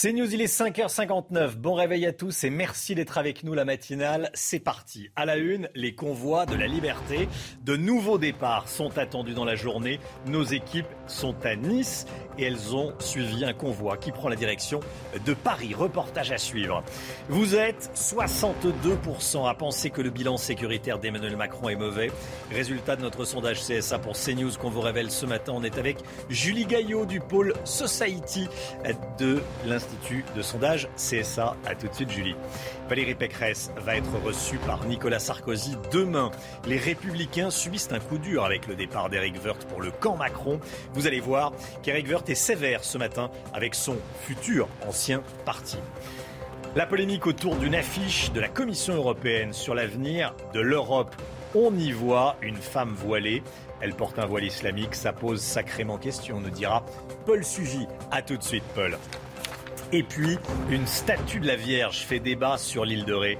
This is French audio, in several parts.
C'est News, il est 5h59. Bon réveil à tous et merci d'être avec nous la matinale. C'est parti. À la une, les convois de la liberté. De nouveaux départs sont attendus dans la journée. Nos équipes sont à Nice et elles ont suivi un convoi qui prend la direction de Paris. Reportage à suivre. Vous êtes 62% à penser que le bilan sécuritaire d'Emmanuel Macron est mauvais. Résultat de notre sondage CSA pour CNews qu'on vous révèle ce matin. On est avec Julie Gaillot du pôle Society de l'Institut de sondage CSA. A tout de suite, Julie. Valérie Pécresse va être reçue par Nicolas Sarkozy demain. Les Républicains subissent un coup dur avec le départ d'Éric Woerth pour le camp Macron. Vous allez voir qu'Éric Woerth est sévère ce matin avec son futur ancien parti. La polémique autour d'une affiche de la Commission européenne sur l'avenir de l'Europe. On y voit une femme voilée. Elle porte un voile islamique. Ça pose sacrément question, nous dira Paul Sugy. A tout de suite, Paul. Et puis, une statue de la Vierge fait débat sur l'île de Ré.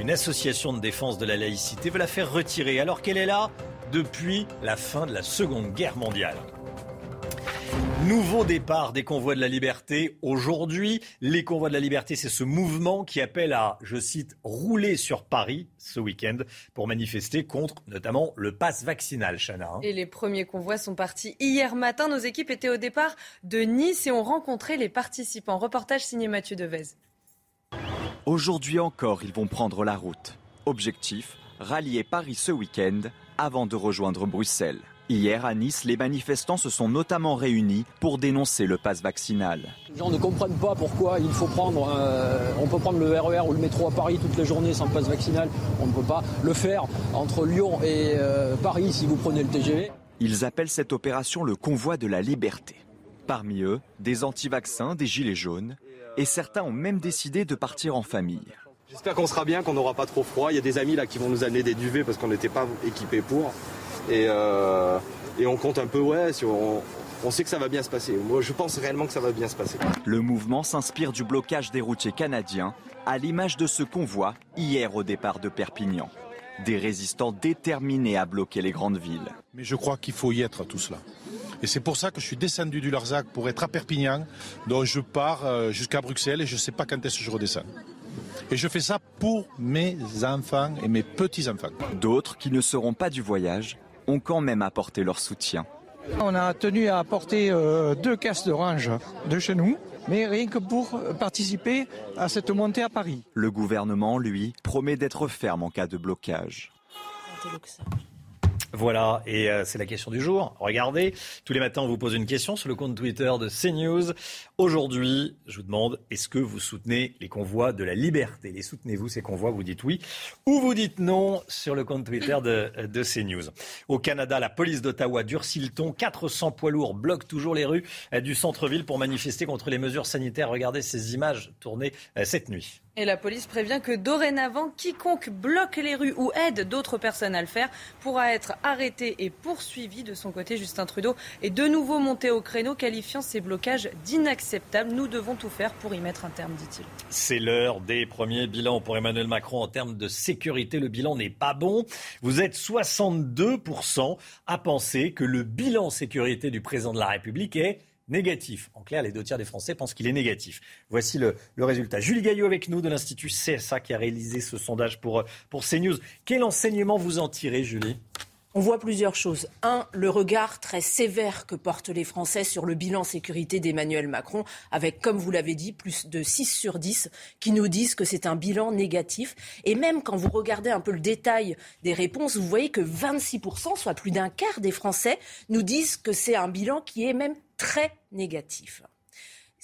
Une association de défense de la laïcité veut la faire retirer alors qu'elle est là depuis la fin de la Seconde Guerre mondiale. Nouveau départ des convois de la liberté aujourd'hui. Les convois de la liberté, c'est ce mouvement qui appelle à, je cite, rouler sur Paris ce week-end pour manifester contre notamment le pass vaccinal, Chana. Hein. Et les premiers convois sont partis hier matin. Nos équipes étaient au départ de Nice et ont rencontré les participants. Reportage signé Mathieu Devez. Aujourd'hui encore, ils vont prendre la route. Objectif, rallier Paris ce week-end avant de rejoindre Bruxelles. Hier à Nice, les manifestants se sont notamment réunis pour dénoncer le pass vaccinal. Les gens ne comprennent pas pourquoi il faut prendre, euh, on peut prendre le RER e ou le métro à Paris toute la journée sans pass vaccinal. On ne peut pas le faire entre Lyon et euh, Paris si vous prenez le TGV. Ils appellent cette opération le convoi de la liberté. Parmi eux, des anti-vaccins, des gilets jaunes, et certains ont même décidé de partir en famille. J'espère qu'on sera bien, qu'on n'aura pas trop froid. Il y a des amis là qui vont nous amener des duvets parce qu'on n'était pas équipés pour. Euh, et, on compte un peu, ouais, on, sait que ça va bien se passer. Moi, je pense réellement que ça va bien se passer. Le mouvement s'inspire du blocage des routiers canadiens, à l'image de ce convoi hier au départ de Perpignan. Des résistants déterminés à bloquer les grandes villes. Mais je crois qu'il faut y être à tout cela. Et c'est pour ça que je suis descendu du Larzac pour être à Perpignan, dont je pars euh, jusqu'à Bruxelles et je ne sais pas quand est-ce que je redescends. Et je fais ça pour mes enfants et mes petits-enfants. D'autres qui ne seront pas du voyage ont quand même apporté leur soutien. On a tenu à apporter euh, deux caisses d'orange de chez nous, mais rien que pour participer à cette montée à Paris. Le gouvernement, lui, promet d'être ferme en cas de blocage. Voilà, et euh, c'est la question du jour. Regardez, tous les matins, on vous pose une question sur le compte Twitter de CNews. Aujourd'hui, je vous demande, est-ce que vous soutenez les convois de la liberté? Les soutenez-vous, ces convois? Vous dites oui ou vous dites non sur le compte Twitter de, de CNews. Au Canada, la police d'Ottawa durcit le ton. 400 poids lourds bloquent toujours les rues euh, du centre-ville pour manifester contre les mesures sanitaires. Regardez ces images tournées euh, cette nuit. Et la police prévient que dorénavant, quiconque bloque les rues ou aide d'autres personnes à le faire pourra être arrêté et poursuivi. De son côté, Justin Trudeau est de nouveau monté au créneau, qualifiant ces blocages d'inacceptables. Nous devons tout faire pour y mettre un terme, dit-il. C'est l'heure des premiers bilans pour Emmanuel Macron en termes de sécurité. Le bilan n'est pas bon. Vous êtes 62% à penser que le bilan sécurité du président de la République est négatif. En clair, les deux tiers des Français pensent qu'il est négatif. Voici le, résultat. Julie Gaillot avec nous de l'Institut CSA qui a réalisé ce sondage pour, pour CNews. Quel enseignement vous en tirez, Julie? On voit plusieurs choses. Un, le regard très sévère que portent les Français sur le bilan sécurité d'Emmanuel Macron, avec, comme vous l'avez dit, plus de 6 sur 10 qui nous disent que c'est un bilan négatif. Et même quand vous regardez un peu le détail des réponses, vous voyez que 26%, soit plus d'un quart des Français, nous disent que c'est un bilan qui est même très négatif.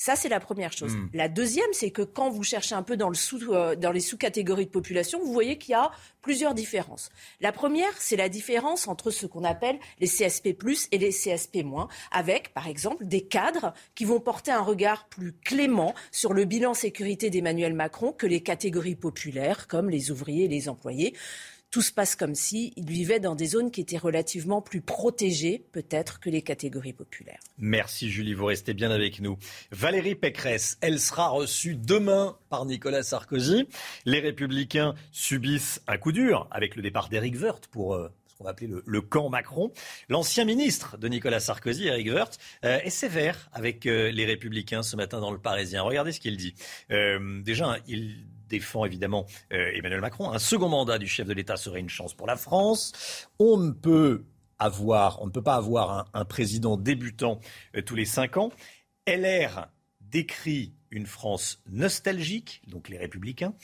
Ça, c'est la première chose. Hmm. La deuxième, c'est que quand vous cherchez un peu dans, le sous, euh, dans les sous-catégories de population, vous voyez qu'il y a plusieurs différences. La première, c'est la différence entre ce qu'on appelle les CSP+, et les CSP-, avec, par exemple, des cadres qui vont porter un regard plus clément sur le bilan sécurité d'Emmanuel Macron que les catégories populaires, comme les ouvriers et les employés tout se passe comme si il vivait dans des zones qui étaient relativement plus protégées, peut-être, que les catégories populaires. Merci Julie, vous restez bien avec nous. Valérie Pécresse, elle sera reçue demain par Nicolas Sarkozy. Les Républicains subissent un coup dur avec le départ d'Éric Woerth pour euh, qu'on va appeler le, camp Macron. L'ancien ministre de Nicolas Sarkozy, Eric Woerth, euh, est sévère avec euh, les Républicains ce matin dans le Parisien. Regardez ce qu'il dit. Déjà, il défend évidemment Emmanuel Macron. Un second mandat du chef de l'État serait une chance pour la France. On ne peut avoir, on ne peut pas avoir un, président débutant tous les cinq ans. LR décrit une France nostalgique, donc les républicains,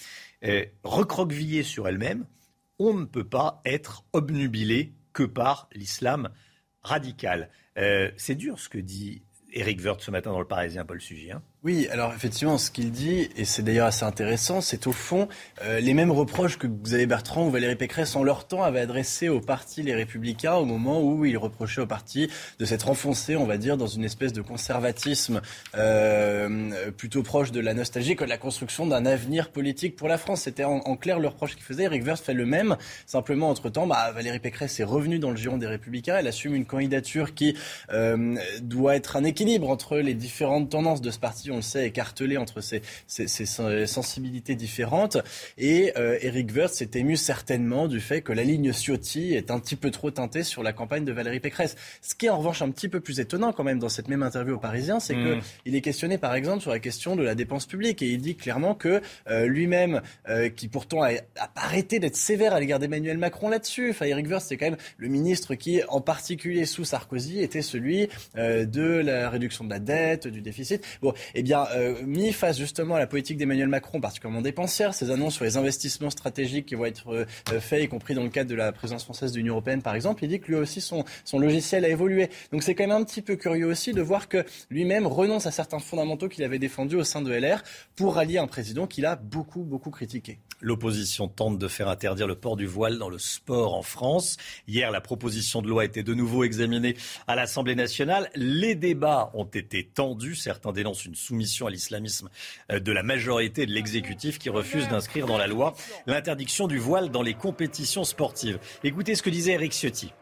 recroquevillée sur elle-même on ne peut pas être obnubilé que par l'islam radical. Euh, c'est dur ce que dit Eric Woerth ce matin dans le Parisien, Paul Sugien. Oui, alors effectivement, ce qu'il dit, et c'est d'ailleurs assez intéressant, c'est au fond euh, les mêmes reproches que Xavier Bertrand ou Valérie Pécresse en leur temps avaient adressés au parti Les Républicains au moment où ils reprochaient au parti de s'être enfoncé, on va dire, dans une espèce de conservatisme euh, plutôt proche de la nostalgie que de la construction d'un avenir politique pour la France. C'était en, clair le reproche qu'il faisait. Eric Woerth fait le même. Simplement, entre-temps, bah, Valérie Pécresse est revenue dans le giron des Républicains. Elle assume une candidature qui euh, doit être un équilibre entre les différentes tendances de ce parti on le sait, écartelé entre ces, sensibilités différentes. Et euh, Eric Woerth s'est ému certainement du fait que la ligne Ciotti est un petit peu trop teintée sur la campagne de Valérie Pécresse. Ce qui est en revanche un petit peu plus étonnant quand même dans cette même interview au Parisien, c'est qu'il mm. est questionné par exemple sur la question de la dépense publique. Et il dit clairement que euh, lui-même, euh, qui pourtant a, pas arrêté d'être sévère à l'égard d'Emmanuel Macron là-dessus, enfin Eric Woerth c'est quand même le ministre qui, en particulier sous Sarkozy, était celui de la réduction de la dette, du déficit. Bon, et bien, euh, mis face justement à la politique d'Emmanuel Macron, particulièrement dépensière, ces annonces sur les investissements stratégiques qui vont être euh, faits, y compris dans le cadre de la présidence française de l'Union européenne, par exemple, il dit que lui aussi, son, son logiciel a évolué. Donc c'est quand même un petit peu curieux aussi de voir que lui-même renonce à certains fondamentaux qu'il avait défendus au sein de LR pour rallier un président qu'il a beaucoup, beaucoup critiqué. L'opposition tente de faire interdire le port du voile dans le sport en France. Hier, la proposition de loi été de nouveau examinée à l'Assemblée nationale. Les débats ont été tendus. Certains dénoncent une soumission à l'islamisme euh, de la majorité de l'exécutif qui refuse d'inscrire dans la loi l'interdiction du voile dans les compétitions sportives. Écoutez ce que disait Eric Ciotti.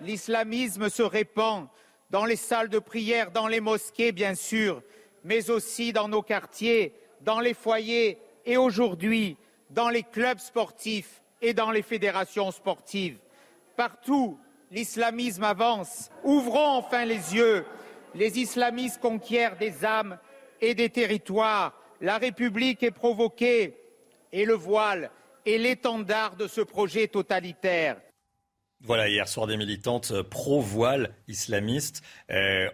L'islamisme se répand dans les salles de prière, dans les mosquées, bien sûr, mais aussi dans nos quartiers, dans les foyers et aujourd'hui dans les clubs sportifs et dans les fédérations sportives. Partout, l'islamisme avance. Ouvrons enfin les yeux. Les islamistes conquièrent des âmes et des territoires. La République est provoquée et le voile est l'étendard de ce projet totalitaire. Voilà, hier soir, des militantes pro-voile islamistes euh,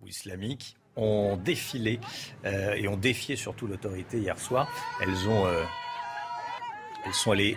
ou islamiques ont défilé euh, et ont défié surtout l'autorité hier soir. Elles ont euh, elles sont allées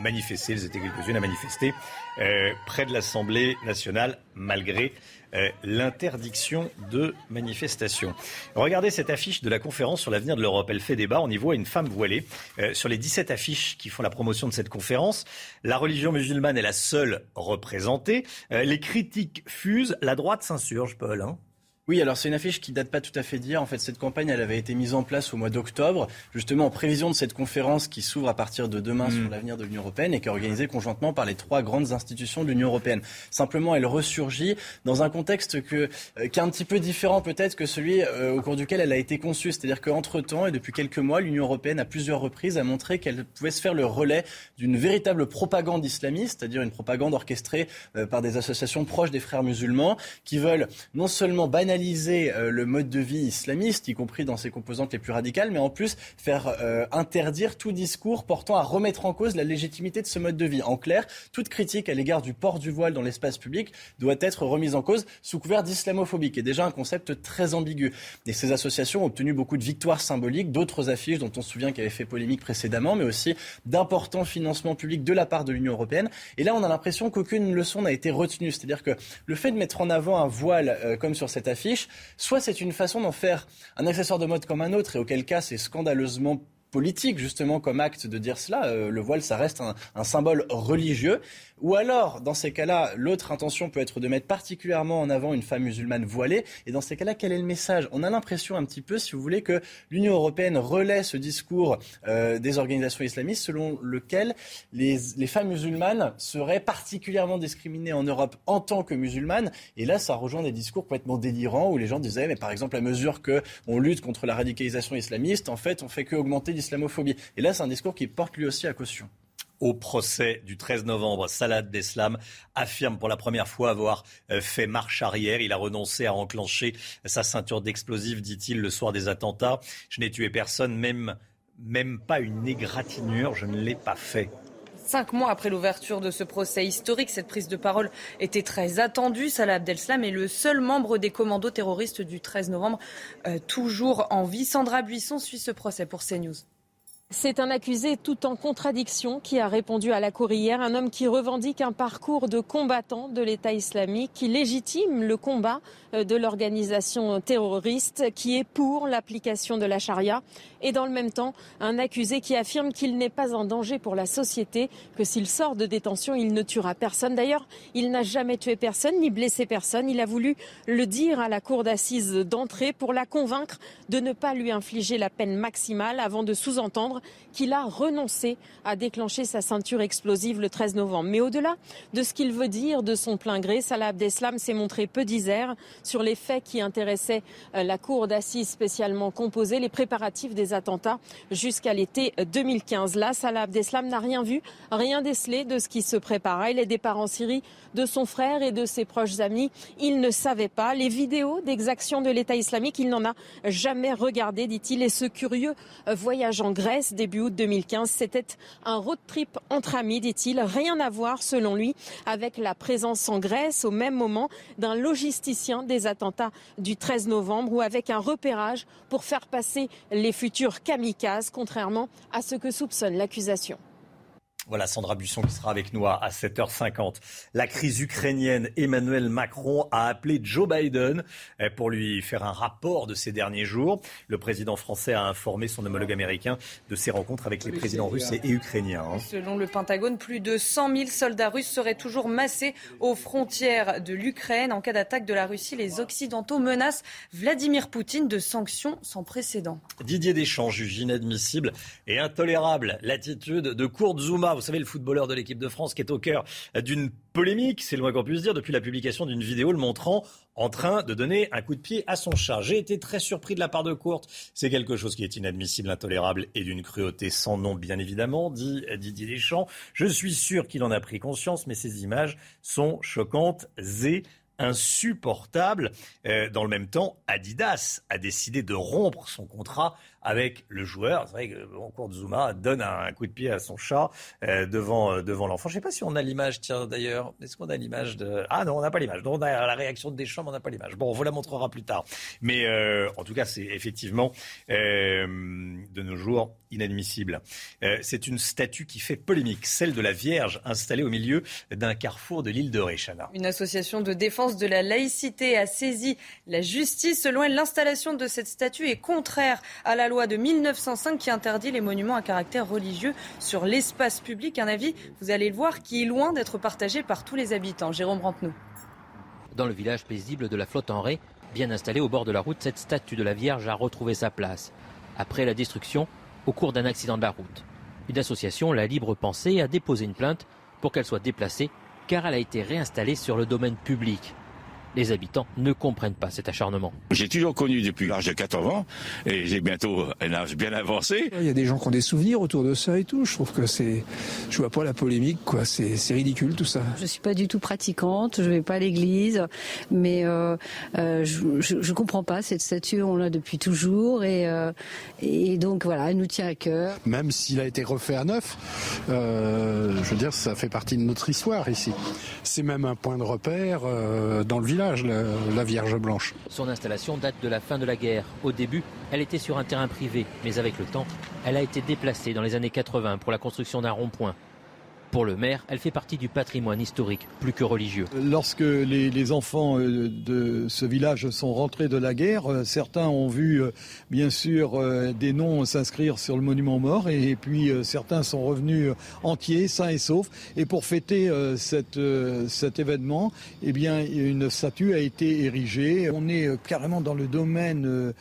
manifester, elles étaient quelques-unes à manifester euh, près de l'Assemblée nationale malgré euh, l'interdiction de manifestation. Regardez cette affiche de la conférence sur l'avenir de l'Europe. Elle fait débat. On y voit une femme voilée. Euh, sur les 17 affiches qui font la promotion de cette conférence, la religion musulmane est la seule représentée. les critiques fusent. La droite s'insurge, Paul. Hein oui, alors c'est une affiche qui date pas tout à fait d'hier. En fait, cette campagne, elle avait été mise en place au mois d'octobre, justement en prévision de cette conférence qui s'ouvre à partir de demain sur mm. l'avenir de l'Union européenne et qui est organisée conjointement par les trois grandes institutions de l'Union européenne. Simplement, elle ressurgit dans un contexte que, euh, qui est un petit peu différent peut-être que celui euh, au cours duquel elle a été conçue. C'est-à-dire qu'entre-temps et depuis quelques mois, l'Union européenne à plusieurs reprises a montré qu'elle pouvait se faire le relais d'une véritable propagande islamiste, c'est-à-dire une propagande orchestrée euh, par des associations proches des frères musulmans qui veulent non seulement banaliser euh, le mode de vie islamiste, y compris dans ses composantes les plus radicales, mais en plus faire euh, interdire tout discours portant à remettre en cause la légitimité de ce mode de vie. En clair, toute critique à l'égard du port du voile dans l'espace public doit être remise en cause sous couvert d'islamophobie, qui est déjà un concept très ambigu. Et ces associations ont obtenu beaucoup de victoires symboliques, d'autres affiches dont on se souvient qu'elles avaient fait polémique précédemment, mais aussi d'importants financements publics de la part de l'Union européenne. Et là, on a l'impression qu'aucune leçon n'a été retenue. C'est-à-dire que le fait de mettre en avant un voile euh, comme sur cette affiche, soit c'est une façon d'en faire un accessoire de mode comme un autre, et auquel cas c'est scandaleusement politique, justement, comme acte de dire cela. Euh, le voile, ça reste un, symbole religieux. Ou alors, dans ces cas-là, l'autre intention peut être de mettre particulièrement en avant une femme musulmane voilée. Et dans ces cas-là, quel est le message? On a l'impression un petit peu, si vous voulez, que l'Union européenne relaie ce discours euh, des organisations islamistes selon lequel les, les, femmes musulmanes seraient particulièrement discriminées en Europe en tant que musulmanes. Et là, ça rejoint des discours complètement délirants où les gens disaient, mais par exemple, à mesure qu'on lutte contre la radicalisation islamiste, en fait, on fait que augmenter l'islamophobie. Et là, c'est un discours qui porte lui aussi à caution. Au procès du 13 novembre. Salah Abdeslam affirme pour la première fois avoir euh, fait marche arrière. Il a renoncé à enclencher sa ceinture d'explosifs, dit-il, le soir des attentats. Je n'ai tué personne, même, même pas une égratignure. Je ne l'ai pas fait. Cinq mois après l'ouverture de ce procès historique, cette prise de parole était très attendue. Salah Abdeslam est le seul membre des commandos terroristes du 13 novembre, euh, toujours en vie. Sandra Buisson suit ce procès pour CNews. C'est un accusé tout en contradiction qui a répondu à la cour hier, un homme qui revendique un parcours de combattant de l'État islamique, qui légitime le combat euh, de l'organisation terroriste, qui est pour l'application de la charia, et dans le même temps, un accusé qui affirme qu'il n'est pas en danger pour la société, que s'il sort de détention, il ne tuera personne. D'ailleurs, il n'a jamais tué personne ni blessé personne. Il a voulu le dire à la cour d'assises d'entrée pour la convaincre de ne pas lui infliger la peine maximale avant de sous-entendre qu'il a renoncé à déclencher sa ceinture explosive le 13 novembre. Mais au-delà de ce qu'il veut dire de son plein gré, Salah Abdeslam s'est montré peu disert sur les faits qui intéressaient euh, la cour d'assises spécialement composée, les préparatifs des attentats jusqu'à l'été 2015. Là, Salah Abdeslam n'a rien vu, rien décelé de ce qui se préparait. Il est départ en Syrie de son frère et de ses proches amis. Il ne savait pas. Les vidéos d'exactions de l'État islamique, il n'en a jamais regardé, dit-il. Et ce curieux euh, voyage en Grèce début août 2015, c'était un road trip entre amis, dit-il. Rien à voir, selon lui, avec la présence en Grèce au même moment d'un logisticien des attentats du 13 novembre ou avec un repérage pour faire passer les futurs kamikazes, contrairement à ce que soupçonne l'accusation. Voilà Sandra Busson qui sera avec nous à 7h50. La crise ukrainienne, Emmanuel Macron a appelé Joe Biden eh, pour lui faire un rapport de ces derniers jours. Le président français a informé son homologue américain de ses rencontres avec les présidents russes et ukrainiens. Hein. Selon le Pentagone, plus de 100 000 soldats russes seraient toujours massés aux frontières de l'Ukraine. En cas d'attaque de la Russie, les Occidentaux menacent Vladimir Poutine de sanctions sans précédent. Didier Deschamps juge inadmissible et intolérable l'attitude de Kurt Zuma vous savez, le footballeur de l'équipe de France qui est au cœur d'une polémique, c'est le moins qu'on puisse dire, depuis la publication d'une vidéo le montrant en train de donner un coup de pied à son chat. J'ai été très surpris de la part de Courte. C'est quelque chose qui est inadmissible, intolérable et d'une cruauté sans nom, bien évidemment, dit Didier Deschamps. Je suis sûr qu'il en a pris conscience, mais ces images sont choquantes et insupportables. Euh, dans le même temps, Adidas a décidé de rompre son contrat avec le joueur. C'est vrai que bon, Zuma donne un, coup de pied à son chat euh, devant, euh, devant l'enfant. Je ne sais pas si on a l'image, tiens d'ailleurs. Est-ce qu'on a l'image de... Ah non, on n'a pas l'image. On a la réaction de Deschamps, on n'a pas l'image. Bon, on vous la montrera plus tard. Mais euh, en tout cas, c'est effectivement de nos jours inadmissible. c'est une statue qui fait polémique, celle de la Vierge installée au milieu d'un carrefour de l'île de Réchana. Une association de défense de la laïcité a saisi la justice. Selon elle, l'installation de cette statue est contraire à la loi loi de 1905 qui interdit les monuments à caractère religieux sur l'espace public. Un avis, vous allez le voir, qui est loin d'être partagé par tous les habitants. Jérôme Rampenou. Dans le village paisible de la flotte en Ré, bien installée au bord de la route, cette statue de la Vierge a retrouvé sa place. Après la destruction, au cours d'un accident de la route. Une association, La Libre Pensée, a déposé une plainte pour qu'elle soit déplacée car elle a été réinstallée sur le domaine public les habitants ne comprennent pas cet acharnement. J'ai toujours connu depuis l'âge de 80 ans et j'ai bientôt un âge bien avancé. Il y a des gens qui ont des souvenirs autour de ça et tout. Je trouve que c'est, je vois pas la polémique, quoi. C'est, ridicule tout ça. Je suis pas du tout pratiquante, je vais pas à l'église, mais euh, euh, je, je, comprends pas cette statue, on l'a depuis toujours et, euh, et donc voilà, elle nous tient à cœur. Même s'il a été refait à neuf, je veux dire, ça fait partie de notre histoire ici. C'est même un point de repère dans le village la, Vierge Blanche. Son installation date de la fin de la guerre. Au début, elle était sur un terrain privé, mais avec le temps, elle a été déplacée dans les années 80 pour la construction d'un rond-point. Pour le maire, elle fait partie du patrimoine historique, plus que religieux. Lorsque les, enfants euh, de ce village sont rentrés de la guerre, euh, certains ont vu euh, bien sûr des noms s'inscrire sur le monument mort et puis certains sont revenus entiers, sains et saufs. Et pour fêter cet événement, eh bien, une statue a été érigée. On est carrément dans le domaine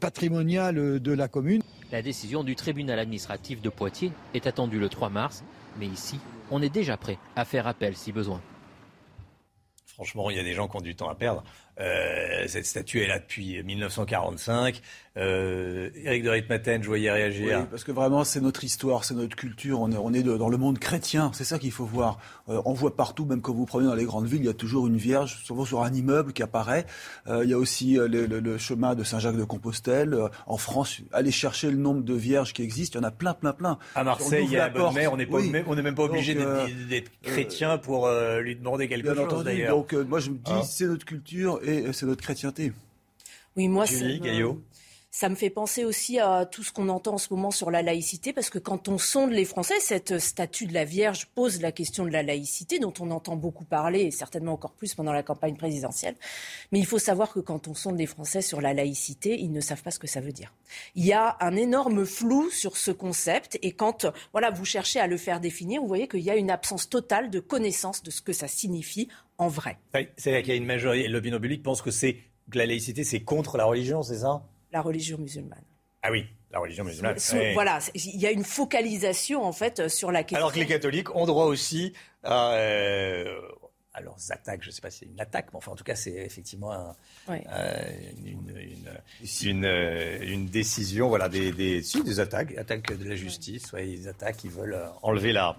patrimonial de la commune. La décision du tribunal administratif de Poitiers est attendue le 3 mars, mais ici, on est déjà prêt à faire appel si besoin. Franchement, il y a des gens qui ont du temps à perdre. Euh, cette statue est là depuis 1945. Euh, Éric de Ritmaten, je voyais réagir. Oui, parce que vraiment, c'est notre histoire, c'est notre culture. On est, on est dans le monde chrétien. C'est ça qu'il faut voir. Euh, on voit partout, même quand vous prenez dans les grandes villes, il y a toujours une vierge, souvent sur un immeuble qui apparaît. Euh, il y a aussi euh, le, le, le, chemin de Saint-Jacques-de-Compostelle. Euh, en France, allez chercher le nombre de vierges qui existent. Il y en a plein, plein, plein. À Marseille, il y a la bonne mère. On n'est oui. même pas obligé d'être chrétien pour lui demander quelque bien chose. D'ailleurs. Donc, moi, je me dis, ah. c'est notre culture et c'est notre chrétienté. Oui, moi, Julie Gaillot. Ça me fait penser aussi à tout ce qu'on entend en ce moment sur la laïcité, parce que quand on sonde les Français, cette statue de la Vierge pose la question de la laïcité, dont on entend beaucoup parler, et certainement encore plus pendant la campagne présidentielle. Mais il faut savoir que quand on sonde les Français sur la laïcité, ils ne savent pas ce que ça veut dire. Il y a un énorme flou sur ce concept, et quand voilà, vous cherchez à le faire définir, vous voyez qu'il y a une absence totale de connaissance de ce que ça signifie en vrai. Oui, c'est vrai qu'il y a une majorité, l'opinion publique pense que c'est que la laïcité, c'est contre la religion, c'est ça? La religion musulmane. Ah oui, la religion musulmane. Voilà, il y a une focalisation en fait sur la question. Alors que les catholiques ont droit aussi à, euh, à leurs attaques. Je ne sais pas si c'est une attaque, mais enfin en tout cas c'est effectivement un, euh, une, une, une, euh, une, décision, voilà, des, des, si, des attaques, attaques de la justice, ouais, des attaques qui veulent enlever la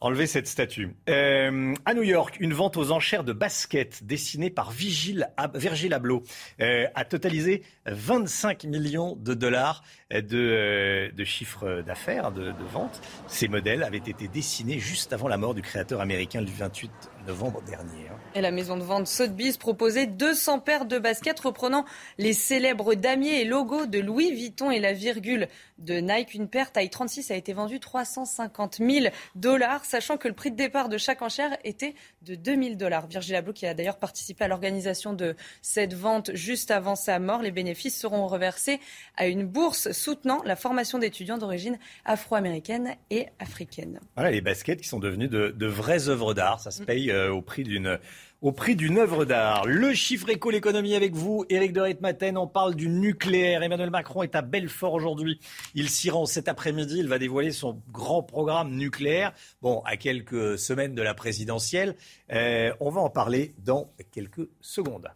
Enlever cette statue. Euh, à New York, une vente aux enchères de baskets dessinée par Vigil, Virgil Abloh euh, a totalisé 25 millions de dollars de, euh, de chiffre d'affaires, de, de vente. Ces modèles avaient été dessinés juste avant la mort du créateur américain le 28 novembre dernier. Hein. Et la maison de vente Sotheby's proposait 200 paires de baskets reprenant les célèbres damiers et logos de Louis Vuitton et la virgule de Nike. Une paire taille 36 a été vendue 350 000 dollars, sachant que le prix de départ de chaque enchère était de 2000 dollars. Virgil Abloh, qui a d'ailleurs participé à l'organisation de cette vente juste avant sa mort, les bénéfices seront reversés à une bourse soutenant la formation d'étudiants d'origine afro-américaine et africaine. Voilà les baskets qui sont devenues de, de vraies œuvres d'art. Ça se paye euh, au prix d'une au prix d'une œuvre d'art. Le chiffre éco l'économie avec vous, Éric de Ritmaten. On parle du nucléaire. Emmanuel Macron est à Belfort aujourd'hui. Il s'y rend cet après-midi. Il va dévoiler son grand programme nucléaire. Bon, à quelques semaines de la présidentielle. Euh, on va en parler dans quelques secondes.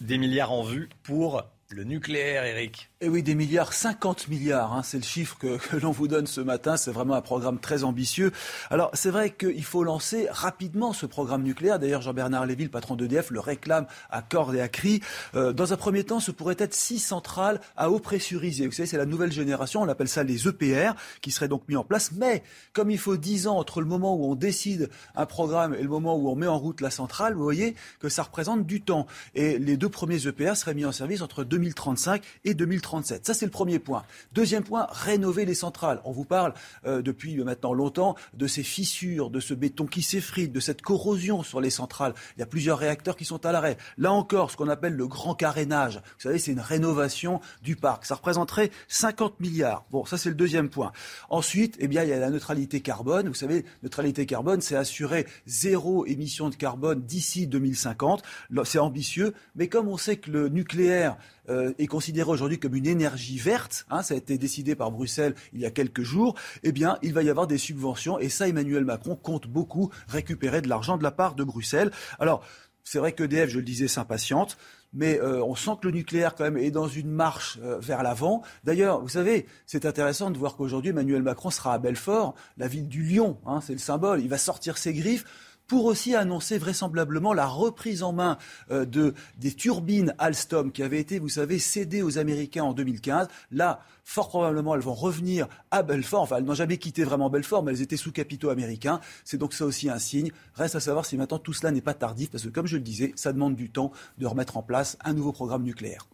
Des milliards en vue pour le nucléaire, Eric. Eh oui, des milliards, 50 milliards, hein, c'est le chiffre que, l'on vous donne ce matin. C'est vraiment un programme très ambitieux. Alors, c'est vrai qu'il faut lancer rapidement ce programme nucléaire. D'ailleurs, Jean-Bernard Lévy, le patron d'EDF, le réclame à cordes et à cri. Euh, dans un premier temps, ce pourrait être six centrales à eau pressurisée. Vous savez, c'est la nouvelle génération, on appelle ça les EPR, qui seraient donc mis en place. Mais, comme il faut 10 ans entre le moment où on décide un programme et le moment où on met en route la centrale, vous voyez que ça représente du temps. Et les deux premiers EPR seraient mis en service entre 2035 et 2037. Ça, c'est le premier point. Deuxième point, rénover les centrales. On vous parle euh, depuis maintenant longtemps de ces fissures, de ce béton qui s'effrite, de cette corrosion sur les centrales. Il y a plusieurs réacteurs qui sont à l'arrêt. Là encore, ce qu'on appelle le grand carénage. Vous savez, c'est une rénovation du parc. Ça représenterait 50 milliards. Bon, ça, c'est le deuxième point. Ensuite, eh bien, il y a la neutralité carbone. Vous savez, neutralité carbone, c'est assurer zéro émission de carbone d'ici 2050. C'est ambitieux, mais comme on sait que le nucléaire euh, est considéré aujourd'hui comme une énergie verte, hein, ça a été décidé par Bruxelles il y a quelques jours, eh bien, il va y avoir des subventions et ça, Emmanuel Macron compte beaucoup récupérer de l'argent de la part de Bruxelles. Alors, c'est vrai qu'EDF, je le disais, s'impatiente mais euh, on sent que le nucléaire quand même est dans une marche euh, vers l'avant. D'ailleurs, vous savez, c'est intéressant de voir qu'aujourd'hui Emmanuel Macron sera à Belfort, la ville du lion, hein, c'est le symbole. Il va sortir ses griffes pour aussi annoncer vraisemblablement la reprise en main euh, de, des turbines Alstom qui avaient été, vous savez, cédées aux Américains en 2015. Là, fort probablement, elles vont revenir à Belfort. Enfin, elles n'ont jamais quitté vraiment Belfort, mais elles étaient sous capitaux américains. C'est donc ça aussi un signe. Reste à savoir si maintenant tout cela n'est pas tardif, parce que comme je le disais, ça demande du temps de remettre en place un nouveau programme nucléaire.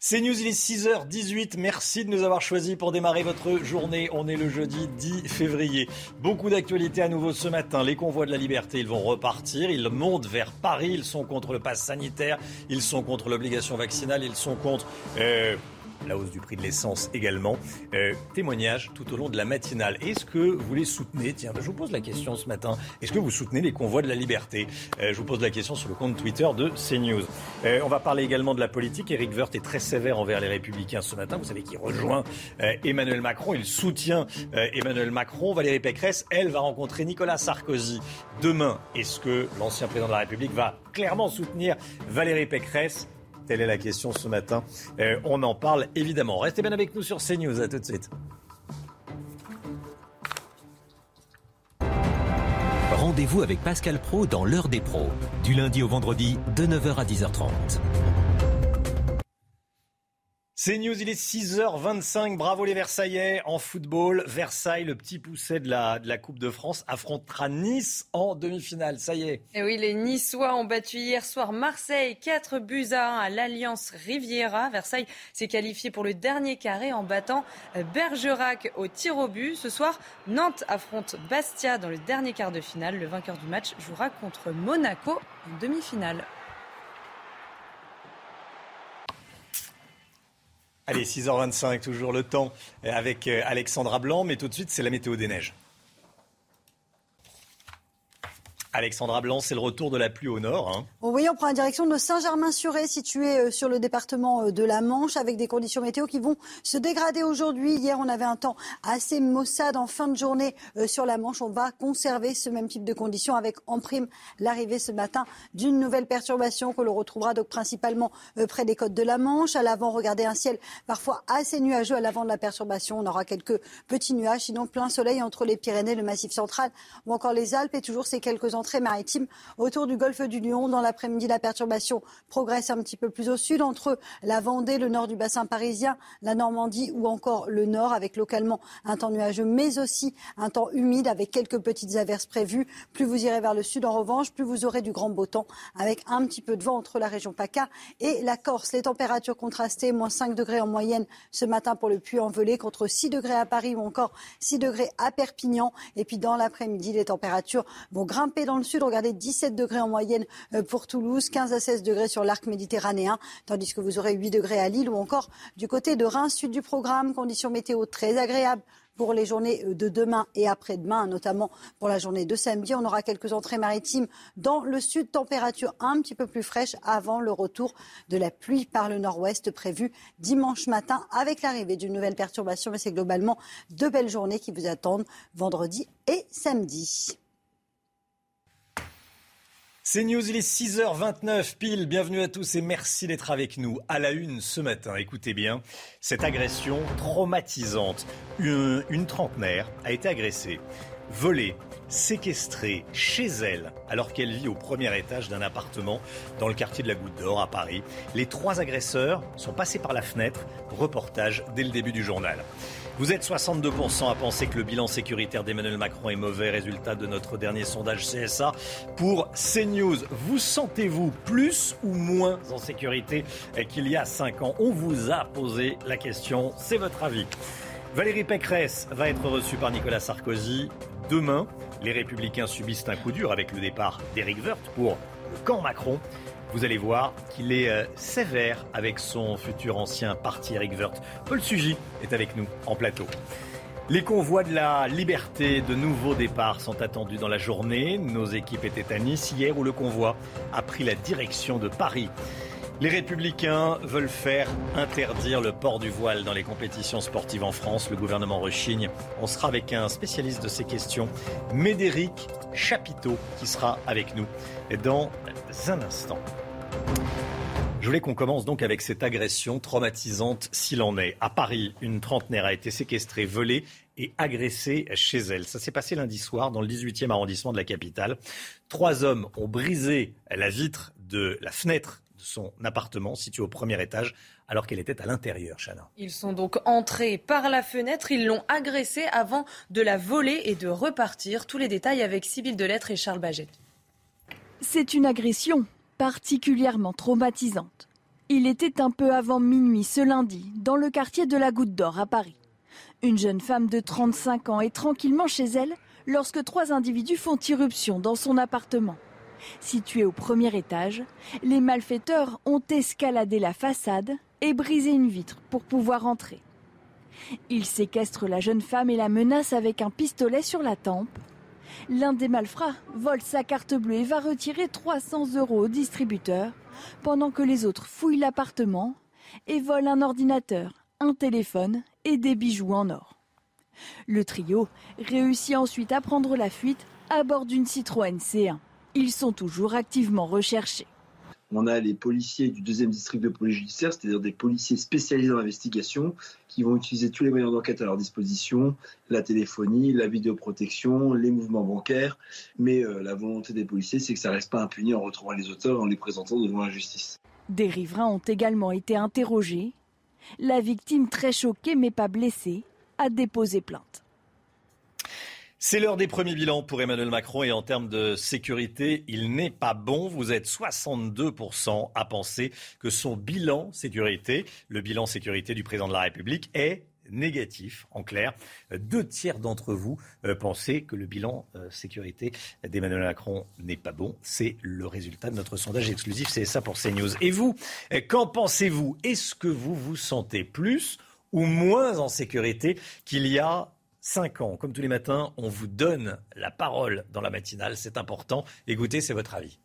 C'est News, il est 6h18. Merci de nous avoir choisis pour démarrer votre journée. On est le jeudi 10 février. Beaucoup d'actualités à nouveau ce matin. Les convois de la liberté, ils vont repartir. Ils montent vers Paris. Ils sont contre le pass sanitaire. Ils sont contre l'obligation vaccinale. Ils sont contre... Euh, la hausse du prix de l'essence également. Euh, tout au long de la matinale. Est-ce que vous les soutenez? Tiens, je vous pose la question ce matin. Est-ce que vous soutenez les convois de la liberté? Euh, Je vous pose la question sur le compte Twitter de CNews. Euh, on va parler également de la politique. Éric Woerth est très sévère envers les Républicains ce matin. Vous savez qu'il rejoint Emmanuel Macron. Il soutient Emmanuel Macron. Valérie Pécresse, elle, va rencontrer Nicolas Sarkozy demain. Est-ce que l'ancien président de la République va clairement soutenir Valérie Pécresse? Telle est la question ce matin. Euh, on en parle évidemment. Restez bien avec nous sur CNews. À tout de suite. Rendez-vous avec Pascal Pro dans l'heure des pros, du lundi au vendredi de 9h à 10h30. C'est News, il est 6h25. Bravo les Versaillais en football. Versailles, le petit pousset de la, Coupe de France, affrontera Nice en demi-finale. Ça y est. Et oui, les Niçois ont battu hier soir Marseille 4 buts à 1 à l'Alliance Riviera. Versailles s'est qualifié pour le dernier carré en battant Bergerac au tir au but. Ce soir, Nantes affronte Bastia dans le dernier quart de finale. Le vainqueur du match jouera contre Monaco en demi-finale. Allez, 6h25, toujours le temps avec euh, Alexandra Blanc, mais tout de suite, c'est la météo des neiges. Alexandra Blanc, c'est le retour de la pluie au nord. Hein. Oui, on prend la direction de Saint-Germain-sur-Aie, situé euh, sur le département euh, de la Manche, avec des conditions météo qui vont se dégrader aujourd'hui. Hier, on avait un temps assez maussade en fin de journée euh, sur la Manche. On va conserver ce même type de conditions avec en prime l'arrivée ce matin d'une nouvelle perturbation que l'on retrouvera donc principalement près des côtes de la Manche. À l'avant, regardez un ciel parfois assez nuageux à l'avant de la perturbation. On aura quelques petits nuages, sinon plein soleil entre les Pyrénées, le Massif central ou encore les Alpes et toujours ces quelques entrées maritimes autour du golfe du Lion. Dans l'après-midi, la perturbation progresse un petit peu plus au sud entre la Vendée, le nord du bassin parisien, la Normandie ou encore le nord avec localement un temps nuageux mais aussi un temps humide avec quelques petites averses prévues. Plus vous irez vers le sud en revanche, plus vous aurez du grand beau temps avec un petit peu de vent entre la région PACA et la Corse. Les températures contrastées, moins 5 degrés en moyenne ce matin pour le Puy-en-Velay contre 6 degrés à Paris ou encore 6 degrés à Perpignan. Et puis dans l'après-midi, les températures vont grimper dans le sud. Regardez 17 degrés en moyenne euh, pour Toulouse, 15 à 16 degrés sur l'arc méditerranéen, tandis que vous aurez 8 degrés à Lille ou encore du côté de Reims, sud du programme. Conditions météo très agréables pour les journées euh, de demain et après-demain, notamment pour la journée de samedi. On aura quelques entrées maritimes dans le sud, température un petit peu plus fraîche avant le retour de la pluie par le nord-ouest prévu dimanche matin avec l'arrivée d'une nouvelle perturbation. Mais c'est globalement deux belles journées qui vous attendent vendredi et samedi. C'est News, il est 6h29 pile. Bienvenue à tous et merci d'être avec nous. À la une ce matin, écoutez bien, cette agression traumatisante. Une, une trentenaire a été agressée, volée, séquestrée chez elle alors qu'elle vit au premier étage d'un appartement dans le quartier de la Goutte d'Or à Paris. Les trois agresseurs sont passés par la fenêtre. Reportage dès le début du journal. Vous êtes 62% à penser que le bilan sécuritaire d'Emmanuel Macron est mauvais, résultat de notre dernier sondage CSA pour CNews. Vous sentez-vous plus ou moins en sécurité qu'il y a 5 ans? On vous a posé la question, c'est votre avis. Valérie Pécresse va être reçue par Nicolas Sarkozy demain. Les républicains subissent un coup dur avec le départ d'Éric Woerth pour le camp Macron. Vous allez voir qu'il est euh, sévère avec son futur ancien parti Eric Woerth. Paul Sugy est avec nous en plateau. Les convois de la liberté de nouveaux départs sont attendus dans la journée. Nos équipes étaient à Nice hier où le convoi a pris la direction de Paris. Les républicains veulent faire interdire le port du voile dans les compétitions sportives en France. Le gouvernement rechigne. On sera avec un spécialiste de ces questions, Médéric Chapiteau, qui sera avec nous dans un instant. Je voulais qu'on commence donc avec cette agression traumatisante s'il en est. À Paris, une trentenaire a été séquestrée, volée et agressée chez elle. Ça s'est passé lundi soir dans le 18e arrondissement de la capitale. Trois hommes ont brisé la vitre de la fenêtre de son appartement situé au premier étage alors qu'elle était à l'intérieur, Chana. Ils sont donc entrés par la fenêtre, ils l'ont agressée avant de la voler et de repartir. Tous les détails avec Sybille Delettre et Charles Baget. C'est une agression particulièrement traumatisante. Il était un peu avant minuit ce lundi, dans le quartier de la Goutte d'Or à Paris. Une jeune femme de 35 ans est tranquillement chez elle lorsque trois individus font irruption dans son appartement. Situé au premier étage, les malfaiteurs ont escaladé la façade et briser une vitre pour pouvoir entrer. Il séquestre la jeune femme et la menace avec un pistolet sur la tempe. L'un des malfrats vole sa carte bleue et va retirer 300 euros au distributeur, pendant que les autres fouillent l'appartement et volent un ordinateur, un téléphone et des bijoux en or. Le trio réussit ensuite à prendre la fuite à bord d'une Citroën C1. Ils sont toujours activement recherchés. On a les policiers du deuxième district de police judiciaire, c'est-à-dire des policiers spécialisés dans l'investigation, qui vont utiliser tous les moyens d'enquête à leur disposition, la téléphonie, la vidéoprotection, les mouvements bancaires. Mais euh, la volonté des policiers, c'est que ça ne reste pas impuni en retrouvant les auteurs et en les présentant devant la justice. Des riverains ont également été interrogés. La victime, très choquée mais pas blessée, a déposé plainte. C'est l'heure des premiers bilans pour Emmanuel Macron et en termes de sécurité, il n'est pas bon. Vous êtes 62% à penser que son bilan sécurité, le bilan sécurité du président de la République, est négatif. En clair, deux tiers d'entre vous euh, pensez que le bilan euh, sécurité d'Emmanuel Macron n'est pas bon. C'est le résultat de notre sondage exclusif. C'est ça pour CNews. Et vous, euh, qu'en pensez-vous? Est-ce que vous vous sentez plus ou moins en sécurité qu'il y a 5 ans. Comme tous les matins, on vous donne la parole dans la matinale. C'est important. Écoutez, c'est votre avis.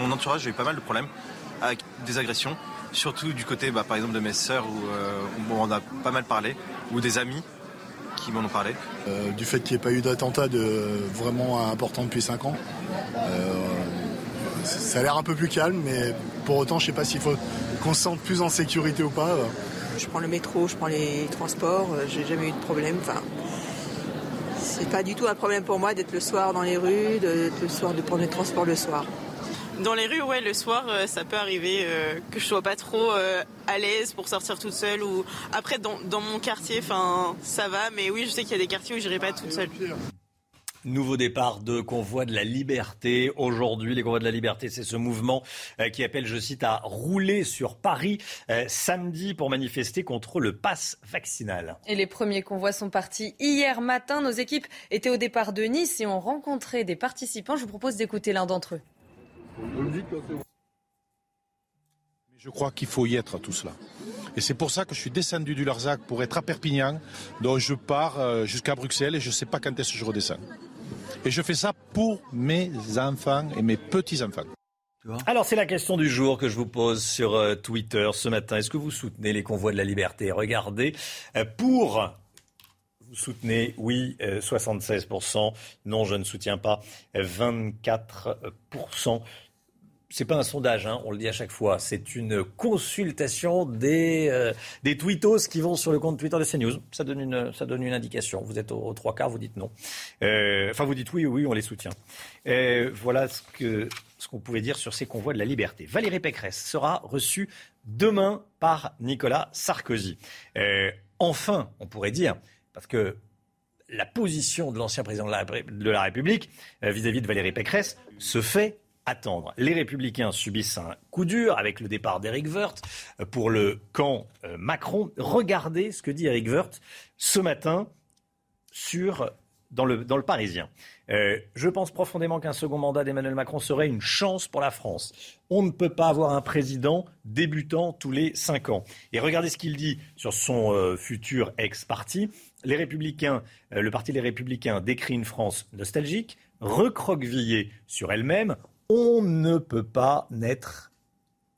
Mon entourage, j'ai eu pas mal de problèmes avec des agressions, surtout du côté, bah, par exemple, de mes sœurs où, euh, où, on a pas mal parlé, ou des amis qui m'en ont parlé. Euh, du fait qu'il n'y ait pas eu d'attentat de, vraiment important depuis 5 ans. Euh, ça a l'air un peu plus calme, mais pour autant, je ne sais pas s'il faut qu'on se sente plus en sécurité ou pas. Je prends le métro, je prends les transports, j'ai jamais eu de problème. Enfin, c'est pas du tout un problème pour moi d'être le soir dans les rues, le soir de prendre les transports le soir. Dans les rues, ouais, le soir, euh, ça peut arriver euh, que je sois pas trop euh, à l'aise pour sortir toute seule. Ou après, dans, mon quartier, ça va. Mais oui, je sais qu'il y a des quartiers où j'irai pas toute seule. Nouveau départ de Convoi de la Liberté. Aujourd'hui, les Convois de la Liberté, c'est ce mouvement euh, qui appelle, je cite, à rouler sur Paris euh, samedi pour manifester contre le pass vaccinal. Et les premiers convois sont partis hier matin. Nos équipes étaient au départ de Nice et ont rencontré des participants. Je vous propose d'écouter l'un d'entre eux. Je crois qu'il faut y être à tout cela. Et c'est pour ça que je suis descendu du Larzac pour être à Perpignan, donc je pars euh, jusqu'à Bruxelles et je ne sais pas quand est-ce que je redescends. Et je fais ça pour mes enfants et mes petits-enfants. Alors c'est la question du jour que je vous pose sur euh, Twitter ce matin. Est-ce que vous soutenez les convois de la liberté? Regardez, euh, pour vous soutenez, oui, 76%. Non, je ne soutiens pas, 24% c'est pas un sondage, hein, on le dit à chaque fois. C'est une consultation des, euh, des tweetos qui vont sur le compte Twitter de CNews. Ça donne une, ça donne une indication. Vous êtes aux, trois quarts, vous dites non. Euh, enfin, vous dites oui, oui, on les soutient. Euh, voilà ce que ce qu'on pouvait dire sur ces convois de la liberté. Valérie Pécresse sera reçue demain par Nicolas Sarkozy. enfin, on pourrait dire, parce que la position de l'ancien président de la, République vis-à-vis -vis de Valérie Pécresse se fait Les Républicains subissent un coup dur avec le départ d'Éric Woerth pour le camp euh, Macron. Regardez ce que dit Éric Woerth ce matin sur, dans, le, dans le Parisien. Euh, je pense profondément qu'un second mandat d'Emmanuel Macron serait une chance pour la France. On ne peut pas avoir un président débutant tous les cinq ans. Et regardez ce qu'il dit sur son euh, futur ex-parti. Les Républicains, le parti Les Républicains décrit une France nostalgique, recroquevillée sur elle-même, on ne peut pas n'être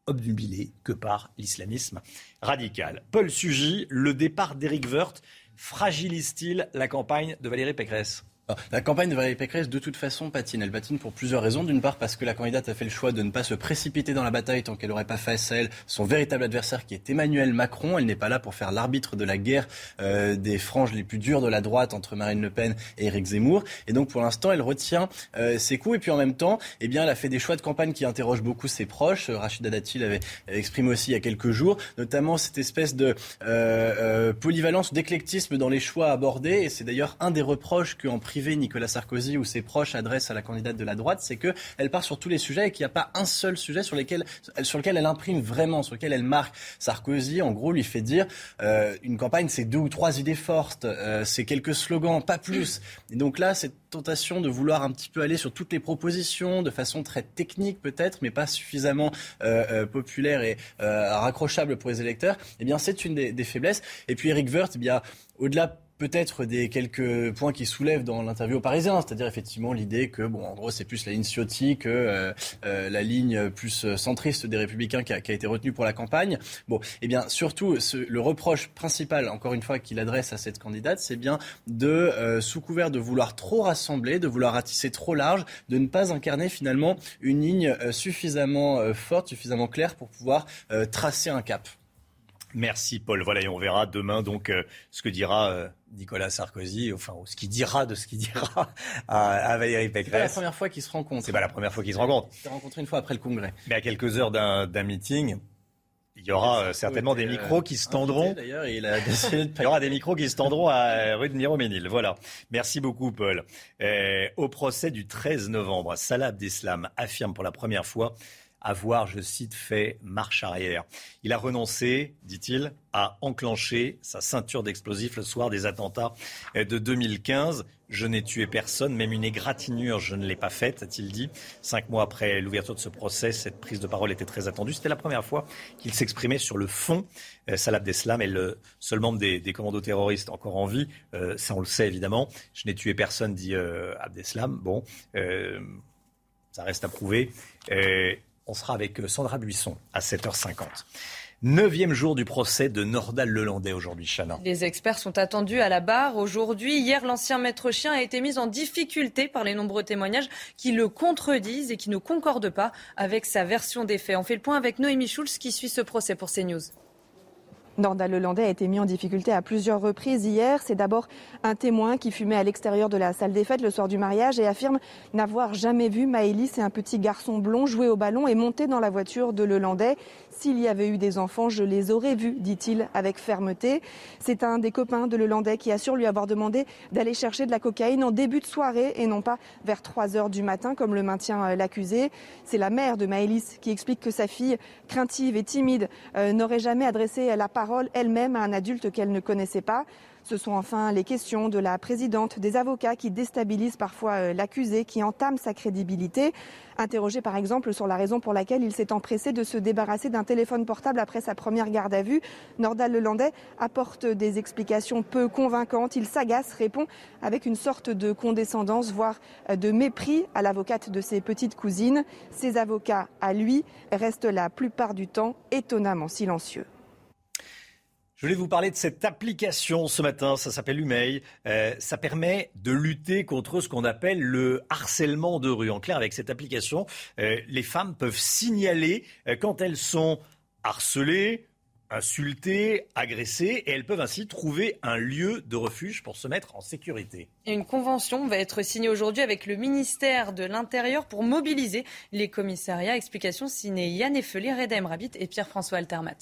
obnubilé que par l'islamisme radical. Paul Sugy, le départ d'Éric Woerth fragilise-t-il la campagne de Valérie Pécresse? La campagne de Valérie Pécresse, de toute façon, patine. Elle patine pour plusieurs raisons. D'une part, parce que la candidate a fait le choix de ne pas se précipiter dans la bataille tant qu'elle n'aurait pas face à elle son véritable adversaire qui est Emmanuel Macron. Elle n'est pas là pour faire l'arbitre de la guerre euh, des franges les plus dures de la droite entre Marine Le Pen et Éric Zemmour. Et donc, pour l'instant, elle retient euh, ses coups. Et puis, en même temps, eh bien, elle a fait des choix de campagne qui interrogent beaucoup ses proches. Rachida Dati l'avait exprimé aussi il y a quelques jours, notamment cette espèce de euh, polyvalence, d'éclectisme dans les choix abordés. Et c'est d'ailleurs un des reproches qu'en privé Nicolas Sarkozy ou ses proches adressent à la candidate de la droite, c'est qu'elle part sur tous les sujets et qu'il n'y a pas un seul sujet sur, lesquels, sur lequel elle imprime vraiment, sur lequel elle marque. Sarkozy, en gros, lui fait dire euh, une campagne, c'est deux ou trois idées fortes, euh, c'est quelques slogans, pas plus. Et donc là, cette tentation de vouloir un petit peu aller sur toutes les propositions de façon très technique peut-être, mais pas suffisamment euh, populaire et raccrochable pour les électeurs, eh bien c'est une des, faiblesses. Et puis Eric Woerth, eh bien au-delà peut-être des quelques points qui soulèvent dans l'interview au Parisien, c'est-à-dire effectivement l'idée que, bon, en gros, c'est plus la ligne Ciotti que euh, euh, la ligne plus centriste des Républicains qui a, qui a, été retenue pour la campagne. Bon, eh bien, surtout, ce, le reproche principal, encore une fois, qu'il adresse à cette candidate, c'est bien de, euh, sous couvert de vouloir trop rassembler, de vouloir ratisser trop large, de ne pas incarner finalement une ligne suffisamment forte, suffisamment claire pour pouvoir tracer un cap. Merci Paul. Voilà, et on verra demain donc euh, ce que dira euh, Nicolas Sarkozy, enfin ce qu'il dira de ce qu'il dira à, Valérie Pécresse. C'est pas la première fois qu'ils se rencontrent. C'est pas la première fois qu'ils se rencontrent. Ils se rencontrés une fois après le Congrès. Mais à quelques heures d'un meeting, il y aura euh, certainement des micros qui se tendront. D'ailleurs, il, il y aura des micros qui se tendront à rue de Miroménil. Voilà. Merci beaucoup, Paul. au procès du 13 novembre, Salah Abdeslam affirme pour la première fois avoir, je cite, fait marche arrière. Il a renoncé, dit-il, à enclencher sa ceinture d'explosifs le soir des attentats de 2015. Je n'ai tué personne, même une égratignure, je ne l'ai pas faite, a-t-il dit. Cinq mois après l'ouverture de ce procès, cette prise de parole était très attendue. C'était la première fois qu'il s'exprimait sur le fond. Euh, Salah Abdeslam est le seul membre des, commandos terroristes encore en vie. Euh, ça, on le sait évidemment. Je n'ai tué personne, dit euh, Abdeslam. Bon, ça reste à prouver. On sera avec euh, Sandra Buisson à 7h50. Neuvième jour du procès de Nordal Lelandais aujourd'hui, Chana. Les experts sont attendus à la barre aujourd'hui. Hier, l'ancien maître chien a été mis en difficulté par les nombreux témoignages qui le contredisent et qui ne concordent pas avec sa version des faits. On fait le point avec Noémie Schulz qui suit ce procès pour CNews. Nordal Lelandais a été mis en difficulté à plusieurs reprises hier. C'est d'abord un témoin qui fumait à l'extérieur de la salle des fêtes le soir du mariage et affirme n'avoir jamais vu Maëlys et un petit garçon blond jouer au ballon et monter dans la voiture de Lelandais. S'il y avait eu des enfants, je les aurais vus, dit-il avec fermeté. C'est un des copains de Lelandais qui assure lui avoir demandé d'aller chercher de la cocaïne en début de soirée et non pas vers 3 heures du matin comme le maintient euh, l'accusé. C'est la mère de Maëlys qui explique que sa fille, craintive et timide, euh, n'aurait jamais adressé la parole elle-même à un adulte qu'elle ne connaissait pas. Ce sont enfin les questions de la présidente, des avocats qui déstabilisent parfois euh, l'accusé, qui entament sa crédibilité. Interrogé par exemple sur la raison pour laquelle il s'est empressé de se débarrasser d'un téléphone portable après sa première garde à vue, Nordal Lelandais apporte des explications peu convaincantes. Il s'agace, répond avec une sorte de condescendance, voire euh, de mépris à l'avocate de ses petites cousines. Ses avocats, à lui, restent la plupart du temps étonnamment silencieux. Je voulais vous parler de cette application ce matin, ça s'appelle Humei. Euh, ça permet de lutter contre ce qu'on appelle le harcèlement de rue. En clair, avec cette application, euh, les femmes peuvent signaler euh, quand elles sont harcelées, insultées, agressées, et elles peuvent ainsi trouver un lieu de refuge pour se mettre en sécurité. Une convention va être signée aujourd'hui avec le ministère de l'Intérieur pour mobiliser les commissariats. Explication signée Yann Effelé, Reda Rabit et Pierre-François Altermat.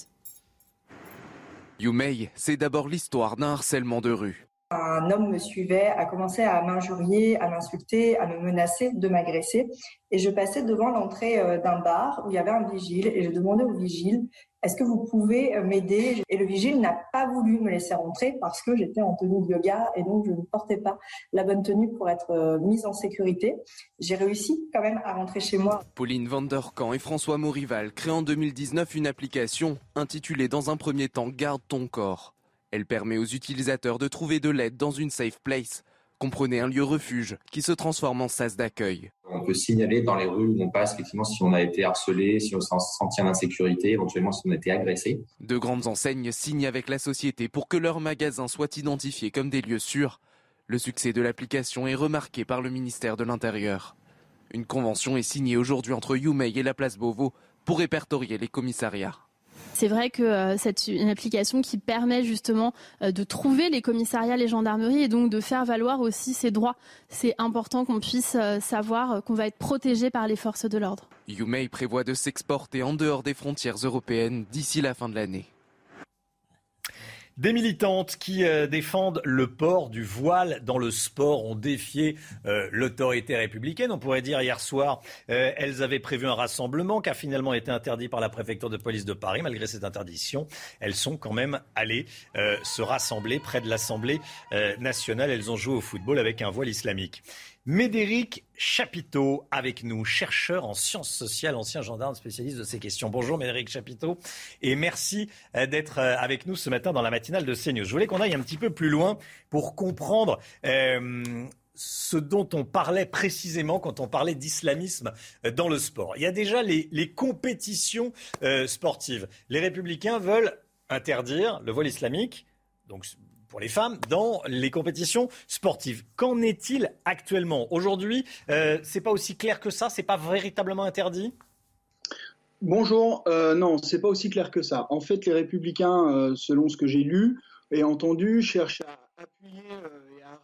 Yumei, c'est d'abord l'histoire d'un harcèlement de rue. Un homme me suivait, a commencé à m'injurier, à m'insulter, à me menacer de m'agresser. Et je passais devant l'entrée euh, d'un bar où il y avait un vigile et je demandais au vigile est-ce que vous pouvez euh, m'aider? Et le vigile n'a pas voulu me laisser rentrer parce que j'étais en tenue de yoga et donc je ne portais pas la bonne tenue pour être euh, mise en sécurité. J'ai réussi quand même à rentrer chez moi. Pauline Vanderkamp et François Morival créent en 2019 une application intitulée dans un premier temps Garde ton corps. Elle permet aux utilisateurs de trouver de l'aide dans une safe place Comprenez un lieu refuge qui se transforme en sas d'accueil. On peut signaler dans les rues où on passe effectivement si on a été harcelé, si on s'en sentit en insécurité, éventuellement si on a été agressé. De grandes enseignes signent avec la société pour que leurs magasins soient identifiés comme des lieux sûrs. Le succès de l'application est remarqué par le ministère de l'Intérieur. Une convention est signée aujourd'hui entre Youmei et la place Beauvau pour répertorier les commissariats. C'est vrai que euh, c'est une application qui permet justement euh, de trouver les commissariats, les gendarmeries et donc de faire valoir aussi ses droits. C'est important qu'on puisse euh, savoir qu'on va être protégé par les forces de l'ordre. Yumei prévoit de s'exporter en dehors des frontières européennes d'ici la fin de l'année. Des militantes qui euh, défendent le port du voile dans le sport ont défié euh, l'autorité républicaine. On pourrait dire hier soir, euh, elles avaient prévu un rassemblement qui a finalement été interdit par la préfecture de police de Paris. Malgré cette interdiction, elles sont quand même allées se rassembler près de l'Assemblée nationale. Elles ont joué au football avec un voile islamique. Médéric Chapiteau avec nous, chercheur en sciences sociales, ancien gendarme spécialiste de ces questions. Bonjour Médéric Chapiteau et merci euh, d'être euh, avec nous ce matin dans la matinale de CNews. Je voulais qu'on aille un petit peu plus loin pour comprendre euh, ce dont on parlait précisément quand on parlait d'islamisme dans le sport. Il y a déjà les, compétitions sportives. Les républicains veulent interdire le vol islamique. Donc pour les femmes dans les compétitions sportives. Qu'en est-il actuellement Aujourd'hui, euh, c'est pas aussi clair que ça C'est pas véritablement interdit Bonjour, euh, non, c'est pas aussi clair que ça. En fait, les républicains, euh, selon ce que j'ai lu et entendu, cherchent à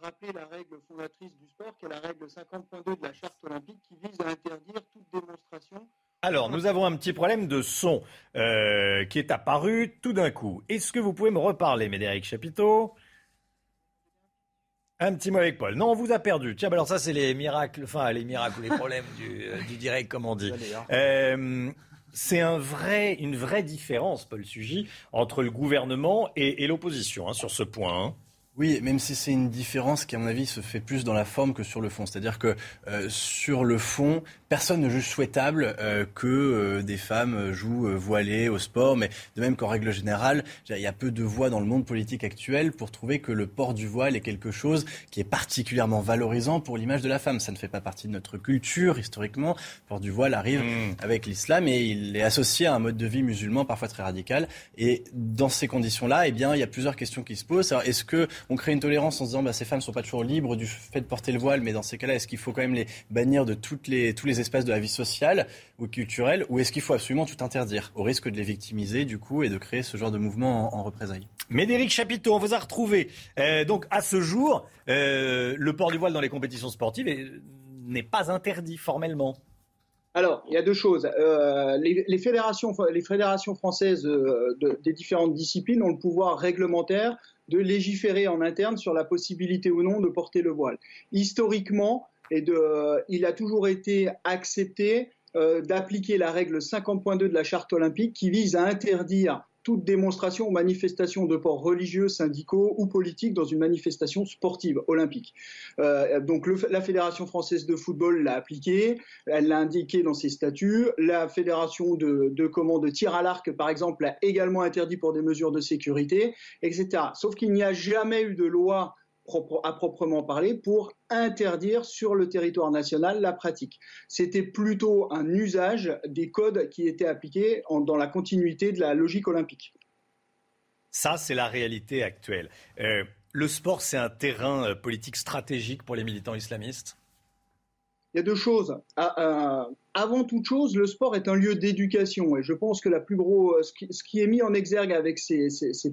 et rappeler la règle fondatrice du sport, qui est la règle 50.2 de la charte olympique, qui vise à interdire toute démonstration alors, nous avons un petit problème de son euh, qui est apparu tout d'un coup. Est-ce que vous pouvez me reparler, Médéric Chapiteau? Un petit mot avec Paul. Non, on vous a perdu. Tiens, bah alors ça, c'est les miracles, enfin les miracles ou les problèmes du, euh, direct, comme on dit. Euh, c'est un vrai, une vraie différence, Paul Sugy, entre le gouvernement et, l'opposition hein, sur ce point. Hein. Oui, même si c'est une différence qui, à mon avis, se fait plus dans la forme que sur le fond. C'est-à-dire que euh, sur le fond, personne ne juge souhaitable euh, que euh, des femmes jouent voilées au sport, mais de même qu'en règle générale, il y a peu de voix dans le monde politique actuel pour trouver que le port du voile est quelque chose qui est particulièrement valorisant pour l'image de la femme. Ça ne fait pas partie de notre culture historiquement. Le port du voile arrive mmh. avec l'islam et il est associé à un mode de vie musulman parfois très radical. Et dans ces conditions-là, eh bien, il y a plusieurs questions qui se posent. Est-ce que on crée une tolérance en se disant bah, ces femmes ne sont pas toujours libres du fait de porter le voile, mais dans ces cas-là, est-ce qu'il faut quand même les bannir de toutes les, tous les espaces de la vie sociale ou culturelle, ou est-ce qu'il faut absolument tout interdire, au risque de les victimiser du coup et de créer ce genre de mouvement en, représailles? Médéric Chapiteau, on vous a retrouvé. Euh, donc à ce jour, euh, le port du voile dans les compétitions sportives n'est pas interdit formellement. Alors, il y a deux choses. Euh, les, fédérations, les fédérations françaises des différentes disciplines ont le pouvoir réglementaire de légiférer en interne sur la possibilité ou non de porter le voile. Historiquement, et de, il a toujours été accepté euh, d'appliquer la règle 50.2 de la charte olympique qui vise à interdire toute démonstration ou manifestation de port religieux, syndicaux ou politiques dans une manifestation sportive olympique. Euh, donc la Fédération française de football l'a appliqué, elle l'a indiqué dans ses statuts. La Fédération de, de, de tir à l'arc, par exemple, l'a également interdit pour des mesures de sécurité, etc. Sauf qu'il n'y a jamais eu de loi à proprement parler pour interdire sur le territoire national la pratique. C'était plutôt un usage des codes qui étaient appliqués dans la continuité de la logique olympique. Ça, c'est la réalité actuelle. Euh, le sport, c'est un terrain euh, politique stratégique pour les militants islamistes? Il y a deux choses. Euh, avant toute chose, le sport est un lieu d'éducation. Et je pense que la plus gros, ce qui, est mis en exergue avec ces,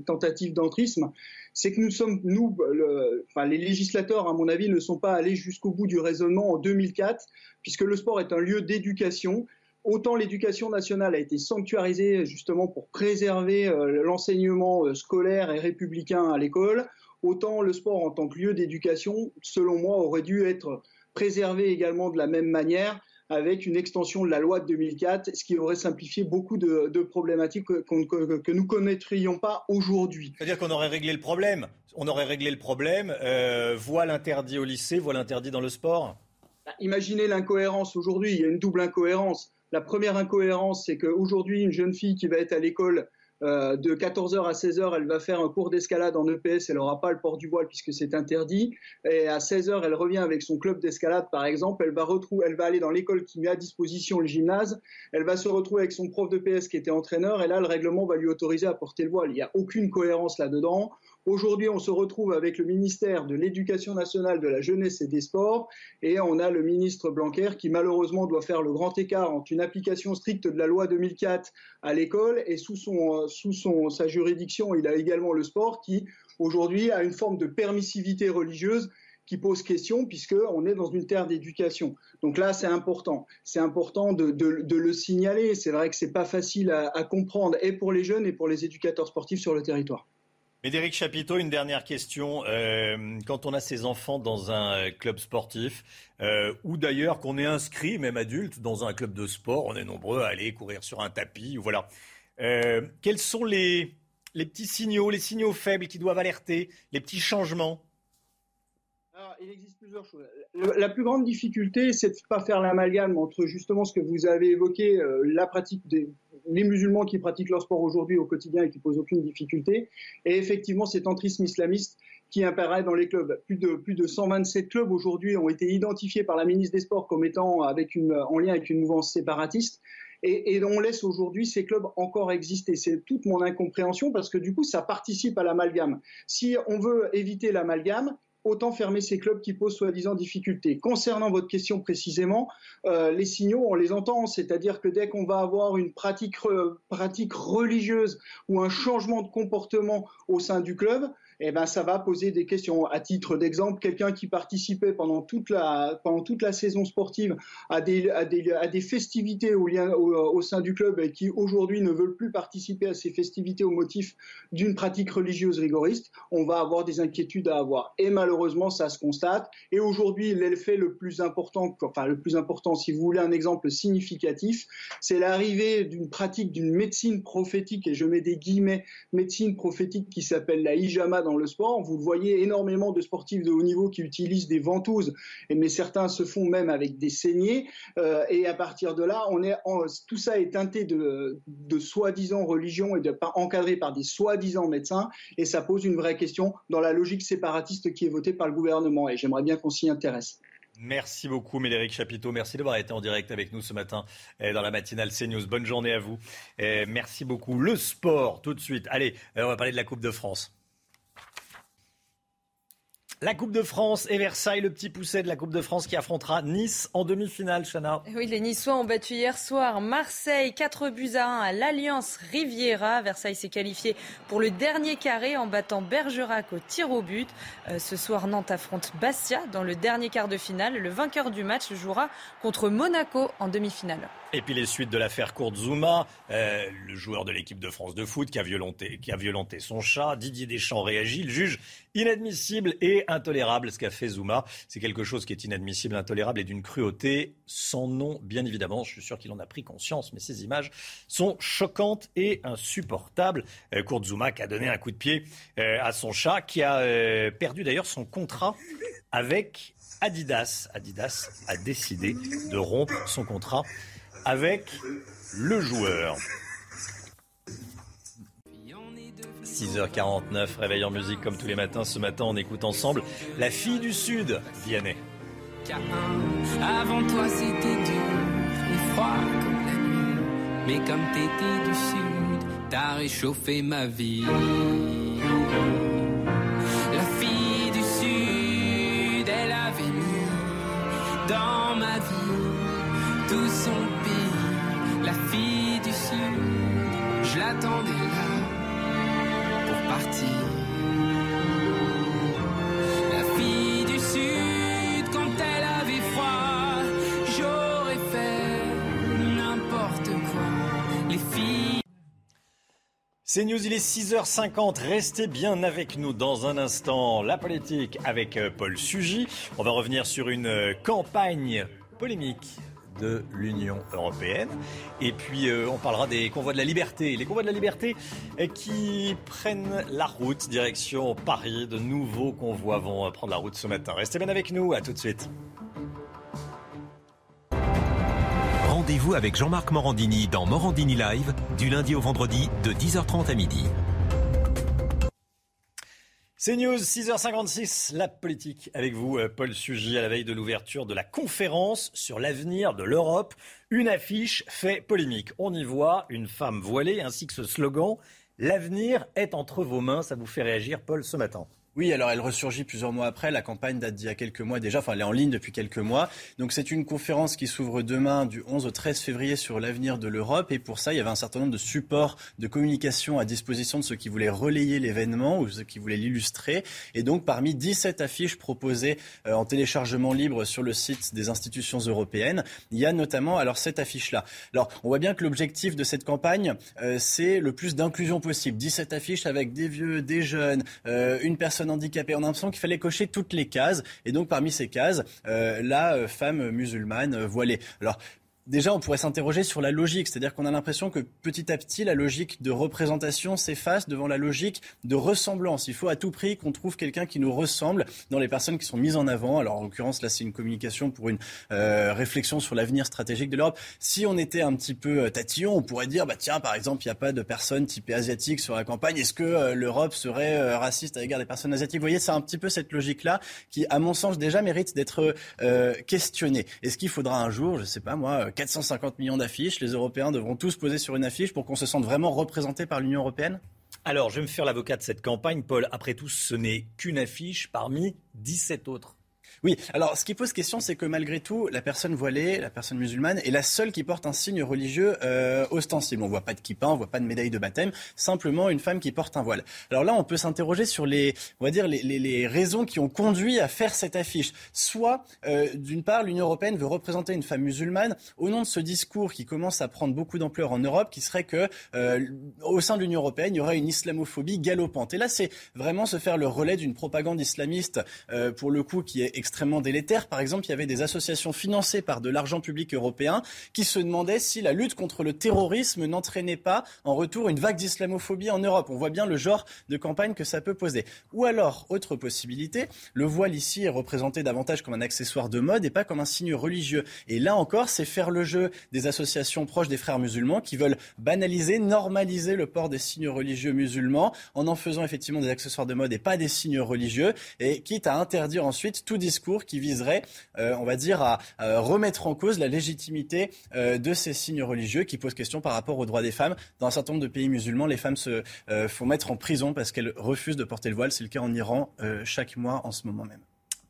tentatives d'entrisme, c'est que nous sommes, nous, les législateurs, à mon avis, ne sont pas allés jusqu'au bout du raisonnement en 2004, puisque le sport est un lieu d'éducation. Autant l'éducation nationale a été sanctuarisée justement pour préserver euh, l'enseignement euh, scolaire et républicain à l'école, autant le sport en tant que lieu d'éducation, selon moi, aurait dû être préservé également de la même manière avec une extension de la loi de 2004, ce qui aurait simplifié beaucoup de, problématiques que, que, nous connaîtrions pas aujourd'hui. C'est-à-dire qu'on aurait réglé le problème. On aurait réglé le problème. Euh, voile interdit au lycée, voile interdit dans le sport. Bah, imaginez l'incohérence aujourd'hui. Il y a une double incohérence. La première incohérence, c'est qu'aujourd'hui, une jeune fille qui va être à l'école euh, de 14h à 16h, elle va faire un cours d'escalade en EPS, elle n'aura pas le port du voile puisque c'est interdit. Et à 16h, elle revient avec son club d'escalade, par exemple. Elle va, elle va aller dans l'école qui met à disposition le gymnase. Elle va se retrouver avec son prof d'EPS qui était entraîneur. Et là, le règlement va lui autoriser à porter le voile. Il n'y a aucune cohérence là-dedans. Aujourd'hui, on se retrouve avec le ministère de l'Éducation nationale, de la jeunesse et des sports, et on a le ministre Blanquer qui malheureusement doit faire le grand écart entre une application stricte de la loi 2004 à l'école et sous, son, sous son, sa juridiction, il a également le sport qui aujourd'hui a une forme de permissivité religieuse qui pose question puisqu'on est dans une terre d'éducation. Donc là, c'est important. C'est important de, de, le signaler. C'est vrai que c'est pas facile à comprendre et pour les jeunes et pour les éducateurs sportifs sur le territoire. Médéric Chapiteau, une dernière question. Euh, quand on a ses enfants dans un club sportif, euh, ou d'ailleurs qu'on est inscrit, même adulte, dans un club de sport, on est nombreux à aller courir sur un tapis, voilà. Euh, quels sont les, les petits signaux, les signaux faibles qui doivent alerter, les petits changements? Il existe plusieurs choses. La plus grande difficulté, c'est de ne pas faire l'amalgame entre justement ce que vous avez évoqué, euh, la pratique des les musulmans qui pratiquent leur sport aujourd'hui au quotidien et qui posent aucune difficulté, et effectivement cet entrisme islamiste qui apparaît dans les clubs. Plus de, plus de 127 clubs aujourd'hui ont été identifiés par la ministre des Sports comme étant avec en lien avec une mouvance séparatiste. Et, et on laisse aujourd'hui ces clubs encore exister. C'est toute mon incompréhension parce que du coup, ça participe à l'amalgame. Si on veut éviter l'amalgame, autant fermer ces clubs qui posent soi-disant difficultés. Concernant votre question précisément, euh, les signaux, on les entend, c'est-à-dire que dès qu'on va avoir une pratique, pratique religieuse ou un changement de comportement au sein du club, eh ben, ça va poser des questions. À titre d'exemple, quelqu'un qui participait pendant toute la, pendant toute la saison sportive à des, à des, à des festivités au, sein du club et qui aujourd'hui ne veulent plus participer à ces festivités au motif d'une pratique religieuse rigoriste, on va avoir des inquiétudes à avoir. Et malheureusement, ça se constate. Et aujourd'hui, l'effet le plus important, enfin le plus important, si vous voulez un exemple significatif, c'est l'arrivée d'une pratique d'une médecine prophétique, et je mets des guillemets, médecine prophétique qui s'appelle la hijama dans le sport. Vous voyez énormément de sportifs de haut niveau qui utilisent des ventouses, mais certains se font même avec des saignées. Euh, et à partir de là, tout ça est teinté de, soi-disant religion et de, encadré par des soi-disant médecins. Et ça pose une vraie question dans la logique séparatiste qui est votée par le gouvernement. Et j'aimerais bien qu'on s'y intéresse. Merci beaucoup, Médéric Chapiteau. Merci d'avoir été en direct avec nous ce matin eh, dans la matinale CNews. Bonne journée à vous. Eh, merci beaucoup. Le sport, tout de suite. Allez, on va parler de la Coupe de France. La Coupe de France et Versailles, le petit pousset de la Coupe de France qui affrontera Nice en demi-finale, Chana. Oui, les Niçois ont battu hier soir Marseille 4 buts à 1 à l'Alliance Riviera. Versailles s'est qualifié pour le dernier carré en battant Bergerac au tir au but. Euh, ce soir, Nantes affronte Bastia dans le dernier quart de finale. Le vainqueur du match jouera contre Monaco en demi-finale. Et puis les suites de l'affaire Kurtzuma, euh, le joueur de l'équipe de France de foot qui a, violenté, qui a violenté son chat. Didier Deschamps réagit. Il juge inadmissible et intolérable ce qu'a fait Zuma. C'est quelque chose qui est inadmissible, intolérable et d'une cruauté sans nom, bien évidemment. Je suis sûr qu'il en a pris conscience, mais ces images sont choquantes et insupportables. Euh, Zuma qui a donné un coup de pied euh, à son chat, qui a euh, perdu d'ailleurs son contrat avec Adidas. Adidas a décidé de rompre son contrat avec le joueur. 6h49, réveil en musique comme tous les matins. Ce matin, on écoute ensemble La fille du Sud, Vianney. Avant toi, c'était dur et froid comme la nuit. Mais comme t'étais du Sud, t'as réchauffé ma vie. La fille du Sud, elle avait mis dans ma vie tout son la fille du Sud, je l'attendais La fille du Sud, quand elle avait froid, j'aurais fait n'importe quoi. Les filles. C'est News, il est 6h50. Restez bien avec nous dans un instant. La politique avec euh, Paul Sugy. On va revenir sur une euh, campagne polémique de l'Union européenne. Et puis euh, on parlera des convois de la liberté. Les convois de la liberté euh, qui prennent la route direction Paris. De nouveaux convois vont euh, prendre la route ce matin. Restez bien avec nous, à tout de suite. Rendez-vous avec Jean-Marc Morandini dans Morandini Live du lundi au vendredi de 10h30 à midi. C'est News, 6h56, la politique avec vous, euh, Paul Sugy, à la veille de l'ouverture de la conférence sur l'avenir de l'Europe. Une affiche fait polémique. On y voit une femme voilée ainsi que ce slogan L'avenir est entre vos mains. Ça vous fait réagir, Paul, ce matin? Oui, alors elle ressurgit plusieurs mois après. La campagne date d'il y a quelques mois déjà. Enfin, elle est en ligne depuis quelques mois. Donc c'est une conférence qui s'ouvre demain du 11 au 13 février sur l'avenir de l'Europe. Et pour ça, il y avait un certain nombre de supports de communication à disposition de ceux qui voulaient relayer l'événement ou ceux qui voulaient l'illustrer. Et donc parmi 17 affiches proposées euh, en téléchargement libre sur le site des institutions européennes, il y a notamment alors cette affiche-là. Alors on voit bien que l'objectif de cette campagne, euh, c'est le plus d'inclusion possible. 17 affiches avec des vieux, des jeunes, euh, une personne handicapée. On a l'impression qu'il fallait cocher toutes les cases. Et donc, parmi ces cases, euh, la euh, femme musulmane euh, voilée. Alors, Déjà, on pourrait s'interroger sur la logique, c'est-à-dire qu'on a l'impression que petit à petit, la logique de représentation s'efface devant la logique de ressemblance. Il faut à tout prix qu'on trouve quelqu'un qui nous ressemble dans les personnes qui sont mises en avant. Alors, en l'occurrence, là, c'est une communication pour une euh, réflexion sur l'avenir stratégique de l'Europe. Si on était un petit peu euh, tatillon, on pourrait dire, bah tiens, par exemple, il n'y a pas de personnes typées asiatiques sur la campagne. Est-ce que euh, l'Europe serait euh, raciste à l'égard des personnes asiatiques? Vous voyez, c'est un petit peu cette logique-là qui, à mon sens, déjà mérite d'être questionnée. Est-ce qu'il faudra un jour, je sais pas moi, 450 millions d'affiches. Les Européens devront tous poser sur une affiche pour qu'on se sente vraiment représenté par l'Union européenne Alors, je vais me faire l'avocat de cette campagne, Paul. Après tout, ce n'est qu'une affiche parmi 17 autres. Oui, alors ce qui pose question, c'est que malgré tout, la personne voilée, la personne musulmane, est la seule qui porte un signe religieux euh, ostensible. On voit pas de kippa, on voit pas de médaille de baptême, simplement une femme qui porte un voile. Alors là, on peut s'interroger sur les, on va dire les, les, raisons qui ont conduit à faire cette affiche. Soit, euh, d'une part, l'Union européenne veut représenter une femme musulmane au nom de ce discours qui commence à prendre beaucoup d'ampleur en Europe, qui serait que euh, au sein de l'Union européenne, il y aurait une islamophobie galopante. Et là, c'est vraiment se faire le relais d'une propagande islamiste, euh, pour le coup, qui est extrêmement extrêmement délétère. Par exemple, il y avait des associations financées par de l'argent public européen qui se demandaient si la lutte contre le terrorisme n'entraînait pas en retour une vague d'islamophobie en Europe. On voit bien le genre de campagne que ça peut poser. Ou alors, autre possibilité, le voile ici est représenté davantage comme un accessoire de mode et pas comme un signe religieux. Et là encore, c'est faire le jeu des associations proches des frères musulmans qui veulent banaliser, normaliser le port des signes religieux musulmans en en faisant effectivement des accessoires de mode et pas des signes religieux et quitte à interdire ensuite tout discours qui viserait, euh, on va dire, à, remettre en cause la légitimité euh, de ces signes religieux qui posent question par rapport aux droits des femmes. Dans un certain nombre de pays musulmans, les femmes se euh, font mettre en prison parce qu'elles refusent de porter le voile. C'est le cas en Iran chaque mois en ce moment même.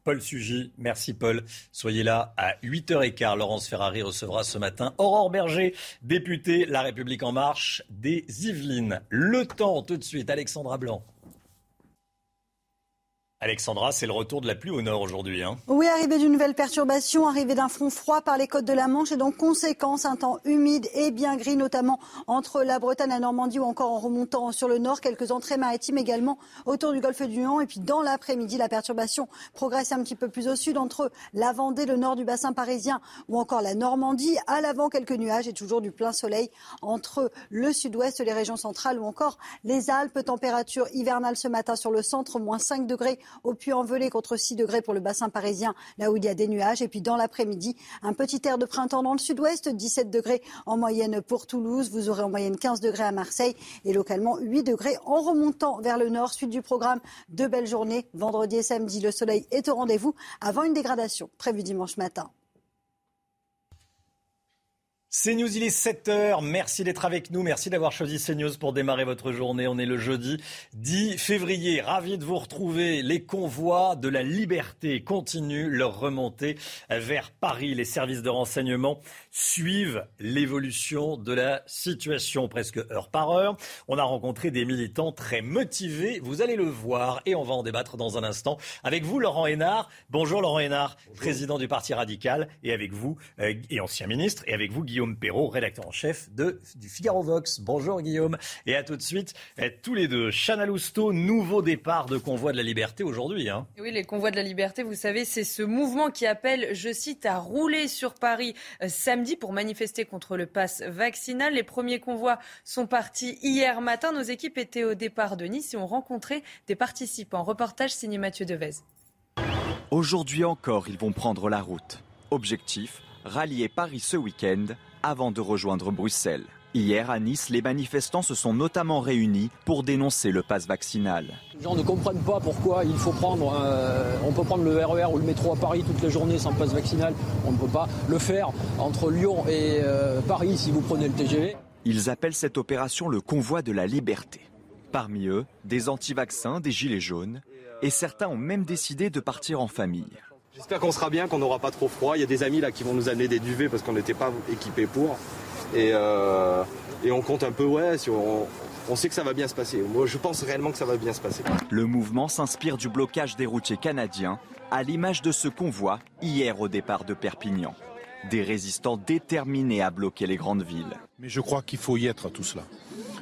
Paul Sugy, merci Paul. Soyez là à 8h15. Laurence Ferrari recevra ce matin Aurore Berger, députée La République En Marche des Yvelines. Le temps tout de suite, Alexandra Blanc. Alexandra, c'est le retour de la pluie au nord aujourd'hui. Hein. Oui, arrivée d'une nouvelle perturbation, arrivée d'un front froid par les côtes de la Manche et donc conséquence, un temps humide et bien gris, notamment entre la Bretagne, la Normandie ou encore en remontant sur le nord. Quelques entrées maritimes également autour du golfe du Lion. Et puis dans l'après-midi, la perturbation progresse un petit peu plus au sud entre la Vendée, le nord du bassin parisien ou encore la Normandie. À l'avant, quelques nuages et toujours du plein soleil entre le sud-ouest, les régions centrales ou encore les Alpes. Température hivernale ce matin sur le centre, moins 5 degrés au Puy-en-Velay contre 6 degrés pour le bassin parisien, là où il y a des nuages. Et puis dans l'après-midi, un petit air de printemps dans le sud-ouest, 17 degrés en moyenne pour Toulouse. Vous aurez en moyenne 15 degrés à Marseille et localement 8 degrés en remontant vers le nord. Suite du programme, de belles journées. Vendredi et samedi, le soleil est au rendez-vous avant une dégradation prévue dimanche matin. CNews, il est 7h. Merci d'être avec nous. Merci d'avoir choisi CNews pour démarrer votre journée. On est le jeudi 10 février. Ravi de vous retrouver. Les convois de la liberté continuent leur remontée vers Paris. Les services de renseignement suivent l'évolution de la situation presque heure par heure. On a rencontré des militants très motivés. Vous allez le voir et on va en débattre dans un instant. Avec vous, Laurent Hénard. Bonjour, Laurent Hénard, Bonjour. président du Parti radical. Et avec vous, euh, et ancien ministre. Et avec vous, Guillaume Guillaume Perrault, rédacteur en chef de, du Figaro Vox. Bonjour Guillaume. Et à tout de suite, tous les deux. Chana Lousteau, nouveau départ de convoi de la liberté aujourd'hui. Hein. Oui, les convois de la liberté, vous savez, c'est ce mouvement qui appelle, je cite, à rouler sur Paris euh, samedi pour manifester contre le pass vaccinal. Les premiers convois sont partis hier matin. Nos équipes étaient au départ de Nice et ont rencontré des participants. Reportage signé Mathieu Devez. Aujourd'hui encore, ils vont prendre la route. Objectif rallier Paris ce week-end avant de rejoindre Bruxelles. Hier à Nice, les manifestants se sont notamment réunis pour dénoncer le pass vaccinal. Les gens ne comprennent pas pourquoi il faut prendre, euh, on peut prendre le RER ou le métro à Paris toutes les journées sans pass vaccinal. On ne peut pas le faire entre Lyon et euh, Paris si vous prenez le TGV. Ils appellent cette opération le convoi de la liberté. Parmi eux, des anti-vaccins, des gilets jaunes, et certains ont même décidé de partir en famille. J'espère qu'on sera bien, qu'on n'aura pas trop froid. Il y a des amis là qui vont nous amener des duvets parce qu'on n'était pas équipés pour. Et, euh, et, on compte un peu, ouais, si on, on sait que ça va bien se passer. Moi, je pense réellement que ça va bien se passer. Le mouvement s'inspire du blocage des routiers canadiens, à l'image de ce convoi hier au départ de Perpignan. Des résistants déterminés à bloquer les grandes villes. Mais je crois qu'il faut y être tout cela.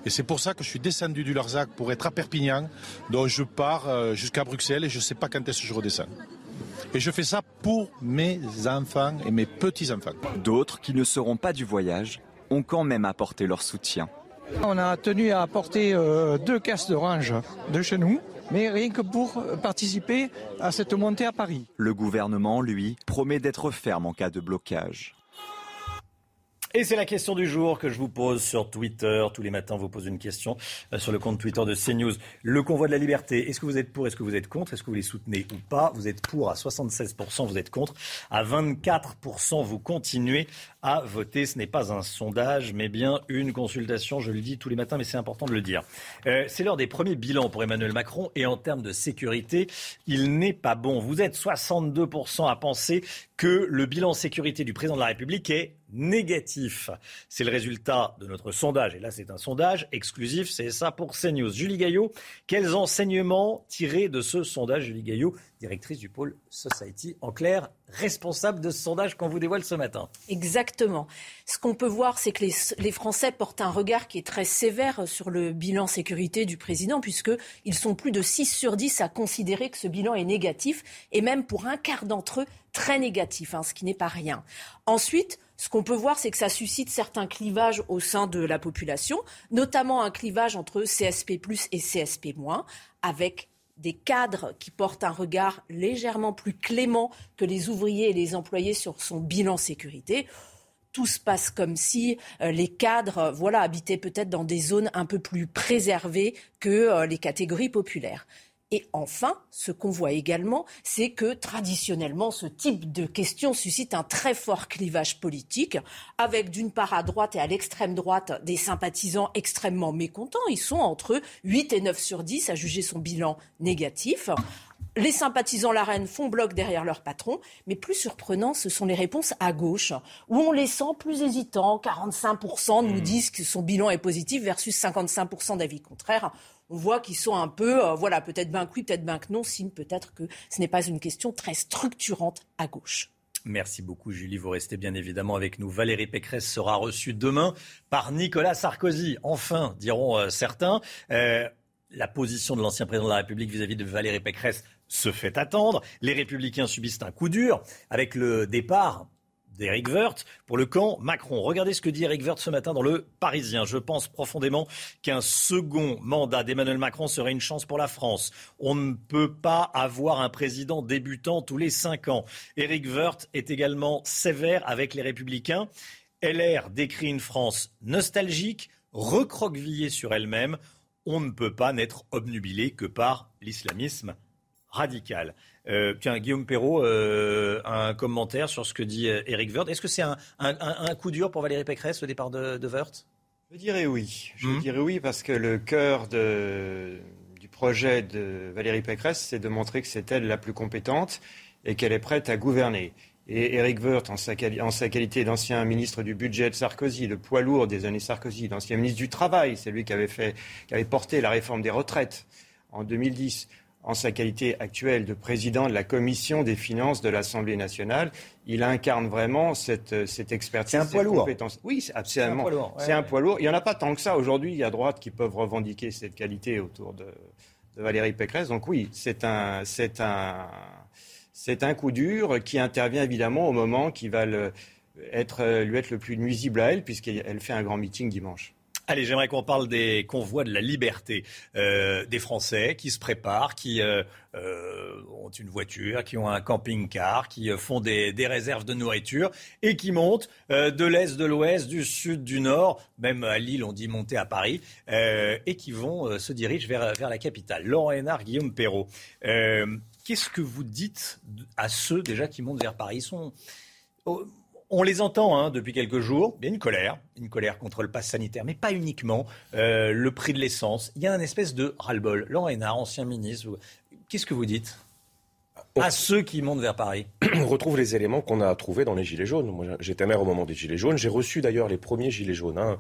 Et c'est pour ça que je suis descendu du Larzac pour être à Perpignan. Donc je pars euh, jusqu'à Bruxelles et je ne sais pas quand est-ce que je redescends. Et je fais ça pour mes enfants et mes petits-enfants. D'autres qui ne seront pas du voyage ont quand même apporté leur soutien. On a tenu à apporter euh, deux caisses d'orange de chez nous, mais rien que pour participer à cette montée à Paris. Le gouvernement, lui, promet d'être ferme en cas de blocage. Et c'est la question du jour que je vous pose sur Twitter. Tous les matins, on vous pose une question euh, sur le compte Twitter de CNews. Le convoi de la liberté, est-ce que vous êtes pour, est-ce que vous êtes contre, est-ce que vous les soutenez ou pas? Vous êtes pour à 76%, vous êtes contre à 24%, vous continuez à voter. Ce n'est pas un sondage, mais bien une consultation. Je le dis tous les matins, mais c'est important de le dire. Euh, c'est l'heure des premiers bilans pour Emmanuel Macron et en termes de sécurité, il n'est pas bon. Vous êtes 62% à penser que le bilan sécurité du président de la République est négatif. C'est le résultat de notre sondage. Et là, c'est un sondage exclusif. C'est ça pour CNews. Julie Gaillot, quels enseignements tirés de ce sondage Julie Gaillot, directrice du pôle Society. En clair, responsable de ce sondage qu'on vous dévoile ce matin? Exactement. Ce qu'on peut voir, c'est que les, Français portent un regard qui est très sévère sur le bilan sécurité du président, puisqu'ils sont plus de 6 sur 10 à considérer que ce bilan est négatif, et même pour un quart d'entre eux, très négatif, hein, ce qui n'est pas rien. Ensuite, ce qu'on peut voir, c'est que ça suscite certains clivages au sein de la population, notamment un clivage entre CSP et CSP avec des cadres qui portent un regard légèrement plus clément que les ouvriers et les employés sur son bilan sécurité. Tout se passe comme si euh, les cadres voilà, habitaient peut-être dans des zones un peu plus préservées que euh, les catégories populaires. Et enfin, ce qu'on voit également, c'est que traditionnellement, ce type de questions suscite un très fort clivage politique, avec d'une part à droite et à l'extrême droite des sympathisants extrêmement mécontents. Ils sont entre 8 et 9 sur 10 à juger son bilan négatif. Les sympathisants la reine font bloc derrière leur patron, mais plus surprenant, ce sont les réponses à gauche, où on les sent plus hésitants. 45% nous hmm. disent que son bilan est positif versus 55% d'avis contraires on voit qu'ils sont un peu, euh, voilà, peut-être ben oui, peut-être ben non, signe peut-être que ce n'est pas une question très structurante à gauche. Merci beaucoup Julie, vous restez bien évidemment avec nous. Valérie Pécresse sera reçue demain par Nicolas Sarkozy. Enfin, diront euh, certains, euh, la position de l'ancien président de la République vis-à-vis -vis de Valérie Pécresse se fait attendre. Les républicains subissent un coup dur avec le départ d'Éric Woerth pour le camp Macron. Regardez ce que dit Éric Woerth ce matin dans le Parisien. Je pense profondément qu'un second mandat d'Emmanuel Macron serait une chance pour la France. On ne peut pas avoir un président débutant tous les cinq ans. Éric Woerth est également sévère avec les Républicains. LR décrit une France nostalgique, recroquevillée sur elle-même. On ne peut pas n'être obnubilé que par l'islamisme radical. Euh, tiens, Guillaume Perrault, euh, un commentaire sur ce que dit Eric euh, Woerth. Est-ce que c'est un, coup dur pour Valérie Pécresse, le départ de, de Woerth? Je dirais oui. Je hmm. dirais oui parce que le cœur du projet de Valérie Pécresse, c'est de montrer que c'est elle la plus compétente et qu'elle est prête à gouverner. Et Eric Woerth, en sa, en sa qualité d'ancien ministre du budget de Sarkozy, le poids lourd des années Sarkozy, d'ancien ministre du Travail, c'est lui qui avait, fait, qui avait porté la réforme des retraites en 2010 en sa qualité actuelle de président de la commission des finances de l'Assemblée nationale, il incarne vraiment cette, cette expertise, c'est un poids lourd. Oui, absolument. C'est un, poids lourd. Il n'y en a pas tant que ça aujourd'hui. Il y a droite qui peuvent revendiquer cette qualité autour de, Valérie Pécresse. Donc oui, c'est un, c'est un, c'est un coup dur qui intervient évidemment au moment qui va être, lui être le plus nuisible à elle, puisqu'elle fait un grand meeting dimanche. Allez, j'aimerais qu'on parle des convois de la liberté euh, des Français qui se préparent, qui euh, euh, ont une voiture, qui ont un camping-car, qui font des, réserves de nourriture et qui montent de l'est, de l'ouest, du sud, du nord, même à Lille, on dit monter à Paris, et qui vont se diriger vers, vers la capitale. Laurent Hénard, Guillaume Perrault. Qu'est-ce que vous dites à ceux déjà qui montent vers Paris? Ils sont On les entend hein, depuis quelques jours. Il y a une colère, une colère contre le pass sanitaire, mais pas uniquement. Euh, le prix de l'essence. Il y a un espèce de ras-le-bol. Laurent Hénard, ancien ministre, qu'est-ce que vous dites? À ceux qui montent vers Paris On retrouve les éléments qu'on a trouvés dans les Gilets jaunes. Moi, j'étais maire au moment des Gilets jaunes. J'ai reçu d'ailleurs les premiers Gilets jaunes. Hein,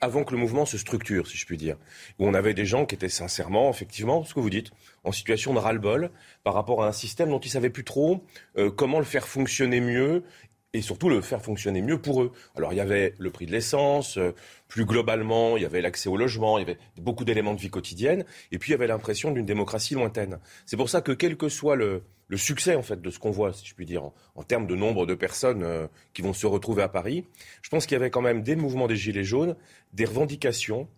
avant que le mouvement se structure, si je puis dire, où on avait des gens qui étaient sincèrement, effectivement, ce que vous dites, en situation de ras-le-bol par rapport à un système dont ils savaient plus trop euh, comment le faire fonctionner mieux et surtout le faire fonctionner mieux pour eux. Alors il y avait le prix de l'essence, euh, plus globalement, il y avait l'accès au logement, il y avait beaucoup d'éléments de vie quotidienne, et puis il y avait l'impression d'une démocratie lointaine. C'est pour ça que quel que soit le, le succès en fait de ce qu'on voit, si je puis dire, en, termes de nombre de personnes euh, qui vont se retrouver à Paris, je pense qu'il y avait quand même des mouvements des Gilets jaunes, des revendications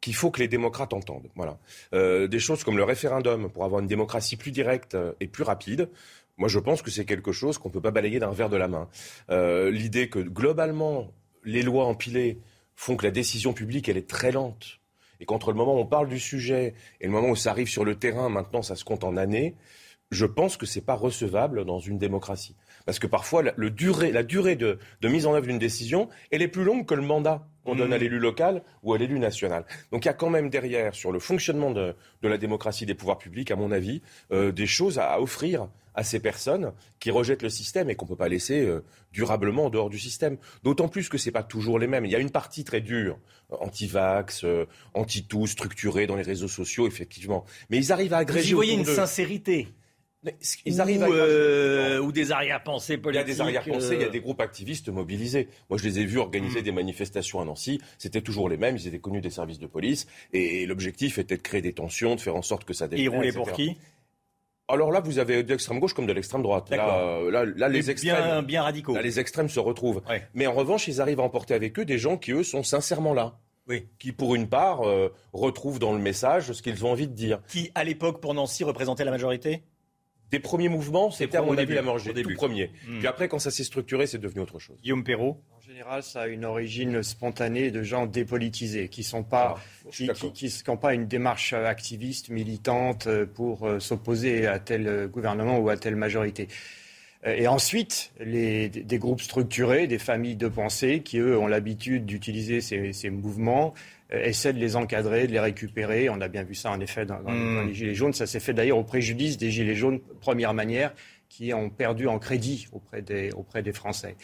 qu'il faut que les démocrates entendent. Voilà. Euh, des choses comme le référendum pour avoir une démocratie plus directe et plus rapide. Moi, je pense que c'est quelque chose qu'on ne peut pas balayer d'un verre de la main. Euh, l'idée que globalement, les lois empilées font que la décision publique, elle est très lente. Et qu'entre le moment où on parle du sujet et le moment où ça arrive sur le terrain, maintenant, ça se compte en années je pense que ce n'est pas recevable dans une démocratie. Parce que parfois, la, durée, la durée de, mise en œuvre d'une décision, elle est plus longue que le mandat qu'on donne à mmh. l'élu local ou à l'élu national. Donc il y a quand même derrière, sur le fonctionnement de, la démocratie des pouvoirs publics, à mon avis, euh, des choses à, offrir à ces personnes qui rejettent le système et qu'on ne peut pas laisser euh, durablement en dehors du système. D'autant plus que ce n'est pas toujours les mêmes. Il y a une partie très dure, euh, anti-vax, anti-tout, structurée dans les réseaux sociaux, effectivement. Mais ils arrivent à agréger. Vous voyez une sincérité ils arrivent ou, euh, ou des arrière-pensées politiques. Il y a des arrière-pensées, il y a euh. des groupes activistes mobilisés. Moi, je les ai vus organiser mm. des manifestations à Nancy. C'était toujours les mêmes. Ils étaient connus des services de police. Et, l'objectif était de créer des tensions, de faire en sorte que ça dégénère. Et ils roulaient pour qui? Alors là, vous avez de l'extrême gauche comme de l'extrême droite. Là, là, les extrêmes, bien, radicaux. Là, les extrêmes se retrouvent. Mais en revanche, ils arrivent à emporter avec eux des gens qui, eux, sont sincèrement là. Oui. Qui, pour une part, euh, retrouvent dans le message ce qu'ils ont envie de dire. Qui, à l'époque, pour Nancy, représentait la majorité? Des premiers mouvements, c'était à mon avis la marge tout premier. Hmm. Puis après, quand ça s'est structuré, c'est devenu autre chose. Guillaume Perrault En général, ça a une origine spontanée de gens dépolitisés, qui sont pas, ah, qui n'ont pas une démarche activiste, militante euh, pour euh, s'opposer à tel gouvernement ou à telle majorité. Euh, et ensuite, les, des groupes structurés, des familles de pensée qui, eux, ont l'habitude d'utiliser ces, ces mouvements euh, essaie de les encadrer, de les récupérer. On a bien vu ça en effet dans, hmm. les Gilets jaunes. Ça s'est fait d'ailleurs au préjudice des Gilets jaunes, première manière, qui ont perdu en crédit auprès des, auprès des Français.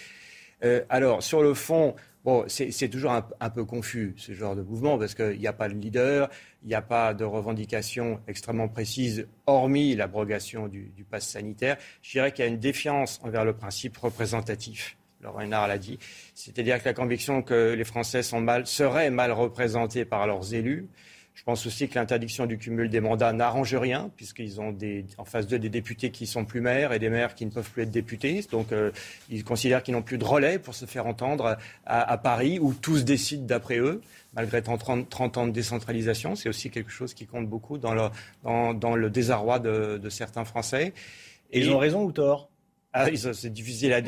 Euh, alors, sur le fond, bon, c'est toujours un, peu confus, ce genre de mouvement, parce qu'il n'y a pas de leader, il n'y a pas de revendication extrêmement précise, hormis l'abrogation du, du pass sanitaire. Je dirais qu'il y a une défiance envers le principe représentatif. Laurent Hénard l'a dit. C'est-à-dire que la conviction que les Français sont mal, seraient mal représentés par leurs élus. Je pense aussi que l'interdiction du cumul des mandats n'arrange rien, puisqu'ils ont des, en face d'eux des députés qui sont plus maires et des maires qui ne peuvent plus être députés. Donc euh, ils considèrent qu'ils n'ont plus de relais pour se faire entendre à, Paris, où tous décident d'après eux, malgré 30, 30, ans de décentralisation. C'est aussi quelque chose qui compte beaucoup dans le, dans, le désarroi de, de certains Français. Et ils ont raison ou tort? Ah c'est difficile, à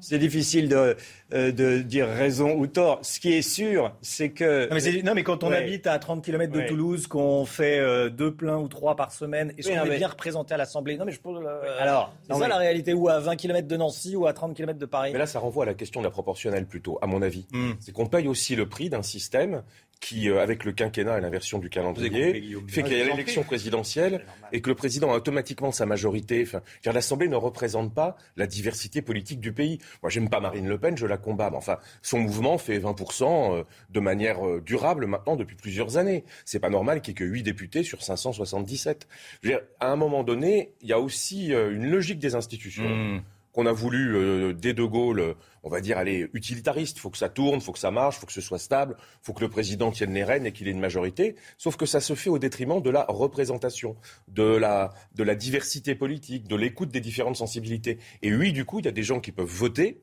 c'est difficile de, euh, de, dire raison ou tort. Ce qui est sûr, c'est que... Non mais, quand on habite à 30 km de Toulouse, qu'on fait euh, deux pleins ou trois par semaine, est-ce qu'on est bien représenté à l'Assemblée? Non mais je pose... Alors, c'est ça la réalité, ou à 20 km de Nancy, ou à 30 km de Paris Mais là, ça renvoie à la question de la proportionnelle plutôt, à mon avis. Hmm. C'est qu'on paye aussi le prix d'un système qui, euh, avec le quinquennat et l'inversion du calendrier, fait qu'il y a l'élection présidentielle et que le président a automatiquement sa majorité. Enfin, car l'Assemblée ne représente pas la diversité politique du pays. Moi, j'aime pas Marine Le Pen, je la combats. Mais enfin, son mouvement fait 20% euh, de manière euh, durable maintenant depuis plusieurs années. C'est pas normal qu'il y ait que 8 députés sur 577. Je veux dire, à un moment donné, il y a aussi une logique des institutions. Mmh qu'on a voulu, euh, dès De Gaulle, on va dire, aller utilitariste. Il faut que ça tourne, il faut que ça marche, il faut que ce soit stable, il faut que le président tienne les rênes et qu'il ait une majorité. Sauf que ça se fait au détriment de la représentation, de la, de la diversité politique, de l'écoute des différentes sensibilités. Et oui, du coup, il y a des gens qui peuvent voter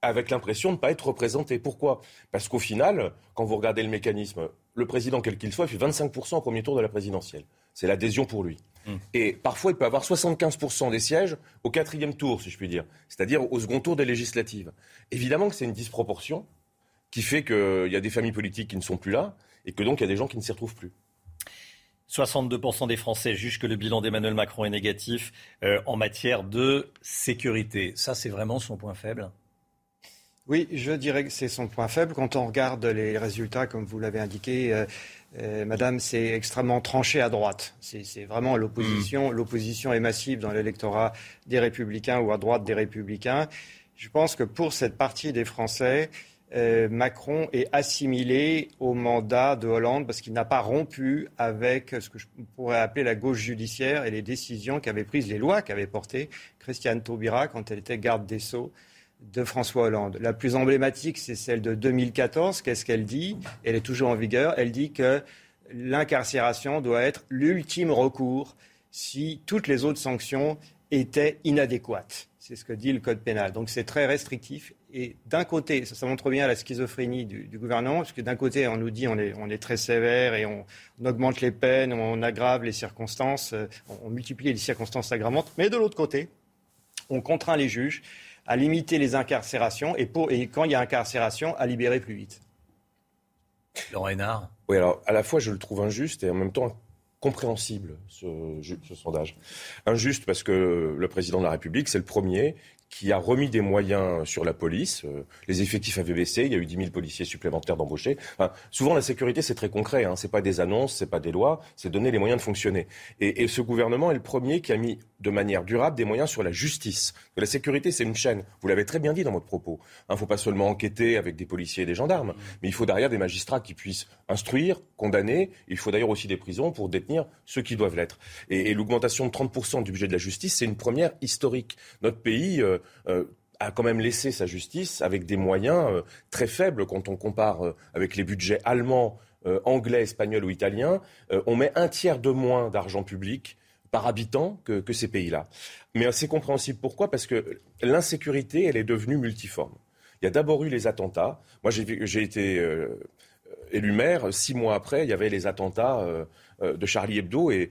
avec l'impression de ne pas être représentés. Pourquoi? Parce qu'au final, quand vous regardez le mécanisme, le président, quel qu'il soit, fait 25% au premier tour de la présidentielle. C'est l'adhésion pour lui. Hum. Et parfois, il peut avoir 75% des sièges au quatrième tour, si je puis dire, c'est-à-dire au second tour des législatives. Évidemment que c'est une disproportion qui fait qu'il y a des familles politiques qui ne sont plus là et que donc il y a des gens qui ne s'y retrouvent plus. 62% des Français jugent que le bilan d'Emmanuel Macron est négatif euh, en matière de sécurité. Ça, c'est vraiment son point faible? Oui, je dirais que c'est son point faible. Quand on regarde les résultats, comme vous l'avez indiqué, euh, euh, Madame, c'est extrêmement tranché à droite. C'est vraiment l'opposition. Hmm. L'opposition est massive dans l'électorat des Républicains ou à droite des Républicains. Je pense que pour cette partie des Français, euh, Macron est assimilé au mandat de Hollande parce qu'il n'a pas rompu avec ce que je pourrais appeler la gauche judiciaire et les décisions qu'avaient prises, les lois qu'avait portées Christiane Taubira quand elle était garde des Sceaux de François Hollande. La plus emblématique, c'est celle de 2014. Qu'est-ce qu'elle dit? Elle est toujours en vigueur. Elle dit que l'incarcération doit être l'ultime recours si toutes les autres sanctions étaient inadéquates. C'est ce que dit le Code pénal. Donc c'est très restrictif. Et d'un côté, ça, montre bien la schizophrénie du, gouvernement, parce que d'un côté, on nous dit on est, on est très sévère et on, augmente les peines, on aggrave les circonstances, euh, on multiplie les circonstances aggravantes. Mais de l'autre côté, on contraint les juges à limiter les incarcérations et, pour, et quand il y a incarcération, à libérer plus vite. Laurent Hénard Oui, alors à la fois je le trouve injuste et en même temps compréhensible, ce, ce sondage. Injuste parce que le président de la République, c'est le premier qui a remis des moyens sur la police. Euh, les effectifs avaient baissé, il y a eu 10 000 policiers supplémentaires d'embauchés. Enfin, souvent, la sécurité, c'est très concret. Hein. Ce n'est pas des annonces, ce n'est pas des lois, c'est donner les moyens de fonctionner. Et, et, ce gouvernement est le premier qui a mis de manière durable des moyens sur la justice. La sécurité, c'est une chaîne. Vous l'avez très bien dit dans votre propos. Il hein, ne faut pas seulement enquêter avec des policiers et des gendarmes, mais il faut derrière des magistrats qui puissent instruire, condamner. Il faut d'ailleurs aussi des prisons pour détenir ceux qui doivent l'être. Et, l'augmentation de 30% du budget de la justice, c'est une première historique. Notre pays... Euh, euh, a quand même laissé sa justice avec des moyens euh, très faibles quand on compare avec les budgets allemands, anglais, espagnols ou italiens. on met un tiers de moins d'argent public par habitant que, ces pays-là. Mais c'est compréhensible. Pourquoi? Parce que l'insécurité, elle est devenue multiforme. Il y a d'abord eu les attentats. Moi, j'ai été élu maire. Six mois après, il y avait les attentats de Charlie Hebdo. Et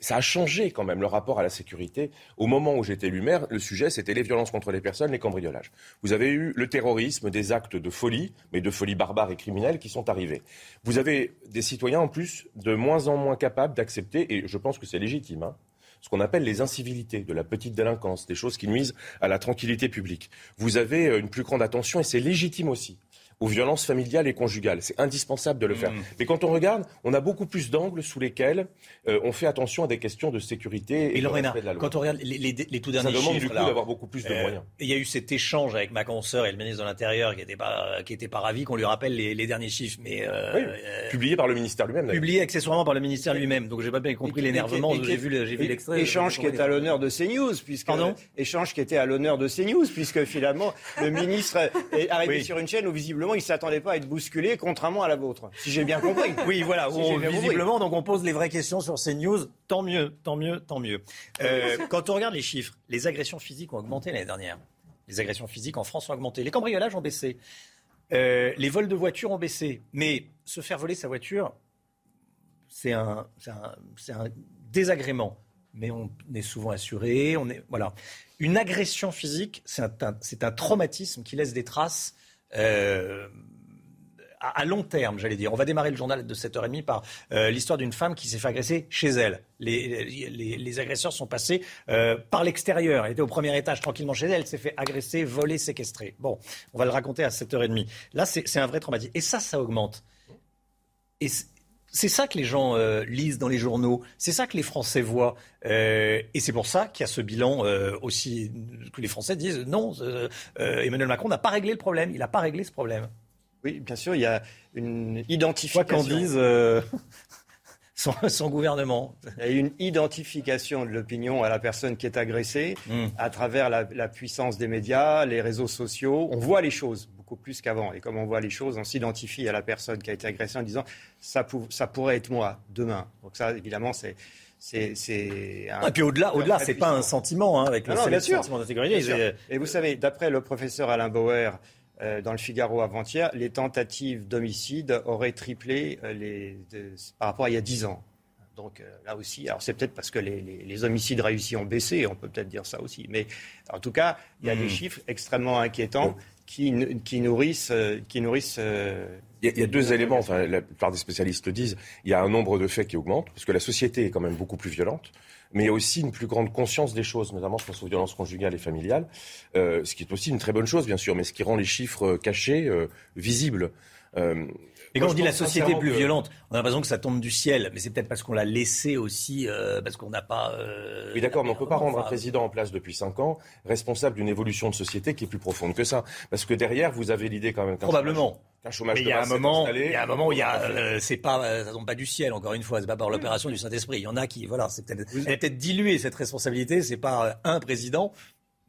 ça a changé quand même le rapport à la sécurité. Au moment où j'étais élu maire, le sujet, c'était les violences contre les personnes, les cambriolages. Vous avez eu le terrorisme, des actes de folie, mais de folie barbare et criminelle qui sont arrivés. Vous avez des citoyens, en plus, de moins en moins capables d'accepter, et je pense que c'est légitime, hein, ce qu'on appelle les incivilités, de la petite délinquance, des choses qui nuisent à la tranquillité publique. Vous avez une plus grande attention, et c'est légitime aussi, aux violences familiales et conjugales. C'est indispensable de le faire. Mmh. Mais quand on regarde, on a beaucoup plus d'angles sous lesquels euh, on fait attention à des questions de sécurité et, et de Lorena, respect de la loi. quand on regarde les, les, les tout derniers Ça demande chiffres, du coup d'avoir beaucoup plus de euh, moyens. Il y a eu cet échange avec ma consoeur et le ministre de l'Intérieur qui n'était pas, qui était pas ravi qu'on lui rappelle les, les, derniers chiffres. Mais, euh, oui, publié par le ministère lui-même. Publié accessoirement par le ministère lui-même. Donc j'ai pas bien compris l'énervement. J'ai vu, j'ai vu l'extrait. Échange qui est à l'honneur de CNews, puisque Pardon? échange qui était à l'honneur de CNews, puisque finalement le ministre est arrivé Oui. sur une chaîne où visiblement il s'attendait pas à être bousculé, contrairement à la vôtre, si j'ai bien compris. Oui, voilà, Si on- compris. visiblement, donc on pose les vraies questions sur ces news. Tant mieux, tant mieux, tant mieux. Euh, quand on regarde les chiffres, les agressions physiques ont augmenté l'année dernière. Les agressions physiques en France ont augmenté. Les cambriolages ont baissé. Euh, les vols de voitures ont baissé. Mais se faire voler sa voiture, c'est un, désagrément. Mais on est souvent assuré. On est, voilà. Une agression physique, c'est un, un- c'est un traumatisme qui laisse des traces. Euh, à, long terme, j'allais dire. On va démarrer le journal de 7h30 par euh, l'histoire d'une femme qui s'est fait agresser chez elle. Les, les- agresseurs sont passés euh, par l'extérieur. Elle était au premier étage tranquillement chez elle, elle s'est fait agresser, voler, séquestrer. Bon, on va le raconter à 7h30. Là, c'est c'est un vrai traumatisme. Et ça, ça augmente. Et c'est- ça que les gens euh, lisent dans les journaux, c'est ça que les Français voient. Euh, et c'est pour ça qu'il y a ce bilan euh, aussi que les Français disent non, Emmanuel Macron n'a pas réglé le problème, il n'a pas réglé ce problème. Oui, bien sûr, il y a une Quoi identification. qu'en dise euh, son, son gouvernement. A une identification de l'opinion à la personne qui est agressée Hmm. à travers la, la puissance des médias, les réseaux sociaux. On voit les choses beaucoup plus qu'avant. Et comme on voit les choses, on s'identifie à la personne qui a été agressée en disant ça, pou- ça pourrait être moi demain. Donc ça, évidemment, c'est c'est un- Ah, Et puis au-delà, au-delà, c'est pas un sentiment hein, avec le Non, non, bien le sûr. sentiment d'insécurité. Bien sûr. c'est- Et vous savez, d'après le professeur Alain Bauer euh, dans le Figaro avant-hier, les tentatives d'homicide auraient triplé euh, les, de- par rapport à il y a 10 ans. Donc euh, là aussi, alors c'est peut-être parce que les, les- les homicides réussis ont baissé, on peut peut-être dire ça aussi. Mais en tout cas, il y a Hmm. des chiffres extrêmement inquiétants qui, qui nourrissent, qui nourrissent. Il y a, il y a deux éléments, enfin, la plupart des spécialistes le disent. Il y a un nombre de faits qui augmente, parce que la société est quand même beaucoup plus violente. Mais il y a aussi une plus grande conscience des choses, notamment je pense aux violences conjugales et familiales, euh, ce qui est aussi une très bonne chose, bien sûr, mais ce qui rend les chiffres cachés euh, visibles. Euh, et quand on dit la société plus violente, on a l'impression que ça tombe du ciel, mais c'est peut-être parce qu'on l'a laissé aussi, euh, parce qu'on n'a pas. Euh, oui, d'accord, mais on ne peut pas rendre un président en place depuis 5 ans responsable d'une évolution de société qui est plus profonde que ça. Parce que derrière, vous avez l'idée quand même. Probablement. Un chômage mais il y a un moment, il y a un moment où il y a, c'est pas, ça tombe pas du ciel. Encore une fois, c'est pas par l'opération du Saint-Esprit. Il y en a qui, voilà, c'est peut-être, elle est peut-être diluée cette responsabilité. C'est pas un président,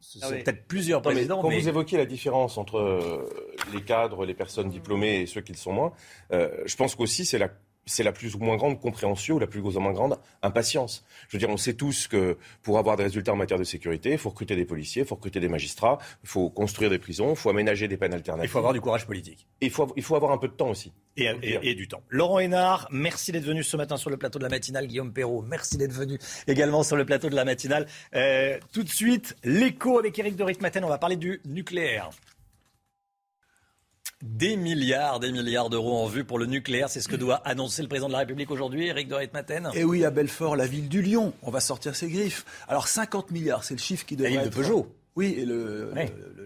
c'est ah peut-être plusieurs présidents. quand vous évoquez la différence entre euh, les cadres, les personnes diplômées et ceux qui le sont moins, euh, je pense qu'aussi c'est la c'est la plus ou moins grande compréhension, la plus ou moins grande impatience. Je veux dire, on sait tous que pour avoir des résultats en matière de sécurité, il faut recruter des policiers, il faut recruter des magistrats, il faut construire des prisons, il faut aménager des peines alternatives. Il faut avoir du courage politique. Et il faut, il faut avoir un peu de temps aussi. Et, et, du temps. Laurent Hénard, merci d'être venu ce matin sur le plateau de la matinale. Guillaume Perrault, merci d'être venu également sur le plateau de la matinale. Euh, tout de suite, l'écho avec Eric de Ritmaten. On va parler du nucléaire. Des milliards, des milliards d'euros en vue pour le nucléaire. C'est ce que doit annoncer le président de la République aujourd'hui, Éric Dorit-Maten. Et oui, à Belfort, la ville du Lyon. On va sortir ses griffes. Alors 50 milliards, c'est le chiffre qui devrait la ville de Peugeot. Oui, et le,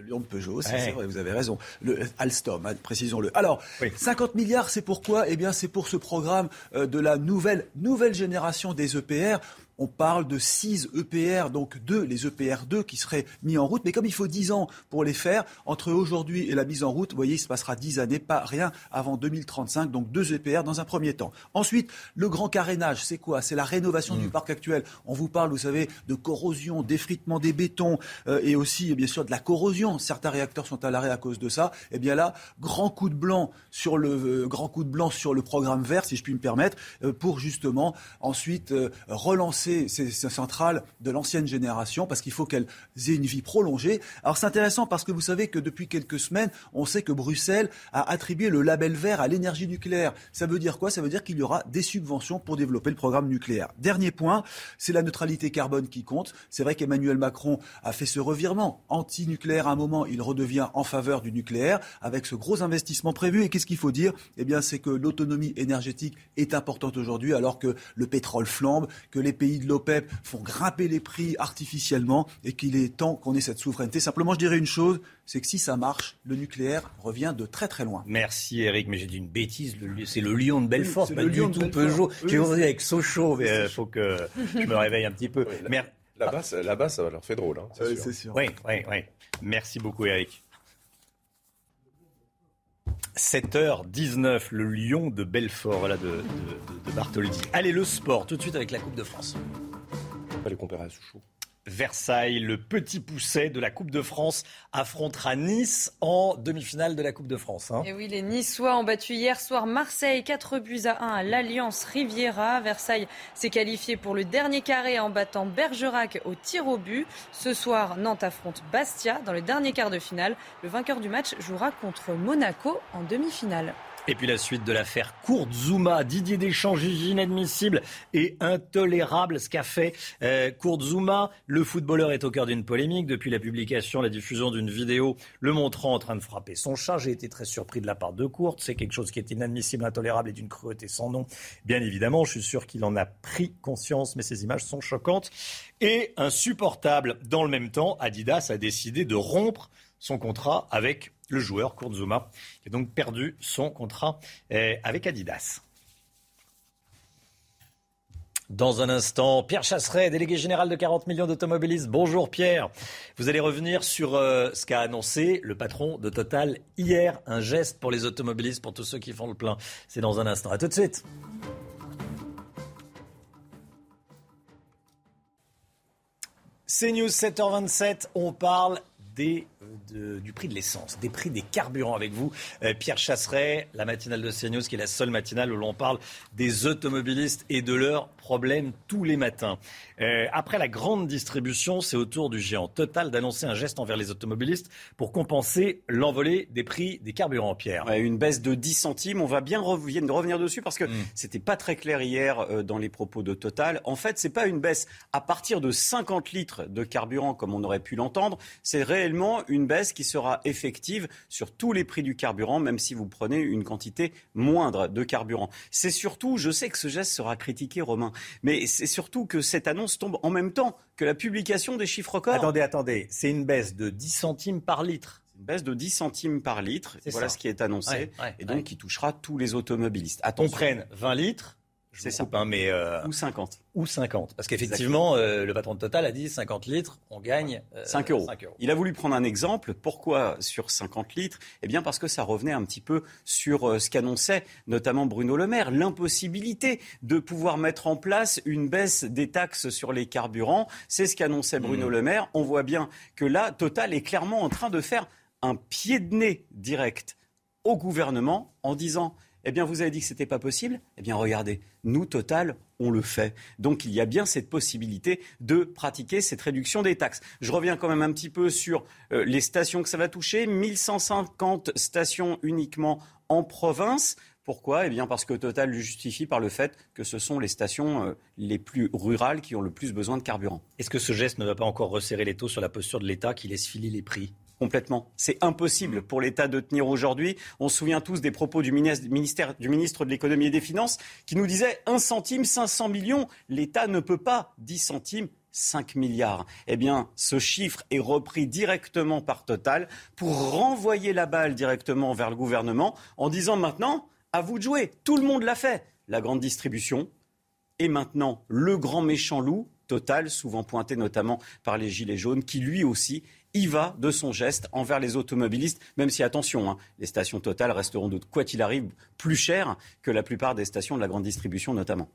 Lyon de Peugeot, c'est vrai, vous avez raison. Le Alstom, hein, précisons-le. Alors, 50 milliards, c'est pourquoi Eh bien, c'est pour ce programme euh, de la nouvelle, nouvelle génération des EPR on parle de 6 EPR, donc 2, les EPR 2 qui seraient mis en route. Mais comme il faut 10 ans pour les faire, entre aujourd'hui et la mise en route, vous voyez, il se passera 10 années, pas rien avant 2035, donc 2 EPR dans un premier temps. Ensuite, le grand carénage, c'est quoi? C'est la rénovation du mm. parc actuel. On vous parle, vous savez, de corrosion, d'effritement des bétons euh, et aussi, bien sûr, de la corrosion. Certains réacteurs sont à l'arrêt à cause de ça. Eh bien là, grand coup de blanc sur le, euh, grand coup de blanc sur le programme vert, si je puis me permettre, euh, pour justement ensuite relancer ces, centrales de l'ancienne génération parce qu'il faut qu'elles aient une vie prolongée. Alors c'est intéressant parce que vous savez que depuis quelques semaines, on sait que Bruxelles a attribué le label vert à l'énergie nucléaire. Ça veut dire quoi? Ça veut dire qu'il y aura des subventions pour développer le programme nucléaire. Dernier point, c'est la neutralité carbone qui compte. C'est vrai qu'Emmanuel Macron a fait ce revirement anti-nucléaire à un moment, il redevient en faveur du nucléaire avec ce gros investissement prévu. Et qu'est-ce qu'il faut dire? Eh bien, c'est que l'autonomie énergétique est importante aujourd'hui alors que le pétrole flambe, que les pays de l'OPEP font grimper les prix artificiellement et qu'il est temps qu'on ait cette souveraineté. Simplement, je dirais une chose, c'est que si ça marche, le nucléaire revient de très très loin. Merci Eric, mais j'ai dit une bêtise, c'est le lion de Belfort, pas du tout Peugeot. J'ai oui, avec Sochaux, mais il euh, faut que je me réveille un petit peu. Là-bas, là ça leur fait drôle. Hein, c'est sûr. Oui, oui, oui. Merci beaucoup Eric. 7h19, le lion de Belfort, de, de, de, Bartholdi. Allez, le sport, tout de suite avec la Coupe de France. Pas les comparer à Souchou. Versailles, le petit pousset de la Coupe de France, affrontera Nice en demi-finale de la Coupe de France. Hein. Et oui, les Niçois ont battu hier soir Marseille 4 buts à 1 à l'Alliance Riviera. Versailles s'est qualifié pour le dernier carré en battant Bergerac au tir au but. Ce soir, Nantes affronte Bastia dans le dernier quart de finale. Le vainqueur du match jouera contre Monaco en demi-finale. Et puis la suite de l'affaire Zuma, Didier Deschamps juge inadmissible et intolérable ce qu'a fait euh, Zuma. Le footballeur est au cœur d'une polémique depuis la publication, la diffusion d'une vidéo le montrant en train de frapper son chat. J'ai été très surpris de la part de Courte. C'est quelque chose qui est inadmissible, intolérable et d'une cruauté sans nom. Bien évidemment, je suis sûr qu'il en a pris conscience, mais ces images sont choquantes et insupportables. Dans le même temps, Adidas a décidé de rompre son contrat avec le joueur Kurzuma, qui a donc perdu son contrat eh, avec Adidas. Dans un instant, Pierre Chasseret, délégué général de 40 millions d'automobilistes. Bonjour Pierre. Vous allez revenir sur euh, ce qu'a annoncé le patron de Total hier. Un geste pour les automobilistes, pour tous ceux qui font le plein. C'est dans un instant. À tout de suite. C'est News 7h27. On parle des du prix de l'essence, des prix des carburants avec vous. Euh, Pierre Chasseret, la matinale de CNews, qui est la seule matinale où l'on parle des automobilistes et de leurs problèmes tous les matins. Euh, après la grande distribution, c'est au tour du géant Total d'annoncer un geste envers les automobilistes pour compenser l'envolée des prix des carburants, Pierre. une baisse de 10 centimes. On va bien revenir dessus parce que ce mm. c'était pas très clair hier euh, dans les propos de Total. En fait, c'est pas une baisse à partir de 50 litres de carburant comme on aurait pu l'entendre. C'est réellement une baisse qui sera effective sur tous les prix du carburant, même si vous prenez une quantité moindre de carburant. C'est surtout, je sais que ce geste sera critiqué, Romain, mais c'est surtout que cette annonce tombe en même temps que la publication des chiffres records. Attendez, attendez, c'est une baisse de 10 centimes par litre. Une baisse de 10 centimes par litre, voilà ça. ce qui est annoncé, Ouais, ouais, et donc ouais. qui touchera tous les automobilistes. On Attention. prenne 20 litres, C'est vous ça. coupe, hein, mais euh, Ou 50. ou 50. Parce qu'effectivement, euh, le patron de Total a dit 50 litres, on gagne euh, 5 euros. 5 euros. Il a voulu prendre un exemple. Pourquoi sur 50 litres? Eh bien parce que ça revenait un petit peu sur euh, ce qu'annonçait notamment Bruno Le Maire, l'impossibilité de pouvoir mettre en place une baisse des taxes sur les carburants. C'est ce qu'annonçait Bruno Le Maire. On voit bien que là, Total est clairement en train de faire un pied de nez direct au gouvernement en disant eh bien, vous avez dit que ce n'était pas possible. Eh bien, regardez, nous, Total, on le fait. Donc, il y a bien cette possibilité de pratiquer cette réduction des taxes. Je reviens quand même un petit peu sur euh, les stations que ça va toucher. 1150 stations uniquement en province. Pourquoi? Eh bien, parce que Total le justifie par le fait que ce sont les stations euh, les plus rurales qui ont le plus besoin de carburant. Est-ce que ce geste ne va pas encore resserrer les taux sur la posture de l'État qui laisse filer les prix? Complètement. C'est impossible pour l'État de tenir aujourd'hui. On se souvient tous des propos du ministère- du ministre de l'économie et des finances qui nous disait 1 centime, 500 millions. L'État ne peut pas 10 centimes. 5 milliards. Eh bien, ce chiffre est repris directement par Total pour renvoyer la balle directement vers le gouvernement en disant maintenant, à vous de jouer. Tout le monde l'a fait. La grande distribution, et maintenant, le grand méchant loup, Total, souvent pointé notamment par les Gilets jaunes, qui lui aussi y va de son geste envers les automobilistes, même si, attention, hein, les stations Total resteront, de quoi qu'il arrive, plus chères que la plupart des stations de la grande distribution notamment.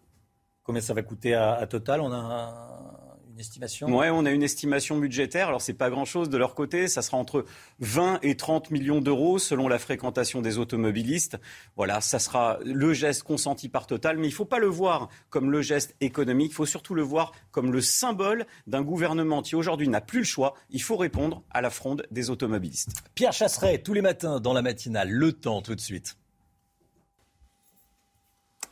Combien ça va coûter à, à Total? On a une estimation Ouais, on a une estimation budgétaire. Alors, c'est pas grand-chose de leur côté. Ça sera entre 20 et 30 millions d'euros selon la fréquentation des automobilistes. Voilà, ça sera le geste consenti par Total. Mais il faut pas le voir comme le geste économique. Il faut surtout le voir comme le symbole d'un gouvernement qui aujourd'hui n'a plus le choix. Il faut répondre à la fronde des automobilistes. Pierre Chasseret, tous les matins dans la matinale, le temps tout de suite.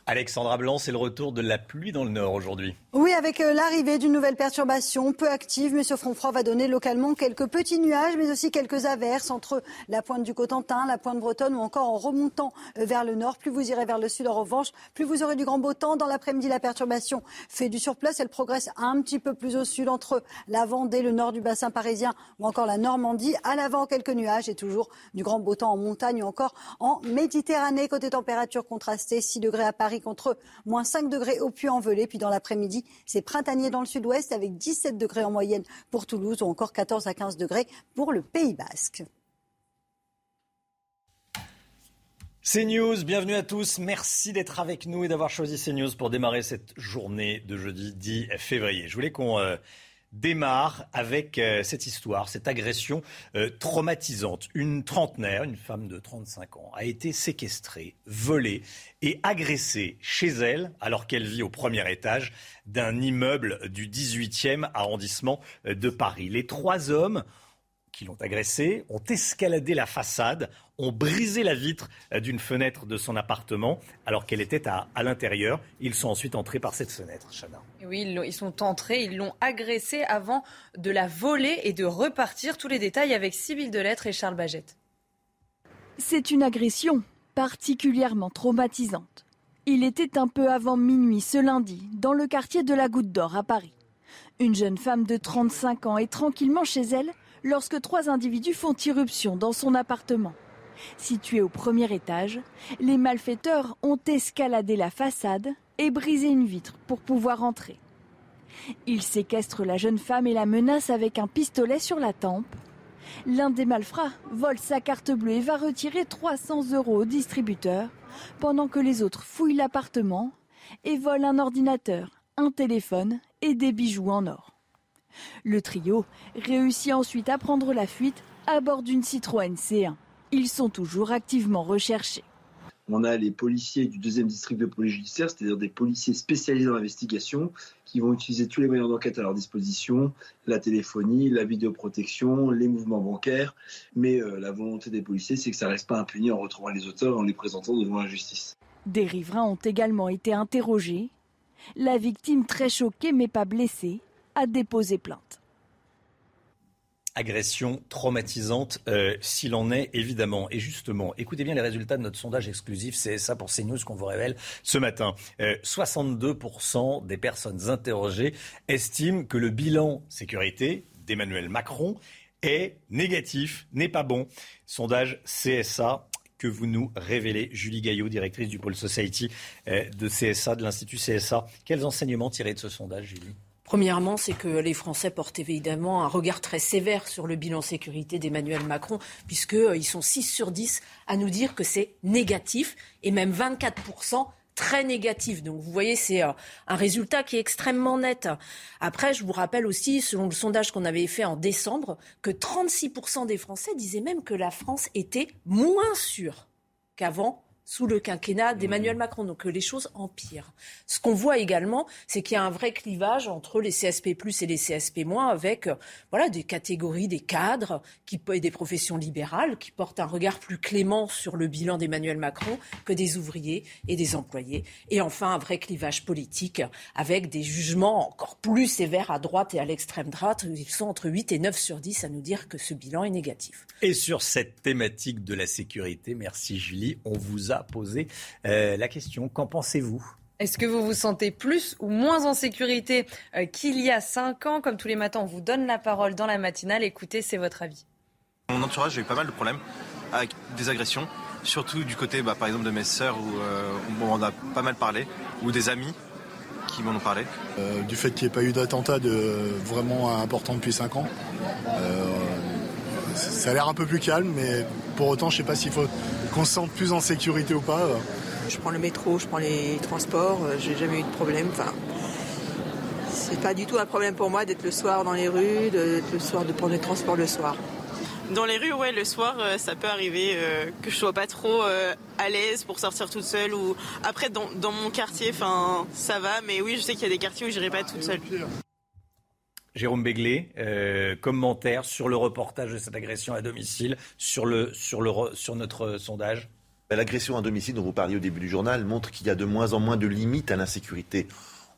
Alexandra Blanc, c'est le retour de la pluie dans le nord aujourd'hui. Oui, avec euh, l'arrivée d'une nouvelle perturbation peu active, mais ce front froid va donner localement quelques petits nuages, mais aussi quelques averses entre la pointe du Cotentin, la pointe bretonne ou encore en remontant euh, vers le nord. Plus vous irez vers le sud, en revanche, plus vous aurez du grand beau temps. Dans l'après-midi, la perturbation fait du surplace. Elle progresse un petit peu plus au sud entre la Vendée, le nord du bassin parisien ou encore la Normandie. À l'avant, quelques nuages et toujours du grand beau temps en montagne ou encore en Méditerranée. Côté température contrastée, 6 degrés à Paris contre moins 5 degrés au Puy-en-Velay. Puis dans l'après-midi, c'est printanier dans le sud-ouest avec 17 degrés en moyenne pour Toulouse ou encore 14 à 15 degrés pour le Pays Basque. CNews, bienvenue à tous. Merci d'être avec nous et d'avoir choisi CNews pour démarrer cette journée de jeudi 10 février. Je voulais qu'on euh, démarre avec euh, cette histoire, cette agression euh, traumatisante. Une trentenaire, une femme de 35 ans, a été séquestrée, volée et agressée chez elle alors qu'elle vit au premier étage d'un immeuble du 18e arrondissement euh, de Paris. Les trois hommes qui l'ont agressée ont escaladé la façade, ont brisé la vitre d'une fenêtre de son appartement alors qu'elle était à, à l'intérieur. Ils sont ensuite entrés par cette fenêtre, Chana. Oui, ils, sont entrés, ils l'ont agressée avant de la voler et de repartir. Tous les détails avec Sybille Delettre et Charles Bagette. C'est une agression particulièrement traumatisante. Il était un peu avant minuit ce lundi, dans le quartier de la Goutte d'Or à Paris. Une jeune femme de 35 ans est tranquillement chez elle lorsque trois individus font irruption dans son appartement. Situé au premier étage, les malfaiteurs ont escaladé la façade et brisé une vitre pour pouvoir entrer. Ils séquestrent la jeune femme et la menacent avec un pistolet sur la tempe. L'un des malfrats vole sa carte bleue et va retirer 300 euros au distributeur, pendant que les autres fouillent l'appartement et volent un ordinateur, un téléphone et des bijoux en or. Le trio réussit ensuite à prendre la fuite à bord d'une Citroën C1. Ils sont toujours activement recherchés. On a les policiers du deuxième district de police judiciaire, c'est-à-dire des policiers spécialisés dans l'investigation, qui vont utiliser tous les moyens d'enquête à leur disposition, la téléphonie, la vidéoprotection, les mouvements bancaires. Mais euh, la volonté des policiers, c'est que ça ne reste pas impuni en retrouvant les auteurs et en les présentant devant la justice. Des riverains ont également été interrogés. La victime, très choquée mais pas blessée, a déposé plainte. Agression traumatisante, euh, s'il en est, évidemment. Et justement, écoutez bien les résultats de notre sondage exclusif c'est ça pour CNews qu'on vous révèle ce matin. 62% des personnes interrogées estiment que le bilan sécurité d'Emmanuel Macron est négatif, n'est pas bon. Sondage CSA que vous nous révélez. Julie Gaillot, directrice du pôle Society euh, de CSA, de l'Institut CSA. Quels enseignements tirés de ce sondage, Julie? Premièrement, c'est que les Français portent évidemment un regard très sévère sur le bilan sécurité d'Emmanuel Macron, puisqu'ils euh, sont 6 sur 10 à nous dire que c'est négatif, et même 24% très négatif. Donc vous voyez, c'est euh, un résultat qui est extrêmement net. Après, je vous rappelle aussi, selon le sondage qu'on avait fait en décembre, que 36% des Français disaient même que la France était moins sûre qu'avant sous le quinquennat d'Emmanuel mmh. Macron. Donc les choses empirent. Ce qu'on voit également, c'est qu'il y a un vrai clivage entre les CSP+ et les CSP- avec euh, voilà des catégories, des cadres qui, et des professions libérales qui portent un regard plus clément sur le bilan d'Emmanuel Macron que des ouvriers et des employés. Et enfin un vrai clivage politique avec des jugements encore plus sévères à droite et à l'extrême droite. Ils sont entre 8 et 9 sur 10 à nous dire que ce bilan est négatif. Et sur cette thématique de la sécurité, merci Julie, on vous a poser euh, la question. Qu'en pensez-vous? Est-ce que vous vous sentez plus ou moins en sécurité euh, qu'il y a cinq ans? Comme tous les matins, on vous donne la parole dans la matinale. Écoutez, c'est votre avis. Mon entourage, j'ai eu pas mal de problèmes avec des agressions, surtout du côté, bah, par exemple, de mes sœurs, où, euh, on en a pas mal parlé, ou des amis qui m'en ont parlé. du fait qu'il n'y ait pas eu d'attentat de, vraiment important depuis cinq ans, ça a l'air un peu plus calme, mais pour autant, je ne sais pas s'il faut qu'on se sente plus en sécurité ou pas. Je prends le métro, je prends les transports, euh, j'ai jamais eu de problème. Enfin, c'est pas du tout un problème pour moi d'être le soir dans les rues, d'être le soir de prendre les transports le soir. Dans les rues, ouais, le soir, euh, ça peut arriver euh, que je sois pas trop à l'aise pour sortir toute seule. Ou après, dans, dans mon quartier, enfin, ça va. Mais oui, je sais qu'il y a des quartiers où j'irai pas toute seule. Jérôme Béglé, euh, commentaire sur le reportage de cette agression à domicile, sur, notre sondage ben, L'agression à domicile dont vous parliez au début du journal montre qu'il y a de moins en moins de limites à l'insécurité.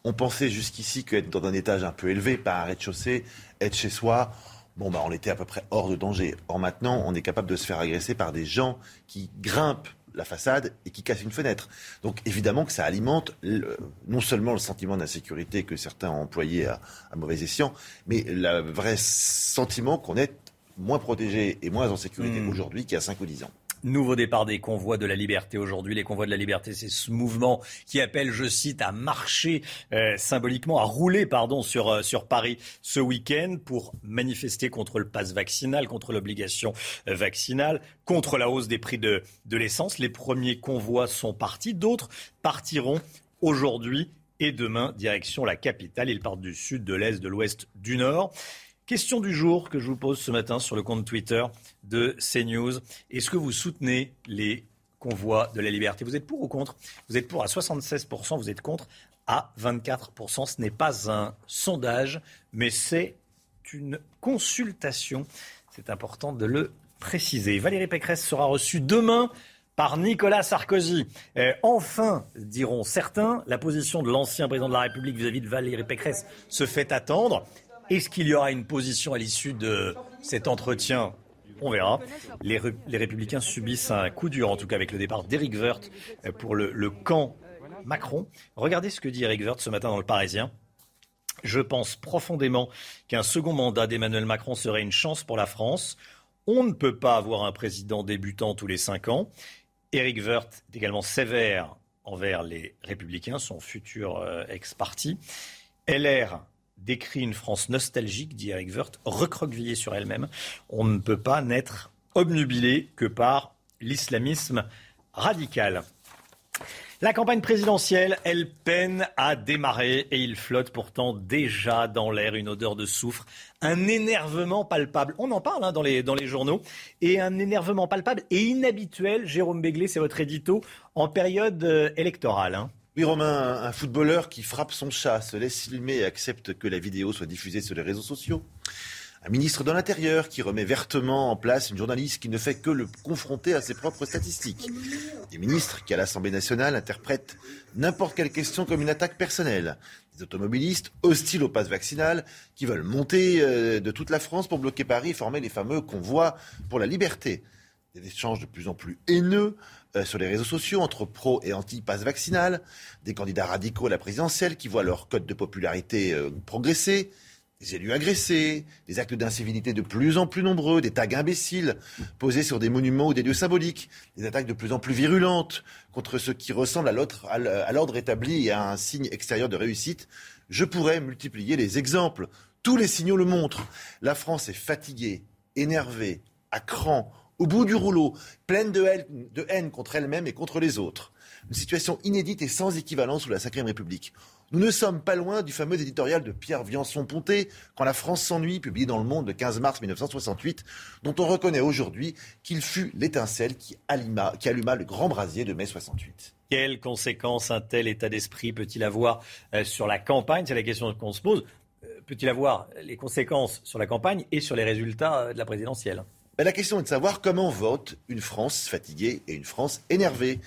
On pensait jusqu'ici qu'être dans un étage un peu élevé, pas un rez-de-chaussée, être chez soi, bon, bah, on était à peu près hors de danger. Or maintenant, on est capable de se faire agresser par des gens qui grimpent la façade et qui casse une fenêtre. Donc évidemment que ça alimente non seulement le sentiment d'insécurité que certains ont employé à, mauvais escient, mais le vrai sentiment qu'on est moins protégé et moins en sécurité hmm. aujourd'hui qu'il y a 5 ou 10 ans. Nouveau départ des convois de la liberté aujourd'hui. Les convois de la liberté, c'est ce mouvement qui appelle, je cite, à marcher euh, symboliquement, à rouler, pardon, sur, euh, sur Paris ce week-end pour manifester contre le pass vaccinal, contre l'obligation euh, vaccinale, contre la hausse des prix de, de l'essence. Les premiers convois sont partis, d'autres partiront aujourd'hui et demain, direction la capitale. Ils partent du sud, de l'est, de l'ouest, du nord. Question du jour que je vous pose ce matin sur le compte Twitter de CNews. Est-ce que vous soutenez les convois de la liberté? Vous êtes pour ou contre? Vous êtes pour à 76%, vous êtes contre? À 24%. Ce n'est pas un sondage, mais c'est une consultation. C'est important de le préciser. Valérie Pécresse sera reçue demain par Nicolas Sarkozy. enfin, diront certains, la position de l'ancien président de la République vis-à-vis -vis de Valérie Pécresse se fait attendre. Est-ce qu'il y aura une position à l'issue de cet entretien on verra. Les, Républicains subissent un coup dur, en tout cas avec le départ d'Éric Woerth pour le, camp Macron. Regardez ce que dit Éric Woerth ce matin dans le Parisien. Je pense profondément qu'un second mandat d'Emmanuel Macron serait une chance pour la France. On ne peut pas avoir un président débutant tous les cinq ans. Éric Woerth est également sévère envers les Républicains, son futur euh, ex-parti. LR décrit une France nostalgique, dit Eric Woerth, recroquevillée sur elle-même. On ne peut pas n'être obnubilé que par l'islamisme radical. La campagne présidentielle, elle peine à démarrer et il flotte pourtant déjà dans l'air une odeur de soufre, un énervement palpable. On en parle hein, dans, les, journaux. Et un énervement palpable et inhabituel, Jérôme Béglé, c'est votre édito, en période euh, électorale. Hein. Oui, Romain, un footballeur qui frappe son chat, se laisse filmer et accepte que la vidéo soit diffusée sur les réseaux sociaux. Un ministre de l'Intérieur qui remet vertement en place une journaliste qui ne fait que le confronter à ses propres statistiques. Des ministres qui, à l'Assemblée nationale, interprètent n'importe quelle question comme une attaque personnelle. Des automobilistes hostiles au pass vaccinal qui veulent monter euh, de toute la France pour bloquer Paris et former les fameux convois pour la liberté. Des échanges de plus en plus haineux euh, sur les réseaux sociaux entre pro et anti-pass vaccinal. Des candidats radicaux à la présidentielle qui voient leur code de popularité euh, progresser des élus agressés, des actes d'incivilité de plus en plus nombreux, des tags imbéciles posés sur des monuments ou des lieux symboliques, des attaques de plus en plus virulentes contre ce qui ressemble à l'ordre établi et à un signe extérieur de réussite. Je pourrais multiplier les exemples. Tous les signaux le montrent. La France est fatiguée, énervée, à cran, au bout du rouleau, pleine de haine, contre elle-même et contre les autres. Une situation inédite et sans équivalent sous la Ve République. Nous ne sommes pas loin du fameux éditorial de Pierre Viançon-Ponté, Quand la France s'ennuie, publié dans Le Monde le 15 mars 1968, dont on reconnaît aujourd'hui qu'il fut l'étincelle qui alluma, qui alluma le grand brasier de mai 68. Quelles conséquences un tel état d'esprit peut-il avoir euh, sur la campagne? C'est la question qu'on se pose. Euh, peut-il avoir les conséquences sur la campagne et sur les résultats euh, de la présidentielle? La question est de savoir comment vote une France fatiguée et une France énervée.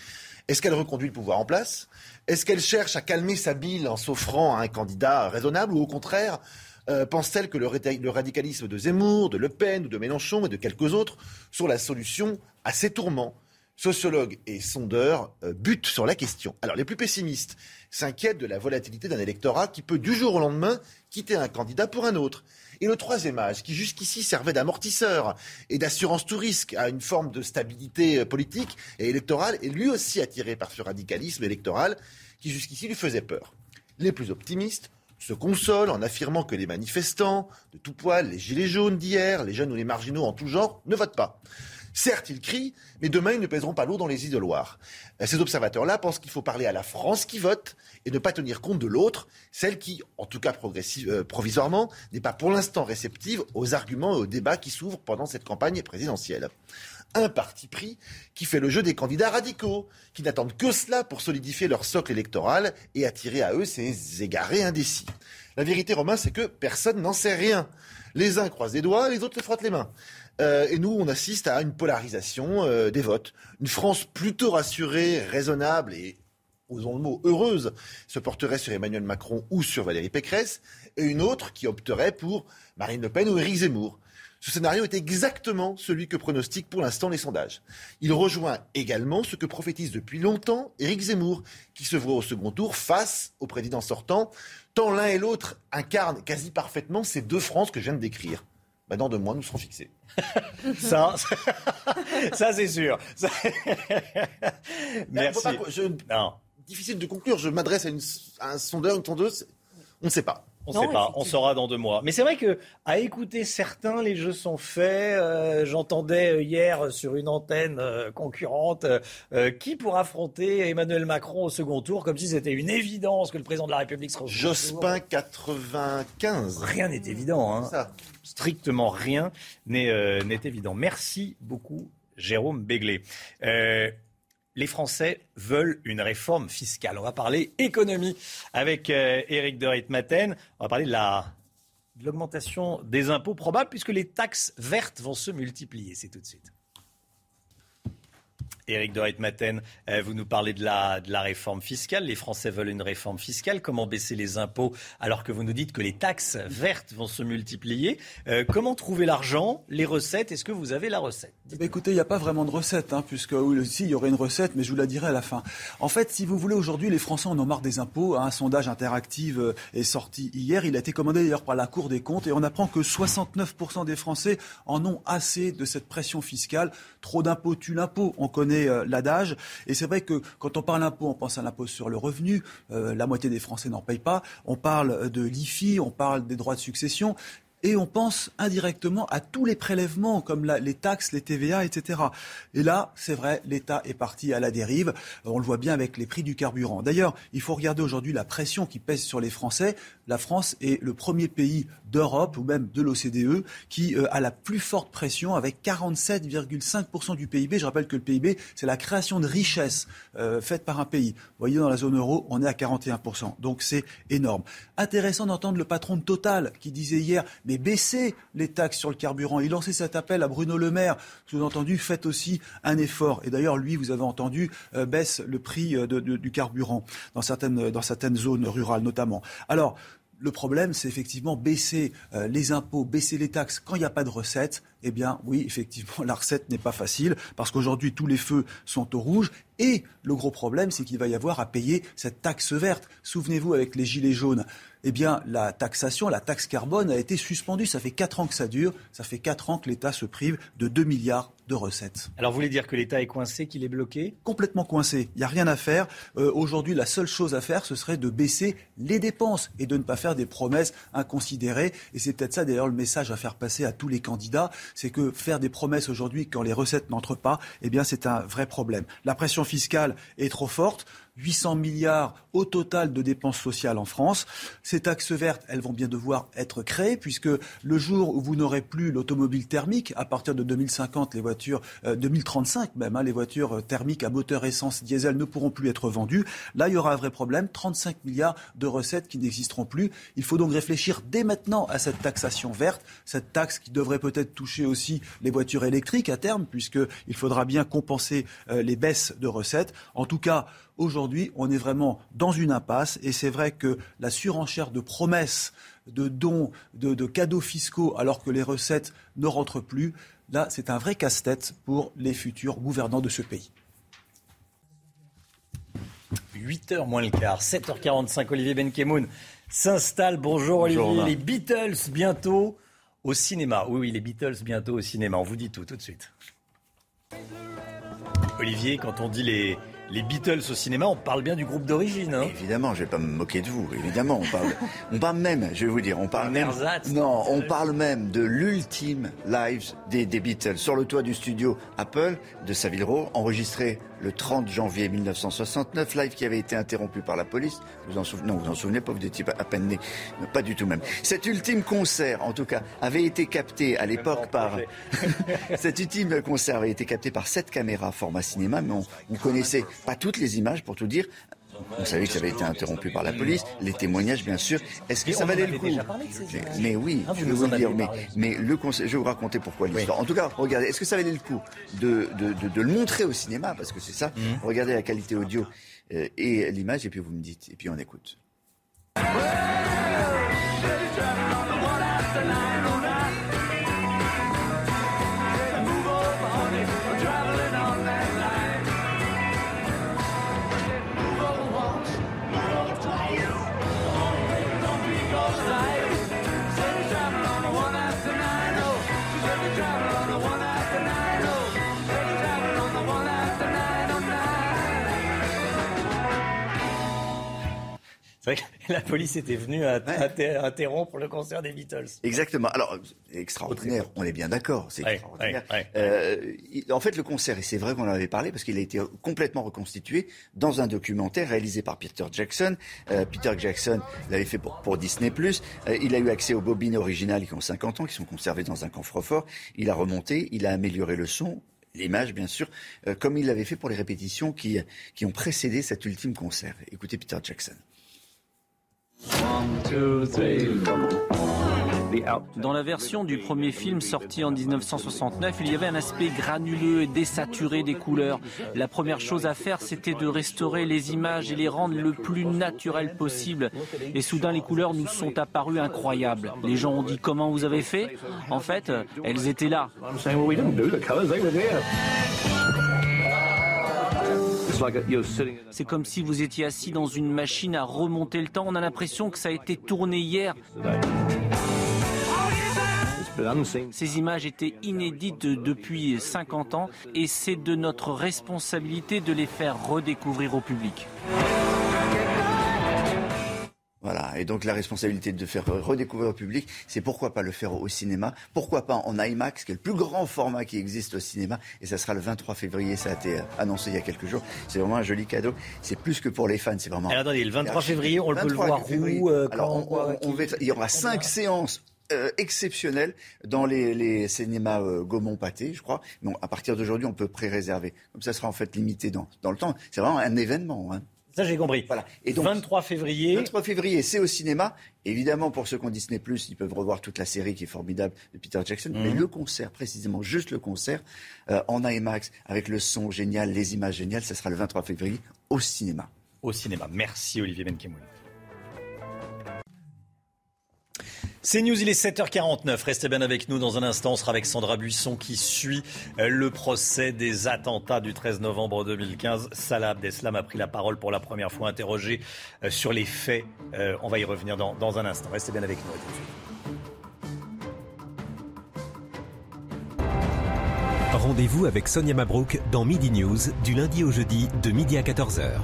Est-ce qu'elle reconduit le pouvoir en place? Est-ce qu'elle cherche à calmer sa bile en s'offrant à un candidat raisonnable ou au contraire euh, pense-t-elle que le, radicalisme de Zemmour, de Le Pen ou de Mélenchon et de quelques autres sont la solution à ces tourments? Sociologues et sondeurs euh, butent sur la question. Alors les plus pessimistes s'inquiètent de la volatilité d'un électorat qui peut du jour au lendemain quitter un candidat pour un autre. Et le troisième âge, qui jusqu'ici servait d'amortisseur et d'assurance tout risque à une forme de stabilité euh, politique et électorale, est lui aussi attiré par ce radicalisme électoral qui jusqu'ici lui faisait peur. Les plus optimistes se consolent en affirmant que les manifestants de tout poil, les gilets jaunes d'hier, les jeunes ou les marginaux en tout genre, ne votent pas. Certes, ils crient, mais demain, ils ne pèseront pas l'eau dans les isoloirs. Euh, ces observateurs-là pensent qu'il faut parler à la France qui vote et ne pas tenir compte de l'autre, celle qui, en tout cas euh, provisoirement, n'est pas pour l'instant réceptive aux arguments et aux débats qui s'ouvrent pendant cette campagne présidentielle. Un parti pris qui fait le jeu des candidats radicaux, qui n'attendent que cela pour solidifier leur socle électoral et attirer à eux ces égarés indécis. La vérité, Romain, c'est que personne n'en sait rien. Les uns croisent les doigts, les autres se frottent les mains. Euh, et nous, on assiste à une polarisation euh, des votes. Une France plutôt rassurée, raisonnable et, osons le mot, heureuse, se porterait sur Emmanuel Macron ou sur Valérie Pécresse, et une autre qui opterait pour Marine Le Pen ou Éric Zemmour. Ce scénario est exactement celui que pronostiquent pour l'instant les sondages. Il rejoint également ce que prophétise depuis longtemps Éric Zemmour, qui se voit au second tour face au président sortant, tant l'un et l'autre incarnent quasi parfaitement ces deux France que je viens de décrire. Bah, dans deux mois, nous serons fixés. ça, ça c'est sûr. Merci. non. Difficile de conclure. Je m'adresse à, un sondeur, une sondeuse. On ne sait pas. On ne sait pas, on saura dans deux mois. Mais c'est vrai que à écouter certains, les jeux sont faits. Euh, j'entendais hier sur une antenne euh, concurrente euh, qui pour affronter Emmanuel Macron au second tour, comme si c'était une évidence que le président de la République serait au second Jospin 95. Rien n'est évident. Hein. Ça strictement rien euh, n'est évident. Merci beaucoup, Jérôme Béglé. Les Français veulent une réforme fiscale. On va parler économie avec euh, Éric de Ritmaten. On va parler de la de l'augmentation des impôts probable puisque les taxes vertes vont se multiplier. C'est tout de suite. Éric de Maten, euh, vous nous parlez de la, réforme fiscale. Les Français veulent une réforme fiscale. Comment baisser les impôts alors que vous nous dites que les taxes vertes vont se multiplier? Euh, Comment trouver l'argent, les recettes? Est-ce que vous avez la recette? Eh ben, Écoutez, il n'y a pas vraiment de recette, hein, puisque oui, si, il y aurait une recette, mais je vous la dirai à la fin. En fait, si vous voulez, aujourd'hui, les Français en ont marre des impôts. Un sondage interactif euh, est sorti hier. Il a été commandé d'ailleurs par la Cour des comptes et on apprend que 69% des Français en ont assez de cette pression fiscale. Trop d'impôts tue l'impôt. On connaît euh, l'adage. Et c'est vrai que quand on parle d'impôt, on pense à l'impôt sur le revenu. Euh, la moitié des Français n'en payent pas. On parle de l'IFI, on parle des droits de succession et on pense indirectement à tous les prélèvements comme les taxes, les TVA, etc. Et là, c'est vrai, l'État est parti à la dérive. On le voit bien avec les prix du carburant. D'ailleurs, il faut regarder aujourd'hui la pression qui pèse sur les Français. La France est le premier pays d'Europe ou même de l'OCDE qui euh, a la plus forte pression avec 47,5% du PIB. Je rappelle que le PIB, c'est la création de richesses euh, faite par un pays. Vous voyez, dans la zone euro, on est à 41%. Donc c'est énorme. Intéressant d'entendre le patron de Total qui disait hier, mais et baisser les taxes sur le carburant. Il lançait cet appel à Bruno Le Maire. Sous-entendu, faites aussi un effort. Et d'ailleurs, lui, vous avez entendu, euh, baisse le prix du carburant dans certaines, dans certaines zones rurales notamment. Alors, le problème, c'est effectivement baisser euh, les impôts, baisser les taxes quand il n'y a pas de recettes. Eh bien, oui, effectivement, la recette n'est pas facile parce qu'aujourd'hui, tous les feux sont au rouge. Et le gros problème, c'est qu'il va y avoir à payer cette taxe verte. Souvenez-vous, avec les gilets jaunes, eh bien, la taxation, la taxe carbone a été suspendue. Ça fait quatre ans que ça dure. Ça fait quatre ans que l'État se prive de 2 milliards de recettes. Alors, vous voulez dire que l'État est coincé, qu'il est bloqué? Complètement coincé. Il n'y a rien à faire. Euh, aujourd'hui, la seule chose à faire, ce serait de baisser les dépenses et de ne pas faire des promesses inconsidérées. Et c'est peut-être ça, d'ailleurs, le message à faire passer à tous les candidats. C'est que faire des promesses aujourd'hui quand les recettes n'entrent pas, eh bien, c'est un vrai problème. La pression fiscale est trop forte. 800 milliards au total de dépenses sociales en France. Ces taxes vertes, elles vont bien devoir être créées puisque le jour où vous n'aurez plus l'automobile thermique, à partir de 2050, les voitures, 2035 euh, même, hein, les voitures euh, thermiques à moteur essence diesel ne pourront plus être vendues. Là, il y aura un vrai problème. 35 milliards de recettes qui n'existeront plus. Il faut donc réfléchir dès maintenant à cette taxation verte, cette taxe qui devrait peut-être toucher aussi les voitures électriques à terme, puisqu'il faudra bien compenser euh, les baisses de recettes. En tout cas, Aujourd'hui, on est vraiment dans une impasse et c'est vrai que la surenchère de promesses, de dons, de, cadeaux fiscaux alors que les recettes ne rentrent plus, là, c'est un vrai casse-tête pour les futurs gouvernants de ce pays. 8h moins le quart, 7h45, Olivier Benkemoun s'installe. Bonjour, Olivier. Les Beatles bientôt au cinéma. Oui, oui, les Beatles bientôt au cinéma. On vous dit tout tout de suite. Olivier, quand on dit les, les Beatles au cinéma, on parle bien du groupe d'origine. Hein. évidemment, je vais pas me moquer de vous. Évidemment, on parle, on parle même, je vais vous dire, on parle même. Non, on parle même de l'ultime live des, des, Beatles sur le toit du studio Apple de Savile Row, enregistré le 30 janvier 1969, live qui avait été interrompu par la police. Vous en souvenez Non, vous en souvenez pas, vous étiez à peine né. Pas du tout même. Cet ultime concert, en tout cas, avait été capté à l'époque par... Cet ultime concert avait été capté par sept caméras format cinéma, mais on, on connaissait pas toutes les images, pour tout dire. On savait que ça avait été interrompu par la police, les témoignages bien sûr. Est-ce que ça valait le coup Mais oui, ah, je vais vous le dire. Mais, mais le je vais vous raconter pourquoi l'histoire. En tout cas, regardez, est-ce que ça valait le coup de, de, de, le montrer au cinéma? Parce que c'est ça. Mhm. Regardez la qualité audio euh, et l'image, et puis vous me dites, et puis on écoute. La police était venue à, interrompre le concert des Beatles. Exactement. Alors, extraordinaire, on est bien d'accord, c'est extraordinaire. Euh, en fait, le concert, et c'est vrai qu'on en avait parlé, parce qu'il a été complètement reconstitué dans un documentaire réalisé par Peter Jackson. Euh, Peter Jackson l'avait fait pour, pour Disney+. Euh, il a eu accès aux bobines originales qui ont 50 ans, qui sont conservées dans un coffre-fort. Il a remonté, il a amélioré le son, l'image bien sûr, comme il l'avait fait pour les répétitions qui, qui ont précédé cet ultime concert. Écoutez Peter Jackson. Dans la version du premier film sorti en 1969, il y avait un aspect granuleux et désaturé des couleurs. La première chose à faire, c'était de restaurer les images et les rendre le plus naturel possible. Et soudain, les couleurs nous sont apparues incroyables. Les gens ont dit comment vous avez fait? En fait, elles étaient là. C'est comme si vous étiez assis dans une machine à remonter le temps. On a l'impression que ça a été tourné hier. Ces images étaient inédites depuis 50 ans et c'est de notre responsabilité de les faire redécouvrir au public. Voilà, et donc la responsabilité de faire redécouvrir au public, c'est pourquoi pas le faire au cinéma, pourquoi pas en IMAX, qui est le plus grand format qui existe au cinéma, et ça sera le 23 février, ça a été annoncé il y a quelques jours. C'est vraiment un joli cadeau. C'est plus que pour les fans, c'est vraiment. Alors attendez, le 23 février, on peut le voir où euh, Il y aura cinq séances euh, exceptionnelles dans les, cinémas euh, Gaumont-Pâté, je crois. Mais à partir d'aujourd'hui, on peut pré-réserver. Comme ça sera en fait limité dans, dans le temps. C'est vraiment un événement. Hein. Ça, j'ai compris. Voilà. Et donc, 23 février. 23 février, c'est au cinéma. Évidemment, pour ceux qui ont Disney+, ils peuvent revoir toute la série qui est formidable de Peter Jackson. Mais mhm. le concert, précisément, juste le concert, euh, en IMAX, avec le son génial, les images géniales, ça sera le 23 février au cinéma. Au cinéma. Merci Olivier Benkemoun. C'est News, il est 7h49. Restez bien avec nous dans un instant. On sera avec Sandra Buisson qui suit euh, le procès des attentats du 13 novembre 2015. Salah Abdeslam a pris la parole pour la première fois, interrogé euh, sur les faits. Euh, on va y revenir dans, dans un instant. Restez bien avec nous. Rendez-vous avec Sonia Mabrouk dans Midi News du lundi au jeudi de midi à 14h.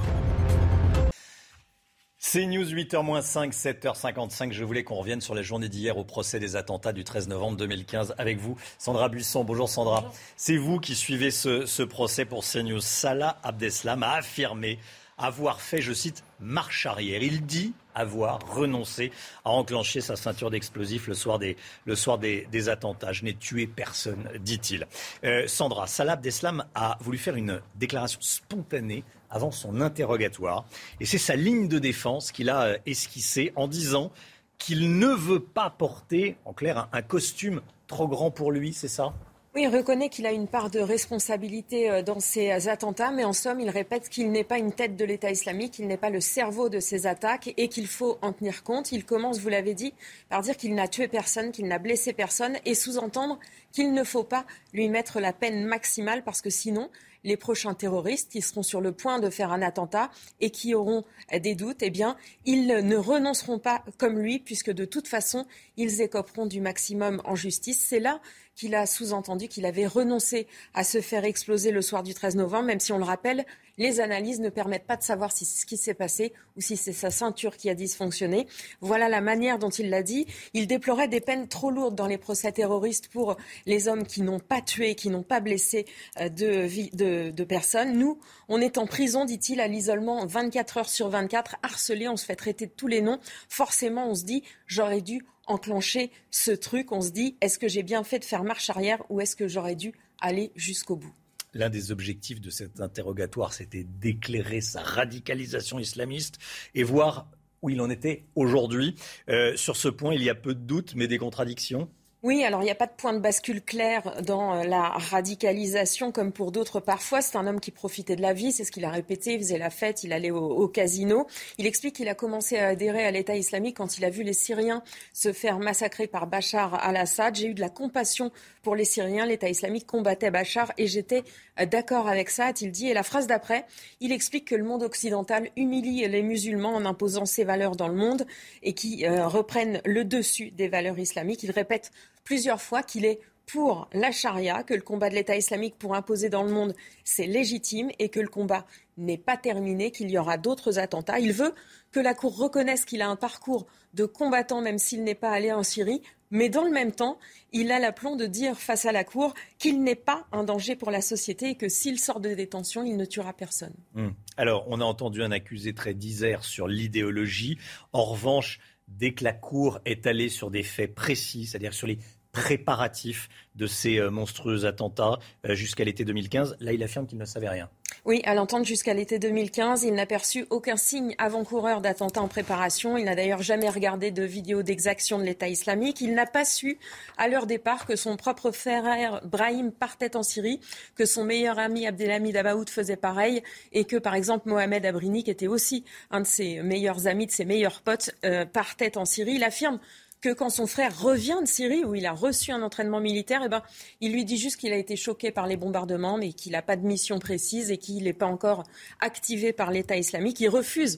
C'est News 8h-5, 7h55. Je voulais qu'on revienne sur la journée d'hier au procès des attentats du 13 novembre 2015 avec vous, Sandra Buisson. Bonjour Sandra. C'est vous qui suivez ce, procès pour CNews. Salah Abdeslam a affirmé avoir fait, je cite, marche arrière. Il dit avoir renoncé à enclencher sa ceinture d'explosifs le soir des, le soir des, attentats. Je n'ai tué personne, dit-il. Euh, Sandra, Salah Abdeslam a voulu faire une déclaration spontanée avant son interrogatoire. Et c'est sa ligne de défense qu'il a euh, esquissée en disant qu'il ne veut pas porter, en clair, un, costume trop grand pour lui, c'est ça? Oui, il reconnaît qu'il a une part de responsabilité euh, dans ces attentats, mais en somme, il répète qu'il n'est pas une tête de l'État islamique, qu'il n'est pas le cerveau de ces attaques et qu'il faut en tenir compte. Il commence, vous l'avez dit, par dire qu'il n'a tué personne, qu'il n'a blessé personne et sous-entendre qu'il ne faut pas lui mettre la peine maximale parce que sinon, les prochains terroristes qui seront sur le point de faire un attentat et qui auront des doutes, eh bien, ils ne renonceront pas comme lui, puisque de toute façon, ils écoperont du maximum en justice. C'est là qu'il a sous-entendu qu'il avait renoncé à se faire exploser le soir du 13 novembre, même si on le rappelle, les analyses ne permettent pas de savoir si c'est ce qui s'est passé ou si c'est sa ceinture qui a dysfonctionné. Voilà la manière dont il l'a dit. Il déplorait des peines trop lourdes dans les procès terroristes pour les hommes qui n'ont pas tué, qui n'ont pas blessé euh, de, de personnes. Nous, on est en prison, dit-il, à l'isolement 24 heures sur 24, harcelé, on se fait traiter de tous les noms. Forcément, on se dit, j'aurais dû enclencher ce truc. On se dit, est-ce que j'ai bien fait de faire marche arrière ou est-ce que j'aurais dû aller jusqu'au bout? L'un des objectifs de cet interrogatoire, c'était d'éclairer sa radicalisation islamiste et voir où il en était aujourd'hui. Euh, sur ce point, il y a peu de doutes, mais des contradictions. Oui, alors il n'y a pas de point de bascule clair dans euh, la radicalisation comme pour d'autres parfois. C'est un homme qui profitait de la vie, c'est ce qu'il a répété, il faisait la fête, il allait au, casino. Il explique qu'il a commencé à adhérer à l'État islamique quand il a vu les Syriens se faire massacrer par Bachar al-Assad. J'ai eu de la compassion pour les Syriens, l'État islamique combattait Bachar et j'étais euh, d'accord avec ça, a-t-il dit. Et la phrase d'après, il explique que le monde occidental humilie les musulmans en imposant ses valeurs dans le monde et qui euh, reprennent le dessus des valeurs islamiques. Il répète plusieurs fois qu'il est pour la charia, que le combat de l'État islamique pour imposer dans le monde, c'est légitime et que le combat n'est pas terminé, qu'il y aura d'autres attentats. Il veut que la Cour reconnaisse qu'il a un parcours de combattant, même s'il n'est pas allé en Syrie, mais dans le même temps, il a l'aplomb de dire face à la Cour qu'il n'est pas un danger pour la société et que s'il sort de détention, il ne tuera personne. Hum. Alors, on a entendu un accusé très disert sur l'idéologie. En revanche, dès que la Cour est allée sur des faits précis, c'est-à-dire sur les préparatifs de ces euh, monstrueux attentats euh, jusqu'à l'été 2015. Là, il affirme qu'il ne savait rien. Oui, à l'entendre jusqu'à l'été 2015, il n'a perçu aucun signe avant-coureur d'attentat en préparation. Il n'a d'ailleurs jamais regardé de vidéo d'exaction de l'État islamique. Il n'a pas su, à leur départ, que son propre frère Brahim partait en Syrie, que son meilleur ami Abdelhamid Abaoud faisait pareil, et que, par exemple, Mohamed Abrini, qui était aussi un de ses meilleurs amis, de ses meilleurs potes, euh, partait en Syrie. Il affirme que quand son frère revient de Syrie, où il a reçu un entraînement militaire, eh ben, il lui dit juste qu'il a été choqué par les bombardements, mais qu'il n'a pas de mission précise et qu'il n'est pas encore activé par l'État islamique. Il refuse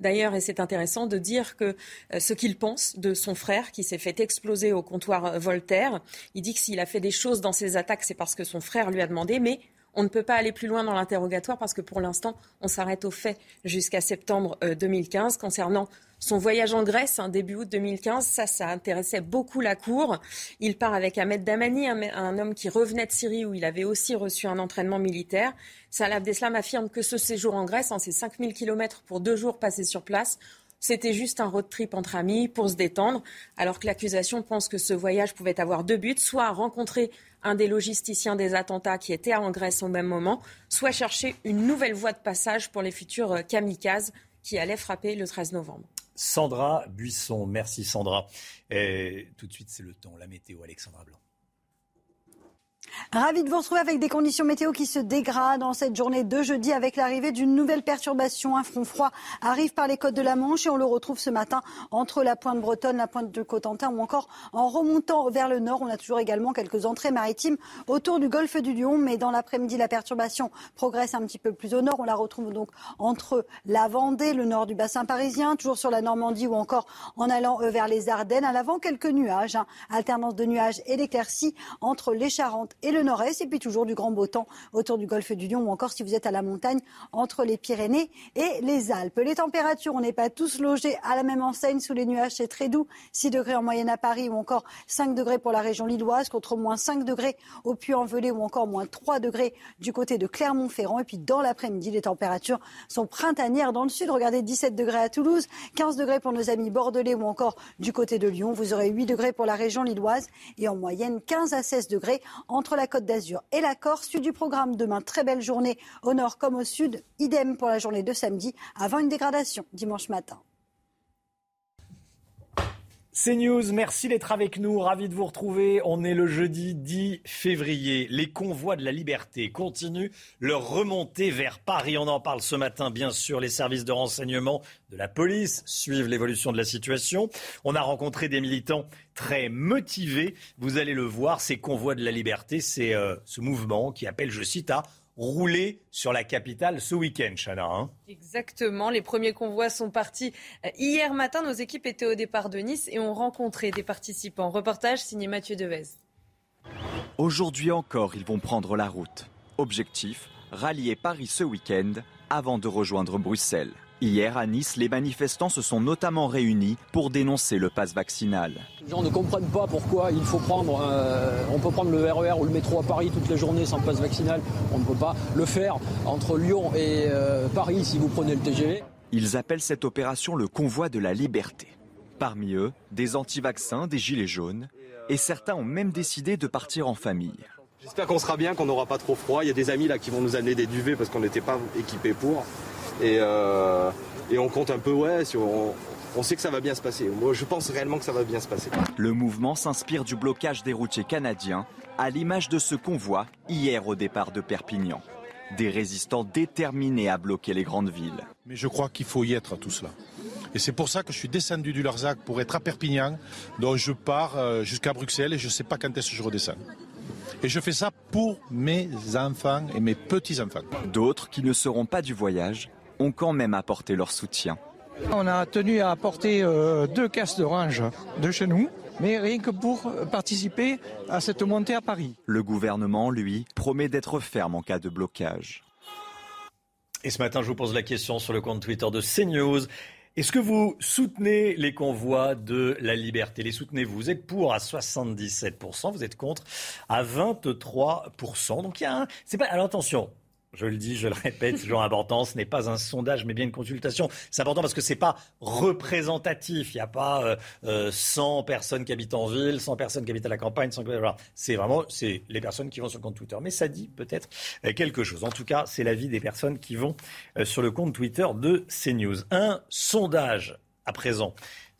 D'ailleurs, et c'est intéressant de dire que euh, ce qu'il pense de son frère qui s'est fait exploser au comptoir euh, Voltaire, il dit que s'il a fait des choses dans ses attaques, c'est parce que son frère lui a demandé, mais on ne peut pas aller plus loin dans l'interrogatoire parce que pour l'instant, on s'arrête au fait jusqu'à septembre 2015 euh, concernant son voyage en Grèce, un début août 2015, ça, ça intéressait beaucoup la Cour. Il part avec Ahmed Damani, un, homme qui revenait de Syrie où il avait aussi reçu un entraînement militaire. Salah Abdeslam affirme que ce séjour en Grèce, en ces 5000 kilomètres pour deux jours passés sur place, c'était juste un road trip entre amis pour se détendre, alors que l'accusation pense que ce voyage pouvait avoir deux buts, soit rencontrer un des logisticiens des attentats qui était en Grèce au même moment, soit chercher une nouvelle voie de passage pour les futurs euh, kamikazes qui allaient frapper le 13 novembre. Sandra Buisson, merci Sandra. Tout de suite, c'est le temps, la météo, Alexandra Blanc. Ravi de vous retrouver avec des conditions météo qui se dégradent en cette journée de jeudi avec l'arrivée d'une nouvelle perturbation. Un front froid arrive par les côtes de la Manche et on le retrouve ce matin entre la pointe bretonne, la pointe de Cotentin ou encore en remontant vers le nord. On a toujours également quelques entrées maritimes autour du golfe du Lion, mais dans l'après-midi, la perturbation progresse un petit peu plus au nord. On la retrouve donc entre la Vendée, le nord du bassin parisien, toujours sur la Normandie ou encore en allant euh, vers les Ardennes. À l'avant, quelques nuages, hein. alternance de nuages et d'éclaircies entre les Charentes et le nord-est. Et puis toujours du grand beau temps autour du golfe du Lion ou encore si vous êtes à la montagne entre les Pyrénées et les Alpes. Les températures, on n'est pas tous logés à la même enseigne sous les nuages. C'est très doux. 6 degrés en moyenne à Paris ou encore 5 degrés pour la région lilloise contre moins 5 degrés au Puy-en-Velay ou encore moins 3 degrés du côté de Clermont-Ferrand. Et puis dans l'après-midi, les températures sont printanières dans le sud. Regardez 17 degrés à Toulouse, 15 degrés pour nos amis bordelais ou encore du côté de Lyon. Vous aurez 8 degrés pour la région lilloise et en moyenne 15 à 16 degrés entre la Côte d'Azur et la Corse. Suite du programme demain, très belle journée au nord comme au sud. Idem pour la journée de samedi, avant une dégradation dimanche matin. C'est News, merci d'être avec nous, ravi de vous retrouver. On est le jeudi 10 février. Les convois de la liberté continuent leur remontée vers Paris. On en parle ce matin, bien sûr. Les services de renseignement de la police suivent l'évolution de la situation. On a rencontré des militants très motivés. Vous allez le voir, ces convois de la liberté, c'est euh, ce mouvement qui appelle, je cite, à rouler sur la capitale ce week-end, Chana. Hein. Exactement. Les premiers convois sont partis euh, hier matin. Nos équipes étaient au départ de Nice et ont rencontré des participants. Reportage signé Mathieu Devez. Aujourd'hui encore, ils vont prendre la route. Objectif rallier Paris ce week-end avant de rejoindre Bruxelles. Hier à Nice, les manifestants se sont notamment réunis pour dénoncer le pass vaccinal. Les gens ne comprennent pas pourquoi il faut prendre, euh, on peut prendre le RER e ou le métro à Paris toute la journée sans passe vaccinal. On ne peut pas le faire entre Lyon et euh, Paris si vous prenez le TGV. Ils appellent cette opération le convoi de la liberté. Parmi eux, des anti-vaccins, des gilets jaunes, et certains ont même décidé de partir en famille. J'espère qu'on sera bien, qu'on n'aura pas trop froid. Il y a des amis là qui vont nous amener des duvets parce qu'on n'était pas équipés pour. Euh, et, on compte un peu, ouais, on, sait que ça va bien se passer. Moi, je pense réellement que ça va bien se passer. Le mouvement s'inspire du blocage des routiers canadiens, à l'image de ce convoi hier au départ de Perpignan. Des résistants déterminés à bloquer les grandes villes. Mais je crois qu'il faut y être à tout cela. Et c'est pour ça que je suis descendu du Larzac pour être à Perpignan, dont je pars euh, jusqu'à Bruxelles et je ne sais pas quand est-ce que je redescends. Et je fais ça pour mes enfants et mes petits-enfants. D'autres qui ne seront pas du voyage ont quand même apporté leur soutien. On a tenu à apporter euh, deux caisses d'orange de chez nous, mais rien que pour participer à cette montée à Paris. Le gouvernement, lui, promet d'être ferme en cas de blocage. Et ce matin, je vous pose la question sur le compte Twitter de CNews. Est-ce que vous soutenez les convois de la liberté? Les soutenez-vous? Vous êtes pour à 77%, vous êtes contre à 23%. Donc il y a un... C'est pas... Alors attention, je le dis, je le répète, c'est toujours important. Ce n'est pas un sondage, mais bien une consultation. C'est important parce que c'est pas représentatif. Il n'y a pas euh, 100 euh, personnes qui habitent en ville, 100 personnes qui habitent à la campagne. C'est vraiment c'est les personnes qui vont sur le compte Twitter. Mais ça dit peut-être euh, quelque chose. En tout cas, c'est l'avis des personnes qui vont euh, sur le compte Twitter de CNews. Un sondage à présent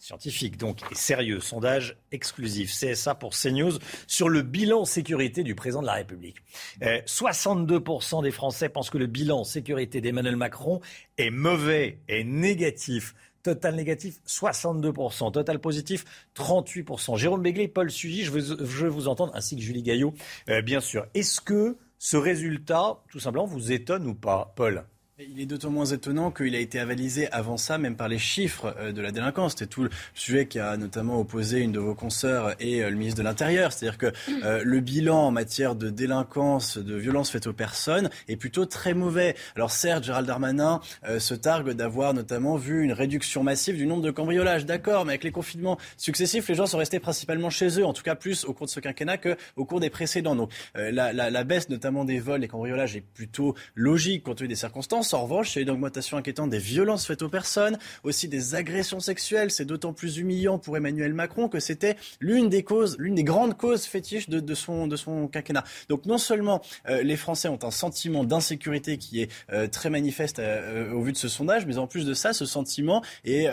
scientifique donc et sérieux, sondage exclusif CSA pour CNews sur le bilan sécurité du président de la République. 62% euh, des Français pensent que le bilan sécurité d'Emmanuel Macron est mauvais, est négatif. Total négatif, 62%. Total positif, 38%. Jérôme Béglé, Paul Sugy, je veux, vous entendre, ainsi que Julie Gaillot, euh, bien sûr. Est-ce que ce résultat, tout simplement, vous étonne ou pas, Paul? Il est d'autant moins étonnant qu'il a été avalisé avant ça, même par les chiffres euh, de la délinquance. C'était tout le sujet qui a notamment opposé une de vos consoeurs et euh, le ministre de l'Intérieur. C'est-à-dire que euh, le bilan en matière de délinquance, de violence faite aux personnes est plutôt très mauvais. Alors certes, Gérald Darmanin se targue d'avoir notamment vu une réduction massive du nombre de cambriolages. D'accord, mais avec les confinements successifs, les gens sont restés principalement chez eux, en tout cas plus au cours de ce quinquennat qu'au cours des précédents. Donc la, la, la baisse notamment des vols, des cambriolages est plutôt logique compte tenu des circonstances. En revanche, il y a une augmentation inquiétante des violences faites aux personnes, aussi des agressions sexuelles. C'est d'autant plus humiliant pour Emmanuel Macron que c'était l'une des causes, l'une des grandes causes fétiches de, son, de son quinquennat. Donc non seulement euh, les Français ont un sentiment d'insécurité qui est euh, très manifeste euh, au vu de ce sondage, mais en plus de ça, ce sentiment est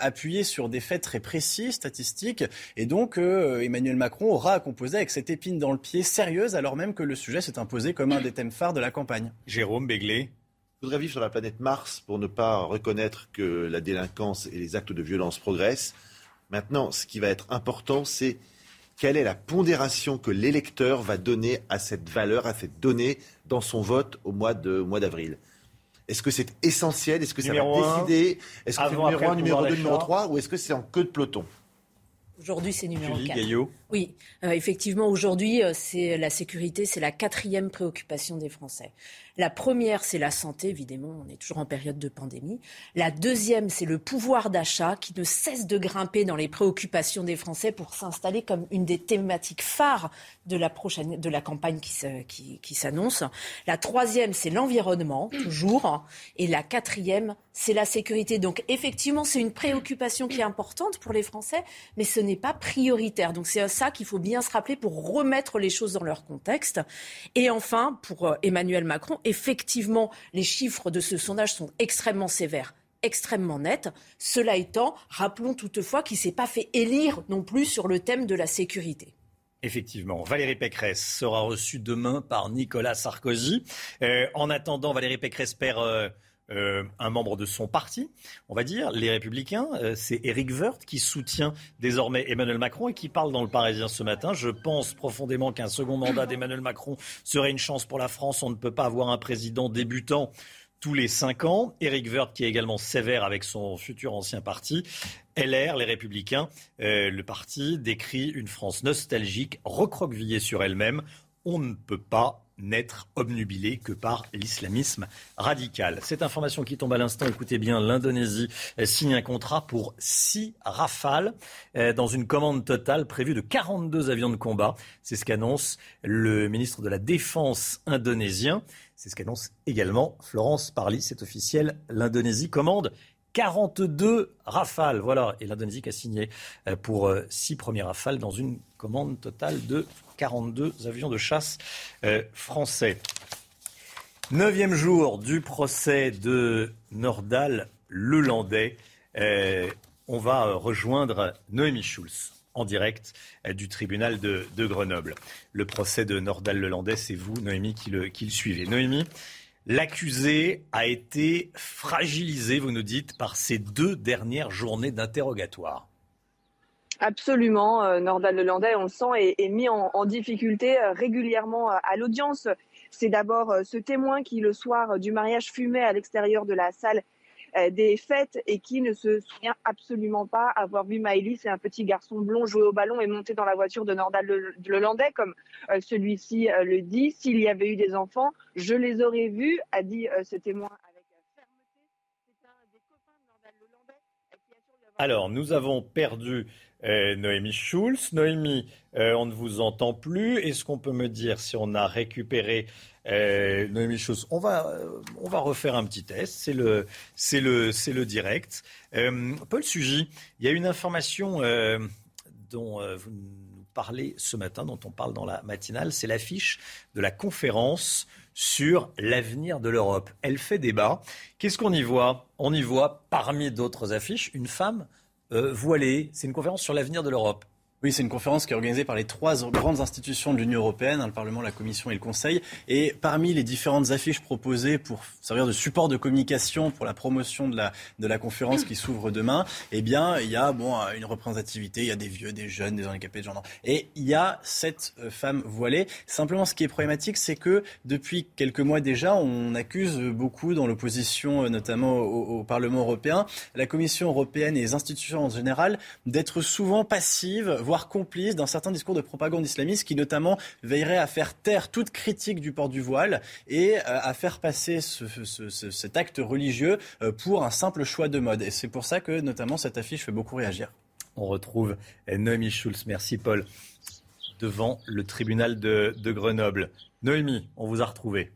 appuyé sur des faits très précis, statistiques, et donc Emmanuel Macron aura à composer avec cette épine dans le pied sérieuse, alors même que le sujet s'est imposé comme un des thèmes phares de la campagne. Jérôme Béglé. Je voudrais vivre sur la planète Mars pour ne pas reconnaître que la délinquance et les actes de violence progressent. Maintenant, ce qui va être important, c'est quelle est la pondération que l'électeur va donner à cette valeur, à cette donnée dans son vote au mois d'avril. Est-ce que c'est essentiel? Est-ce que ça va décider? Est-ce que c'est numéro 1, numéro 2, numéro 3 Ou est-ce que c'est en queue de peloton? Aujourd'hui, c'est numéro Julie 4. Gaillot. Oui, euh, effectivement, aujourd'hui, euh, c'est la sécurité, c'est la quatrième préoccupation des Français. La première, c'est la santé, évidemment, on est toujours en période de pandémie. La deuxième, c'est le pouvoir d'achat qui ne cesse de grimper dans les préoccupations des Français pour s'installer comme une des thématiques phares de la prochaine, de la campagne qui, qui s'annonce. La troisième, c'est l'environnement, toujours. Et la quatrième, c'est la sécurité. Donc, effectivement, c'est une préoccupation qui est importante pour les Français, mais ce n'est pas prioritaire. Donc, c'est ça qu'il faut bien se rappeler pour remettre les choses dans leur contexte. Et enfin, pour euh, Emmanuel Macron, effectivement, les chiffres de ce sondage sont extrêmement sévères extrêmement nets. Cela étant, rappelons toutefois qu'il ne s'est pas fait élire non plus sur le thème de la sécurité. Effectivement, Valérie Pécresse sera reçue demain par Nicolas Sarkozy. Euh, en attendant, Valérie Pécresse perd euh, euh, un membre de son parti, on va dire, les Républicains. Euh, c'est Éric Woerth qui soutient désormais Emmanuel Macron et qui parle dans le Parisien ce matin. Je pense profondément qu'un second mandat d'Emmanuel Macron serait une chance pour la France. On ne peut pas avoir un président débutant tous les cinq ans. Éric Woerth qui est également sévère avec son futur ancien parti. LR, les Républicains, euh, le parti décrit une France nostalgique, recroquevillée sur elle-même. On ne peut pas n'être obnubilé que par l'islamisme radical. Cette information qui tombe à l'instant, écoutez bien, l'Indonésie signe un contrat pour six rafales euh, dans une commande totale prévue de 42 avions de combat. C'est ce qu'annonce le ministre de la Défense indonésien. C'est ce qu'annonce également Florence Parly. C'est officiel. L'Indonésie commande 42 rafales. Voilà. Et l'Indonésie a signé euh, pour euh, six premières rafales dans une commande totale de 42 avions de chasse euh, français. Neuvième jour du procès de Nordal Lelandais. Euh, on va rejoindre Noémie Schulz en direct euh, du tribunal de, Grenoble. Le procès de Nordal Lelandais, c'est vous, Noémie, qui le, qui le suivez. Noémie, l'accusé a été fragilisé, vous nous dites, par ces deux dernières journées d'interrogatoire. Absolument, euh, Nordal Lelandais, on le sent, est, mis en, difficulté euh, régulièrement euh, à l'audience. C'est d'abord ce témoin qui, le soir du mariage, fumait à l'extérieur de la salle des fêtes et qui ne se souvient absolument pas avoir vu Maëlys et un petit garçon blond jouer au ballon et monter dans la voiture de Nordal Lelandais, comme celui-ci le dit. S'il y avait eu des enfants, je les aurais vus, a dit ce témoin avec fermeté. Alors, nous avons perdu euh, Noémie Schulz. Noémie, euh, on ne vous entend plus. Est-ce qu'on peut me dire si on a récupéré euh, Noémie Schulz? On va, on va refaire un petit test. C'est le, le, c'est le direct. Paul Sugy, il y a une information dont vous nous parlez ce matin, dont on parle dans la matinale. C'est l'affiche de la conférence sur l'avenir de l'Europe. Elle fait débat. Qu'est-ce qu'on y voit? On y voit, parmi d'autres affiches, une femme euh, voilée. C'est une conférence sur l'avenir de l'Europe. Oui, c'est une conférence qui est organisée par les trois grandes institutions de l'Union européenne, hein, le Parlement, la Commission et le Conseil. Et parmi les différentes affiches proposées pour servir de support de communication pour la promotion de la, de la conférence qui s'ouvre demain, eh bien, il y a bon, une représentativité, il y a des vieux, des jeunes, des handicapés, des gens. Et il y a cette euh, femme voilée. Simplement, ce qui est problématique, c'est que depuis quelques mois déjà, on accuse beaucoup dans l'opposition, euh, notamment au Parlement européen, la Commission européenne et les institutions en général, d'être souvent passives voire complice d'un certain discours de propagande islamiste qui notamment veillerait à faire taire toute critique du port du voile et euh, à faire passer cet acte religieux euh, pour un simple choix de mode. Et c'est pour ça que notamment cette affiche fait beaucoup réagir. On retrouve Noémie Schulz. Merci Paul. Devant le tribunal de, de Grenoble. Noémie, on vous a retrouvé.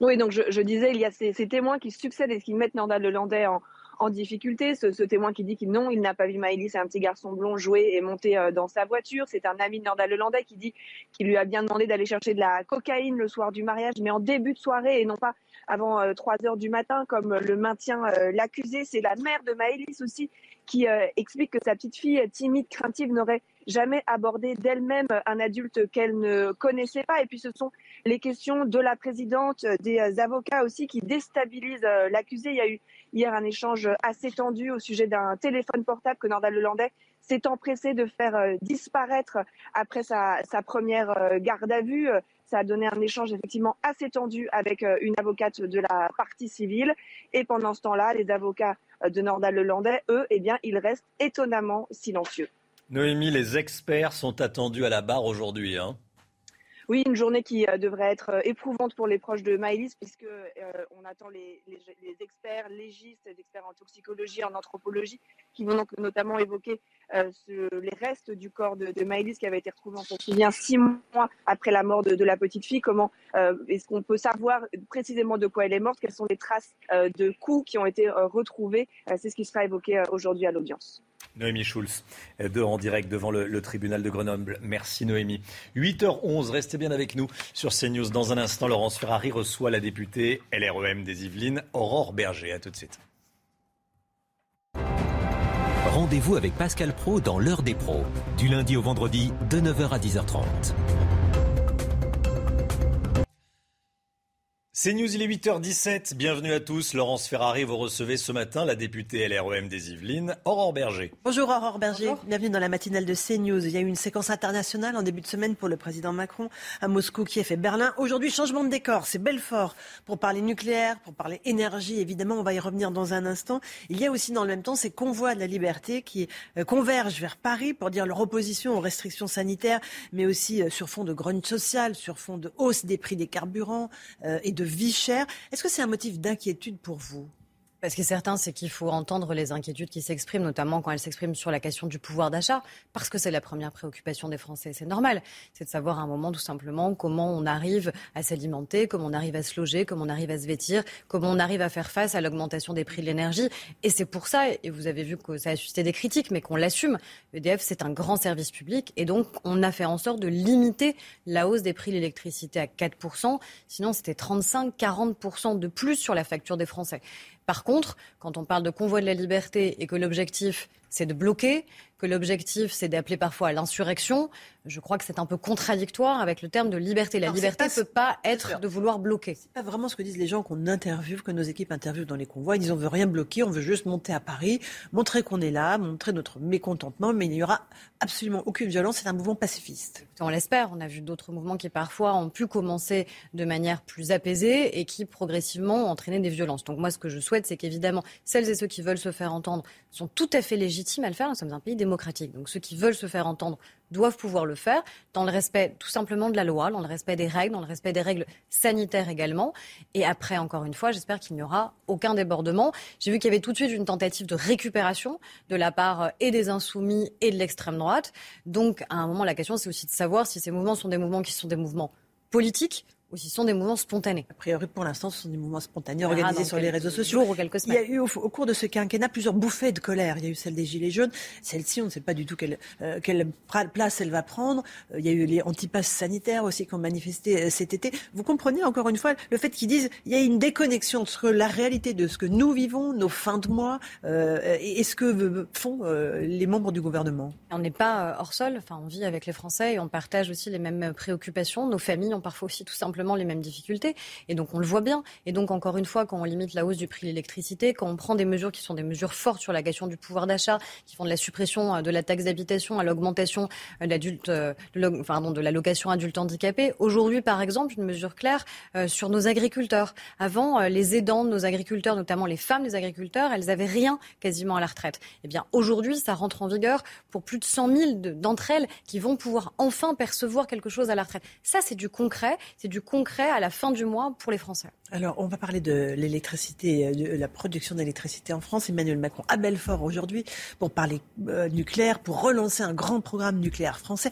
Oui, donc je, disais, il y a ces, témoins qui succèdent et qui mettent Nordal Lelandais en, en difficulté. Ce, témoin qui dit qu'il non, il n'a pas vu Maëlys, un petit garçon blond jouer et monter euh, dans sa voiture. C'est un ami Lelandais qui dit qu'il lui a bien demandé d'aller chercher de la cocaïne le soir du mariage, mais en début de soirée et non pas avant 3 euh, heures du matin, comme le maintient euh, l'accusé. C'est la mère de Maëlys aussi qui explique que sa petite fille timide, craintive, n'aurait jamais abordé d'elle-même un adulte qu'elle ne connaissait pas. Et puis ce sont les questions de la présidente, des avocats aussi qui déstabilisent l'accusé. Il y a eu hier un échange assez tendu au sujet d'un téléphone portable que Nordal Lelandais s'est empressé de faire euh, disparaître après sa, première euh, garde à vue. Ça a donné un échange effectivement assez tendu avec euh, une avocate de la partie civile. Et pendant ce temps-là, les avocats de Nordal Lelandais, eux, eh bien, ils restent étonnamment silencieux. Noémie, les experts sont attendus à la barre aujourd'hui. Hein oui, une journée qui euh, devrait être euh, éprouvante pour les proches de Maëlys, puisque euh, on attend les, experts légistes, les experts en toxicologie, en anthropologie, qui vont donc notamment évoquer les restes du corps de, de qui avait été retrouvé, on s'en souvient, six mois après la mort de, la petite fille. Comment est-ce qu'on peut savoir précisément de quoi elle est morte? Quelles sont les traces de coups qui ont été retrouvées C'est ce qui sera évoqué aujourd'hui à l'audience. Noémie Schulz, de, en direct devant le, tribunal de Grenoble. Merci Noémie. 8h11, restez bien avec nous sur CNews. Dans un instant, Laurence Ferrari reçoit la députée LREM des Yvelines, Aurore Berger. A tout de suite. Rendez-vous avec Pascal Pro dans l'heure des pros, du lundi au vendredi de 9h à 10h30. C'est News, il est 8h17. Bienvenue à tous. Laurence Ferrari, vous recevez ce matin la députée LREM des Yvelines, Aurore Berger. Bonjour Aurore Berger, bienvenue dans la matinale de CNews. Il y a eu une séquence internationale en début de semaine pour le président Macron à Moscou, Kiev et Berlin. Aujourd'hui, changement de décor, c'est Belfort pour parler nucléaire, pour parler énergie. Évidemment, on va y revenir dans un instant. Il y a aussi dans le même temps ces convois de la liberté qui euh, convergent vers Paris pour dire leur opposition aux restrictions sanitaires, mais aussi euh, sur fond de grogne sociale, sur fond de hausse des prix des carburants euh, et de vie chère. Est-ce que c'est un motif d'inquiétude pour vous? Ce qui est certain, c'est qu'il faut entendre les inquiétudes qui s'expriment, notamment quand elles s'expriment sur la question du pouvoir d'achat, parce que c'est la première préoccupation des Français. C'est normal. C'est de savoir à un moment, tout simplement, comment on arrive à s'alimenter, comment on arrive à se loger, comment on arrive à se vêtir, comment on arrive à faire face à l'augmentation des prix de l'énergie. Et c'est pour ça, et vous avez vu que ça a suscité des critiques, mais qu'on l'assume. EDF, c'est un grand service public, et donc on a fait en sorte de limiter la hausse des prix de l'électricité à 4%. Sinon, c'était 35-40% de plus sur la facture des Français. Par contre, quand on parle de convoi de la liberté et que l'objectif, c'est de bloquer, que l'objectif, c'est d'appeler parfois à l'insurrection, je crois que c'est un peu contradictoire avec le terme de liberté. La liberté ne peut pas être de vouloir bloquer. C'est pas vraiment ce que disent les gens qu'on interviewe, que nos équipes interviewent dans les convois. Ils disent on veut rien bloquer, on veut juste monter à Paris, montrer qu'on est là, montrer notre mécontentement, mais il n'y aura absolument aucune violence. C'est un mouvement pacifiste. On l'espère. On a vu d'autres mouvements qui parfois ont pu commencer de manière plus apaisée et qui progressivement ont entraîné des violences. Donc moi, ce que je souhaite, c'est qu'évidemment, celles et ceux qui veulent se faire entendre sont tout à fait légitimes à le faire. Nous sommes un pays Donc ceux qui veulent se faire entendre doivent pouvoir le faire dans le respect tout simplement de la loi, dans le respect des règles, dans le respect des règles sanitaires également. Et après, encore une fois, j'espère qu'il n'y aura aucun débordement. J'ai vu qu'il y avait tout de suite une tentative de récupération de la part euh, et des insoumis et de l'extrême droite. Donc, à un moment, la question, c'est aussi de savoir si ces mouvements sont des mouvements qui sont des mouvements politiques ou si ce sont des mouvements spontanés A priori, pour l'instant, ce sont des mouvements spontanés organisés sur les réseaux sociaux. ou quelques semaines. Il y a eu au, cours de ce quinquennat plusieurs bouffées de colère. Il y a eu celle des Gilets jaunes. Celle-ci, on ne sait pas du tout quelle, euh, quelle place elle va prendre. Euh, il y a eu les antipasses sanitaires aussi qui ont manifesté euh, cet été. Vous comprenez encore une fois le fait qu'ils disent il y a une déconnexion entre la réalité de ce que nous vivons, nos fins de mois, et, ce que font les membres du gouvernement. On n'est pas hors sol. Enfin, on vit avec les Français et on partage aussi les mêmes préoccupations. Nos familles ont parfois aussi tout simplement les mêmes difficultés. Et donc on le voit bien. Et donc encore une fois, quand on limite la hausse du prix de l'électricité, quand on prend des mesures qui sont des mesures fortes sur la question du pouvoir d'achat, qui font de la suppression euh, de la taxe d'habitation à l'augmentation euh, euh, de la location adulte handicapé. Aujourd'hui, par exemple, une mesure claire sur nos agriculteurs. Avant, les aidants de nos agriculteurs, notamment les femmes des agriculteurs, elles avaient rien quasiment à la retraite. Eh bien, aujourd'hui, ça rentre en vigueur pour plus de 100 000 d'entre elles qui vont pouvoir enfin percevoir quelque chose à la retraite. Ça, c'est du concret, c'est du concret à la fin du mois pour les Français. Alors, on va parler de l'électricité, de la production d'électricité en France. Emmanuel Macron à Belfort aujourd'hui pour parler euh, nucléaire, pour relancer un grand programme nucléaire français.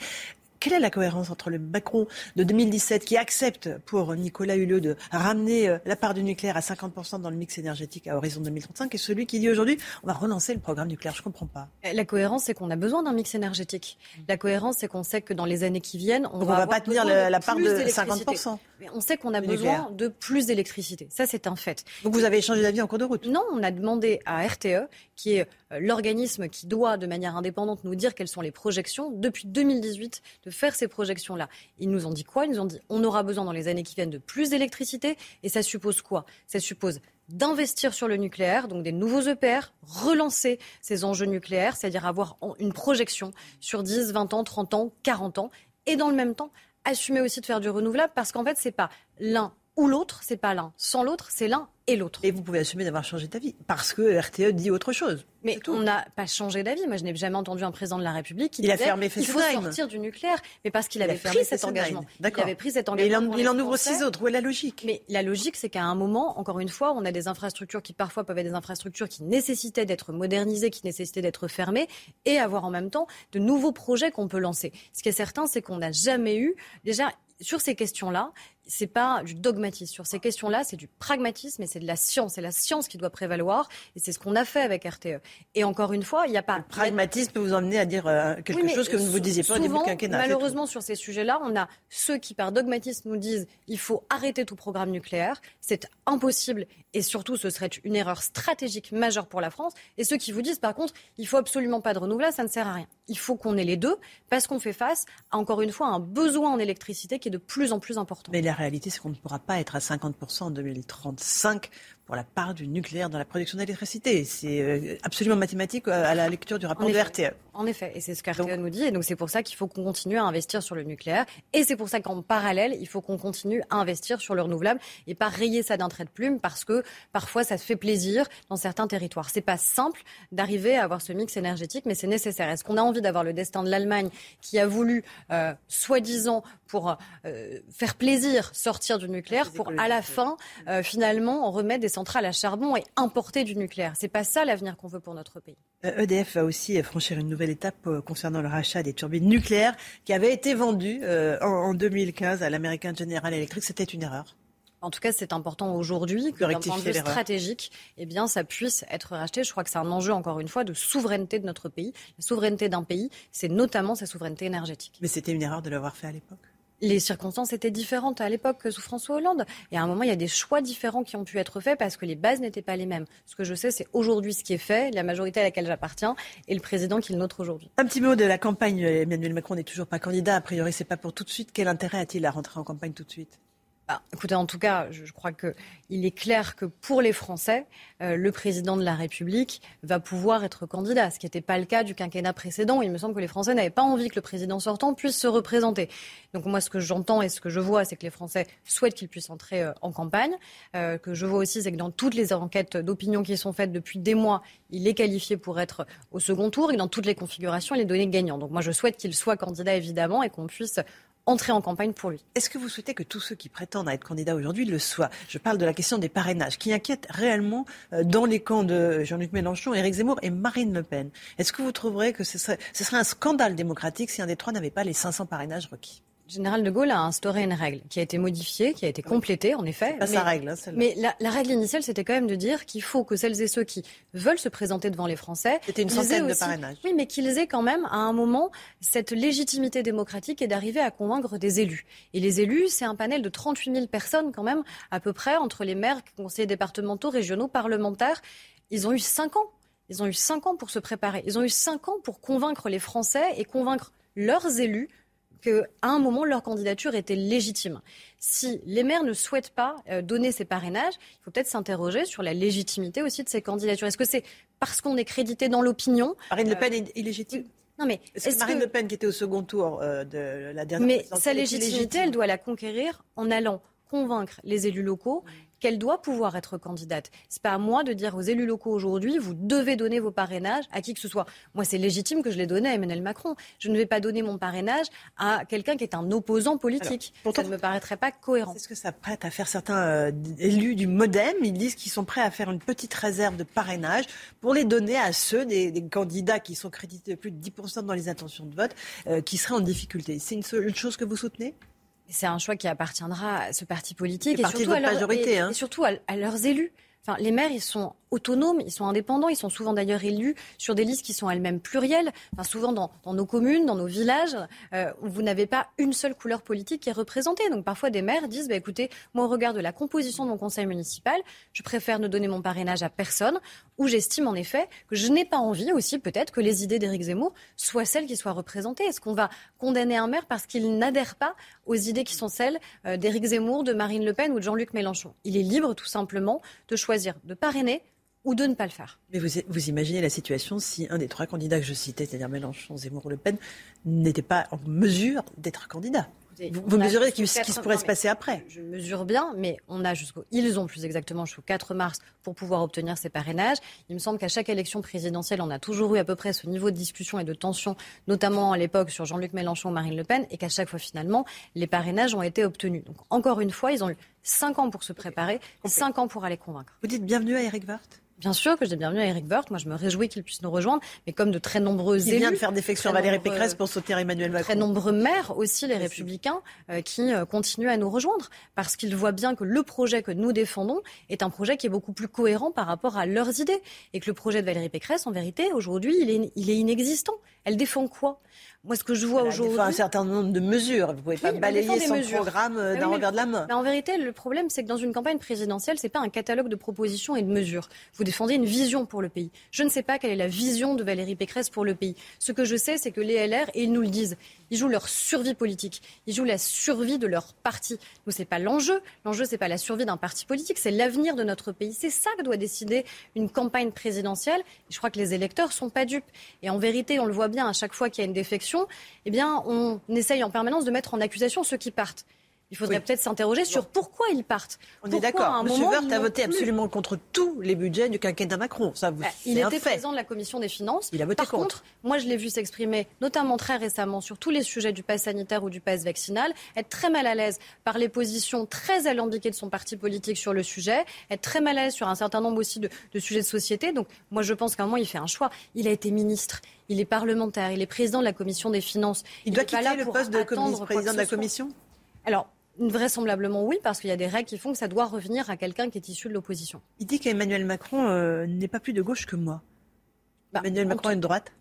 Quelle est la cohérence entre le Macron de 2017 qui accepte pour Nicolas Hulot de ramener euh, la part du nucléaire à 50% dans le mix énergétique à horizon 2035 et celui qui dit aujourd'hui on va relancer le programme nucléaire Je ne comprends pas. La cohérence, c'est qu'on a besoin d'un mix énergétique. La cohérence, c'est qu'on sait que dans les années qui viennent, on Donc va, pas tenir la part de d'électricité. 50%. Mais on sait qu'on a besoin nucléaire. de plus d'électricité. Ça, c'est un fait. Donc vous avez changé d'avis en cours de route Non, on a demandé à RTE, qui est euh, l'organisme qui doit de manière indépendante nous dire quelles sont les projections, depuis 2018, de faire ces projections-là. Ils nous ont dit quoi? Ils nous ont dit on aura besoin dans les années qui viennent de plus d'électricité. Et ça suppose quoi? Ça suppose d'investir sur le nucléaire, donc des nouveaux EPR, relancer ces enjeux nucléaires, c'est-à-dire avoir une projection sur 10, 20 ans, 30 ans, 40 ans, et dans le même temps, assumer aussi de faire du renouvelable, parce qu'en fait, c'est pas l'un ou l'autre, c'est pas l'un sans l'autre, c'est l'un et l'autre. Et vous pouvez assumer d'avoir changé d'avis parce que RTE dit autre chose. Mais on n'a pas changé d'avis. Moi, je n'ai jamais entendu un président de la République qui Il a disait fermé il faut Fessenheim. sortir du nucléaire, mais parce qu'il Il a avait fermé pris cet engagement. Il avait pris cet Mais il engagement. en- il en ouvre six autres. Où est la logique? Mais la logique, c'est qu'à un moment, encore une fois, on a des infrastructures qui parfois peuvent être des infrastructures qui nécessitaient d'être modernisées, qui nécessitaient d'être fermées, et avoir en même temps de nouveaux projets qu'on peut lancer. Ce qui est certain, c'est qu'on n'a jamais eu déjà sur ces questions-là. C'est pas du dogmatisme. Sur ces questions-là, c'est du pragmatisme et c'est de la science. C'est la science qui doit prévaloir. Et c'est ce qu'on a fait avec RTE. Et encore une fois, il n'y a pas. Le pragmatisme peut vous emmener à dire euh, quelque Oui, chose que vous ne vous disiez pas au début du quinquennat. Malheureusement, sur ces sujets-là, on a ceux qui, par dogmatisme, nous disent il faut arrêter tout programme nucléaire. C'est impossible et surtout, ce serait une erreur stratégique majeure pour la France. Et ceux qui vous disent, par contre, il faut absolument pas de renouvelable, ça ne sert à rien. Il faut qu'on ait les deux parce qu'on fait face, à, encore une fois, à un besoin en électricité qui est de plus en plus important. Mais la réalité, c'est qu'on ne pourra pas être à 50% en 2035 pour la part du nucléaire dans la production d'électricité. C'est euh, absolument mathématique euh, à la lecture du rapport En de effet. RTE. En effet, et c'est ce qu'RTE nous dit, et donc c'est pour ça qu'il faut qu'on continue à investir sur le nucléaire, et c'est pour ça qu'en parallèle, il faut qu'on continue à investir sur le renouvelable, et pas rayer ça d'un trait de plume, parce que parfois ça se fait plaisir dans certains territoires. C'est pas simple d'arriver à avoir ce mix énergétique, mais c'est nécessaire. Est-ce qu'on a envie d'avoir le destin de l'Allemagne qui a voulu, euh, soi-disant, pour euh, faire plaisir, sortir du nucléaire, pour à la fin, euh, finalement, remettre des centrales à charbon et importer du nucléaire C'est pas ça l'avenir qu'on veut pour notre pays. EDF va aussi franchir une nouvelle étape concernant le rachat des turbines nucléaires qui avaient été vendues euh, en, en 2015 à l'American General Electric. C'était une erreur. En tout cas, c'est important aujourd'hui que d'un point de vue stratégique, eh bien, ça puisse être racheté. Je crois que c'est un enjeu, encore une fois, de souveraineté de notre pays. La souveraineté d'un pays, c'est notamment sa souveraineté énergétique. Mais c'était une erreur de l'avoir fait à l'époque. Les circonstances étaient différentes à l'époque que sous François Hollande. Et à un moment, il y a des choix différents qui ont pu être faits parce que les bases n'étaient pas les mêmes. Ce que je sais, c'est aujourd'hui ce qui est fait, la majorité à laquelle j'appartiens et le président qui est le nôtre aujourd'hui. Un petit mot de la campagne. Emmanuel Macron n'est toujours pas candidat. A priori, c'est pas pour tout de suite. Quel intérêt a-t-il à rentrer en campagne tout de suite? Bah, écoutez, en tout cas, je, crois qu'il est clair que pour les Français, euh, le président de la République va pouvoir être candidat, ce qui n'était pas le cas du quinquennat précédent. Il me semble que les Français n'avaient pas envie que le président sortant puisse se représenter. Donc moi, ce que j'entends et ce que je vois, c'est que les Français souhaitent qu'il puisse entrer euh, en campagne. Euh, que je vois aussi, c'est que dans toutes les enquêtes d'opinion qui sont faites depuis des mois, il est qualifié pour être au second tour et dans toutes les configurations, il est donné gagnant. Donc moi, je souhaite qu'il soit candidat, évidemment, et qu'on puisse entrer en campagne pour lui. Est-ce que vous souhaitez que tous ceux qui prétendent être candidats aujourd'hui le soient? Je parle de la question des parrainages qui inquiète réellement euh, dans les camps de Jean-Luc Mélenchon, Éric Zemmour et Marine Le Pen. Est-ce que vous trouverez que ce serait, ce serait un scandale démocratique si un des trois n'avait pas les 500 parrainages requis? Général de Gaulle a instauré une règle qui a été modifiée, qui a été complétée, en effet. pas sa règle, hein, mais la, la règle initiale, c'était quand même de dire qu'il faut que celles et ceux qui veulent se présenter devant les Français, C'était une centaine de parrainages. Oui, mais qu'ils aient quand même à un moment cette légitimité démocratique et d'arriver à convaincre des élus. Et les élus, c'est un panel de 38 000 personnes quand même, à peu près, entre les maires, conseillers départementaux, régionaux, parlementaires. Ils ont eu cinq ans. Ils ont eu cinq ans pour se préparer. Ils ont eu cinq ans pour convaincre les Français et convaincre leurs élus qu'à un moment, leur candidature était légitime. Si les maires ne souhaitent pas euh, donner ces parrainages, il faut peut-être s'interroger sur la légitimité aussi de ces candidatures. Est-ce que c'est parce qu'on est crédité dans l'opinion? Marine Le Euh, Pen est illégitime. Non, mais Est-ce que Marine que- Le Pen, qui était au second tour euh, de la dernière mais sa légitimité, elle doit la conquérir en allant convaincre les élus locaux qu'elle doit pouvoir être candidate. C'est pas à moi de dire aux élus locaux aujourd'hui, vous devez donner vos parrainages à qui que ce soit. Moi, c'est légitime que je les donne à Emmanuel Macron. Je ne vais pas donner mon parrainage à quelqu'un qui est un opposant politique. pourtant, ça ne me paraîtrait pas cohérent. Est-ce que ça prête à faire certains euh, élus du MoDem? Ils disent qu'ils sont prêts à faire une petite réserve de parrainage pour les donner à ceux des, candidats qui sont crédités de plus de 10% dans les intentions de vote, euh, qui seraient en difficulté. C'est une, chose que vous soutenez? C'est un choix qui appartiendra à ce parti politique et, surtout, à majorité, hein. et, surtout à, leurs élus. Les maires, ils sont autonomes, ils sont indépendants, ils sont souvent d'ailleurs élus sur des listes qui sont elles-mêmes plurielles. Souvent dans, nos communes, dans nos villages, euh, vous n'avez pas une seule couleur politique qui est représentée. Donc parfois des maires disent, bah, écoutez, moi au regard de la composition de mon conseil municipal, je préfère ne donner mon parrainage à personne, ou j'estime en effet que je n'ai pas envie aussi peut-être que les idées d'Éric Zemmour soient celles qui soient représentées. Est-ce qu'on va condamner un maire parce qu'il n'adhère pas aux idées qui sont celles euh, d'Éric Zemmour, de Marine Le Pen ou de Jean-Luc Mélenchon? Il est libre tout simplement de choisir de parrainer ou de ne pas le faire. Mais vous, vous imaginez la situation si un des trois candidats que je citais, c'est-à-dire Mélenchon, Zemmour ou Le Pen, n'était pas en mesure d'être candidat vous, mesurez ce qui, pourrait se passer après je, mesure bien, mais on a jusqu'au. Ils ont plus exactement jusqu'au 4 mars pour pouvoir obtenir ces parrainages. Il me semble qu'à chaque élection présidentielle, on a toujours eu à peu près ce niveau de discussion et de tension, notamment à l'époque sur Jean-Luc Mélenchon ou Marine Le Pen, et qu'à chaque fois, finalement, les parrainages ont été obtenus. Donc, encore une fois, ils ont eu 5 ans pour se préparer, 5 ans pour aller convaincre. Vous dites bienvenue à Eric Woerth Bien sûr que je dis bienvenue à Eric Woerth. Moi, je me réjouis qu'il puisse nous rejoindre. Mais comme de très nombreux Il élus. vient de faire défection à Valérie Pécresse pour sauter Emmanuel Macron. Très nombreux maires aussi, les Républicains, euh, qui euh, continuent à nous rejoindre. Parce qu'ils voient bien que le projet que nous défendons est un projet qui est beaucoup plus cohérent par rapport à leurs idées. Et que le projet de Valérie Pécresse, en vérité, aujourd'hui, il est, il est inexistant. Elle défend quoi? Moi, ce que je vois aujourd'hui. Il faut un certain nombre de mesures. Vous ne pouvez pas balayer son programme euh, d'un revers de la main. Mais en vérité, le problème, c'est que dans une campagne présidentielle, ce n'est pas un catalogue de propositions et de mesures. Vous défendez une vision pour le pays. Je ne sais pas quelle est la vision de Valérie Pécresse pour le pays. Ce que je sais, c'est que les LR, et ils nous le disent, ils jouent leur survie politique. Ils jouent la survie de leur parti. Nous, ce n'est pas l'enjeu. L'enjeu, ce n'est pas la survie d'un parti politique, c'est l'avenir de notre pays. C'est ça que doit décider une campagne présidentielle. Et je crois que les électeurs ne sont pas dupes. Et en vérité, on le voit bien à chaque fois qu'il y a une défection, eh bien, on essaye en permanence de mettre en accusation ceux qui partent. Il faudrait peut-être s'interroger sur pourquoi ils partent. On est d'accord. M. Woerth a voté absolument contre tous les budgets du quinquennat Macron. Ça, bah, il était président de la commission des finances. Il a voté Par contre. moi, je l'ai vu s'exprimer, notamment très récemment, sur tous les sujets du pass sanitaire ou du pass vaccinal, être très mal à l'aise par les positions très alambiquées de son parti politique sur le sujet, être très mal à l'aise sur un certain nombre aussi de, sujets de société. Donc, moi, je pense qu'à un moment, il fait un choix. Il a été ministre il est parlementaire, il est président de la commission des finances. Il, doit quitter le poste de président de la commission? Alors, Vraisemblablement oui, parce qu'il y a des règles qui font que ça doit revenir à quelqu'un qui est issu de l'opposition. Il dit qu'Emmanuel Macron euh, n'est pas plus de gauche que moi. Bah, Emmanuel Macron est de droite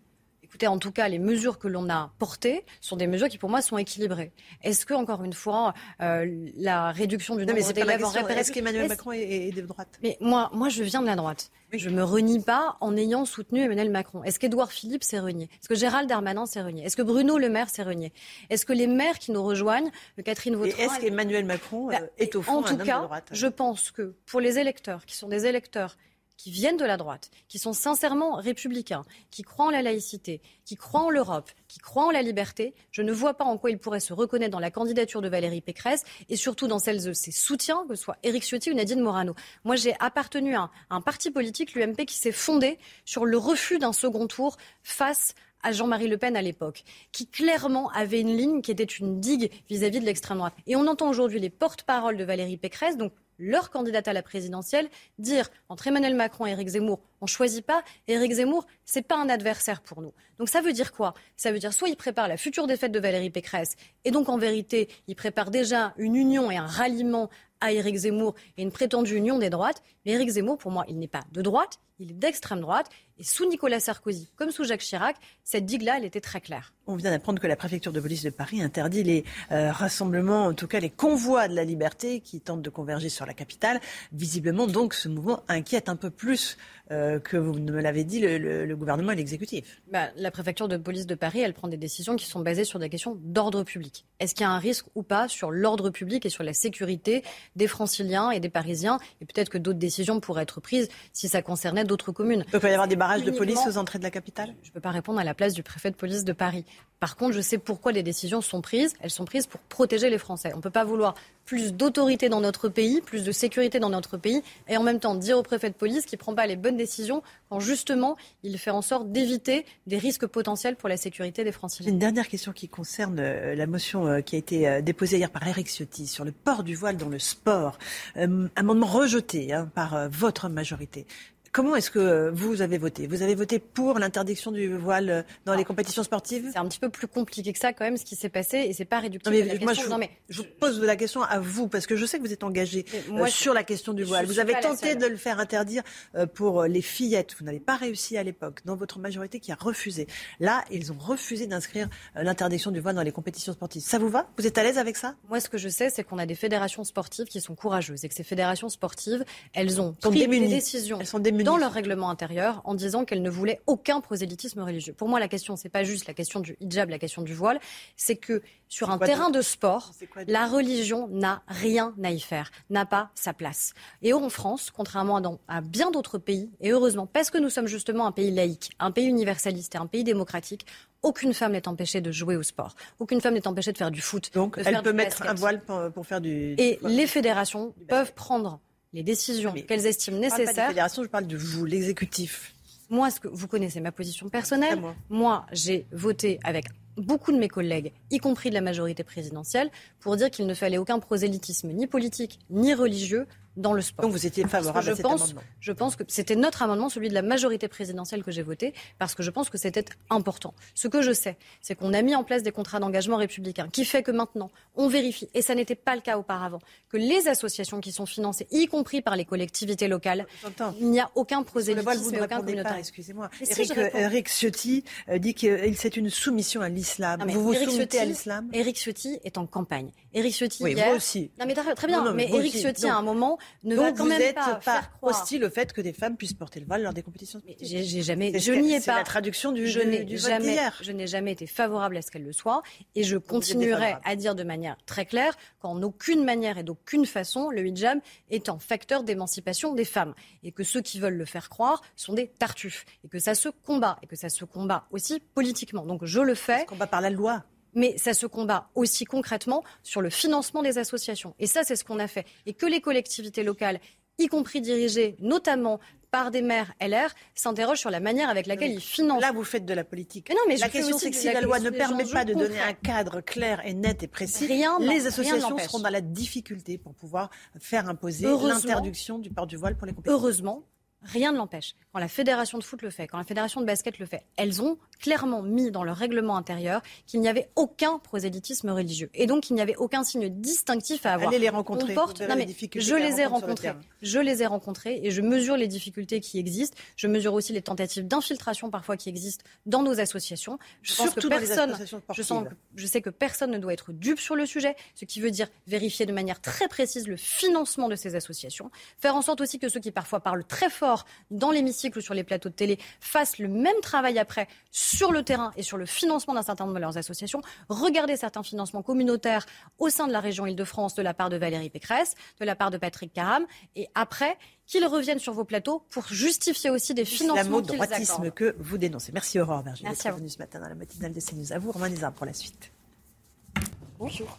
Écoutez, en tout cas, les mesures que l'on a portées sont des mesures qui, pour moi, sont équilibrées. Est-ce que, encore une fois, euh, la réduction du nombre d'élèves en Est-ce qu'Emmanuel Macron est, de droite? Mais moi, moi, je viens de la droite. Je ne me renie pas en ayant soutenu Emmanuel Macron. Est-ce qu'Edouard Philippe s'est renié? Est-ce que Gérald Darmanin s'est renié? Est-ce que Bruno Le Maire s'est renié? Est-ce que les maires qui nous rejoignent, Catherine Vautrin... Est-ce qu'Emmanuel Macron bah, euh, est au fond En tout cas, de droite? je pense que pour les électeurs, qui sont des électeurs qui viennent de la droite, qui sont sincèrement républicains, qui croient en la laïcité, qui croient en l'Europe, qui croient en la liberté, je ne vois pas en quoi ils pourraient se reconnaître dans la candidature de Valérie Pécresse et surtout dans celles de ses soutiens, que ce soit Éric Ciotti ou Nadine Morano. Moi, j'ai appartenu à un parti politique, l'UMP, qui s'est fondé sur le refus d'un second tour face à Jean-Marie Le Pen à l'époque, qui clairement avait une ligne qui était une digue vis-à-vis -vis de l'extrême droite. Et on entend aujourd'hui les porte-paroles de Valérie Pécresse, donc leur candidate à la présidentielle, dire entre Emmanuel Macron et Éric Zemmour, on ne choisit pas. Éric Zemmour, c'est pas un adversaire pour nous. Donc ça veut dire quoi? Ça veut dire soit il prépare la future défaite de Valérie Pécresse, et donc en vérité, il prépare déjà une union et un ralliement à Éric Zemmour et une prétendue union des droites. Mais Éric Zemmour, pour moi, il n'est pas de droite, il est d'extrême droite. Et sous Nicolas Sarkozy, comme sous Jacques Chirac, cette digue-là, elle était très claire. On vient d'apprendre que la préfecture de police de Paris interdit les euh, rassemblements, en tout cas les convois de la liberté qui tentent de converger sur la capitale. Visiblement, donc, ce mouvement inquiète un peu plus euh, que vous me l'avez dit, le, gouvernement et l'exécutif. Bah, la préfecture de police de Paris, elle prend des décisions qui sont basées sur des questions d'ordre public. Est-ce qu'il y a un risque ou pas sur l'ordre public et sur la sécurité des franciliens et des parisiens? Et peut-être que d'autres décisions pourraient être prises si ça concernait d'autres communes. Il peut y avoir des barrages de police aux entrées de la capitale? Je ne peux pas répondre à la place du préfet de police de Paris. Par contre, je sais pourquoi les décisions sont prises. Elles sont prises pour protéger les Français. On ne peut pas vouloir plus d'autorité dans notre pays, plus de sécurité dans notre pays, et en même temps dire au préfet de police qu'il ne prend pas les bonnes décisions quand justement il fait en sorte d'éviter des risques potentiels pour la sécurité des Français. Une dernière question qui concerne euh, la motion euh, qui a été euh, déposée hier par Eric Ciotti sur le port du voile dans le sport. amendement rejeté hein, par votre majorité. Comment est-ce que euh, vous avez voté? Vous avez voté pour l'interdiction du voile euh, dans les compétitions sportives? C'est un petit peu plus compliqué que ça quand même ce qui s'est passé et c'est pas réductible mais, la question. Je, non, mais je, pose la question à vous parce que je sais que vous êtes engagé euh, sur la question du voile. Vous avez tenté de le faire interdire pour les fillettes. Vous n'avez pas réussi à l'époque dans votre majorité qui a refusé. Là, ils ont refusé d'inscrire l'interdiction du voile dans les compétitions sportives. Ça vous va? Vous êtes à l'aise avec ça? Moi, ce que je sais, c'est qu'on a des fédérations sportives qui sont courageuses et que ces fédérations sportives, elles ont pris des décisions. Elles sont dans leur règlement intérieur en disant qu'elle ne voulait aucun prosélytisme religieux. Pour moi, la question, c'est pas juste la question du hijab, la question du voile, c'est que sur un terrain de, sport, la religion n'a rien à y faire, n'a pas sa place. Et en France, contrairement à, à bien d'autres pays, et heureusement, parce que nous sommes justement un pays laïque, un pays universaliste et un pays démocratique, aucune femme n'est empêchée de jouer au sport. Aucune femme n'est empêchée de faire du foot. Donc, elle peut mettre un voile pour, faire du. Et les fédérations peuvent prendre les décisions qu'elles estiment nécessaires. Je parle fédération, je parle de vous, l'exécutif. Moi, ce que vous connaissez ma position personnelle. Moi, j'ai voté avec beaucoup de mes collègues, y compris de la majorité présidentielle, pour dire qu'il ne fallait aucun prosélytisme ni politique ni religieux dans le sport. Donc vous étiez favorable à cet pense, amendement Je pense que c'était notre amendement, celui de la majorité présidentielle que j'ai voté, parce que je pense que c'était important. Ce que je sais, c'est qu'on a mis en place des contrats d'engagement républicains, qui fait que maintenant, on vérifie, et ça n'était pas le cas auparavant, que les associations qui sont financées, y compris par les collectivités locales, il n'y a aucun prosélytisme et aucun communautarisme. Excusez-moi. Eric, Ciotti euh, dit que c'est une soumission à l'islam. Vous vous soumettez à l'islam? Eric Ciotti est en campagne. Eric Ciotti, oui, hier... vous aussi. Non, mais très bien. mais Eric Ciotti, à un moment, ne Donc vous pas, hostile au fait que des femmes puissent porter le voile lors des compétitions jamais, je n'y ai pas. la traduction du, je n'ai jamais, je n'ai jamais été favorable à ce qu'elle le soit, et je continuerai à dire de manière très claire qu'en aucune manière et d'aucune façon le hijab est un facteur d'émancipation des femmes, et que ceux qui veulent le faire croire sont des tartuffes, et que ça se combat, et que ça se combat aussi politiquement. Donc je le fais. Ça se combat par la loi mais ça se combat aussi concrètement sur le financement des associations. Et ça, c'est ce qu'on a fait. Et que les collectivités locales, y compris dirigées notamment par des maires LR, s'interrogent sur la manière avec laquelle ils financent. Là, vous faites de la politique. non, mais la question, c'est que si la loi ne permet pas de donner un cadre clair et net et précis, rien les associations seront dans la difficulté pour pouvoir faire imposer l'interdiction du port du voile pour les compétitions. Heureusement, rien ne l'empêche. Quand la fédération de foot le fait, quand la fédération de basket le fait, elles ont clairement mis dans leur règlement intérieur qu'il n'y avait aucun prosélytisme religieux et donc qu'il n'y avait aucun signe distinctif à avoir. Allez les rencontrer. Porte... Non, mais je les ai rencontrés. Je les ai rencontrés et je mesure les difficultés qui existent. Je mesure aussi les tentatives d'infiltration parfois qui existent dans nos associations. Je pense que personne, je, sens, je sais que personne ne doit être dupe sur le sujet, ce qui veut dire vérifier de manière très précise le financement de ces associations, faire en sorte aussi que ceux qui parfois parlent très fort dans l'hémicycle ou sur les plateaux de télé fassent le même travail après sur le terrain et sur le financement d'un certain nombre de leurs associations. Regardez certains financements communautaires au sein de la région Île-de-France de la part de Valérie Pécresse, de la part de Patrick Caram, et après qu'ils reviennent sur vos plateaux pour justifier aussi des financements qu'ils droitisme que vous dénoncez. Merci Aurore Berger d'être venue ce matin dans la matinale de CNews. À vous, Romain pour la suite. Bonjour.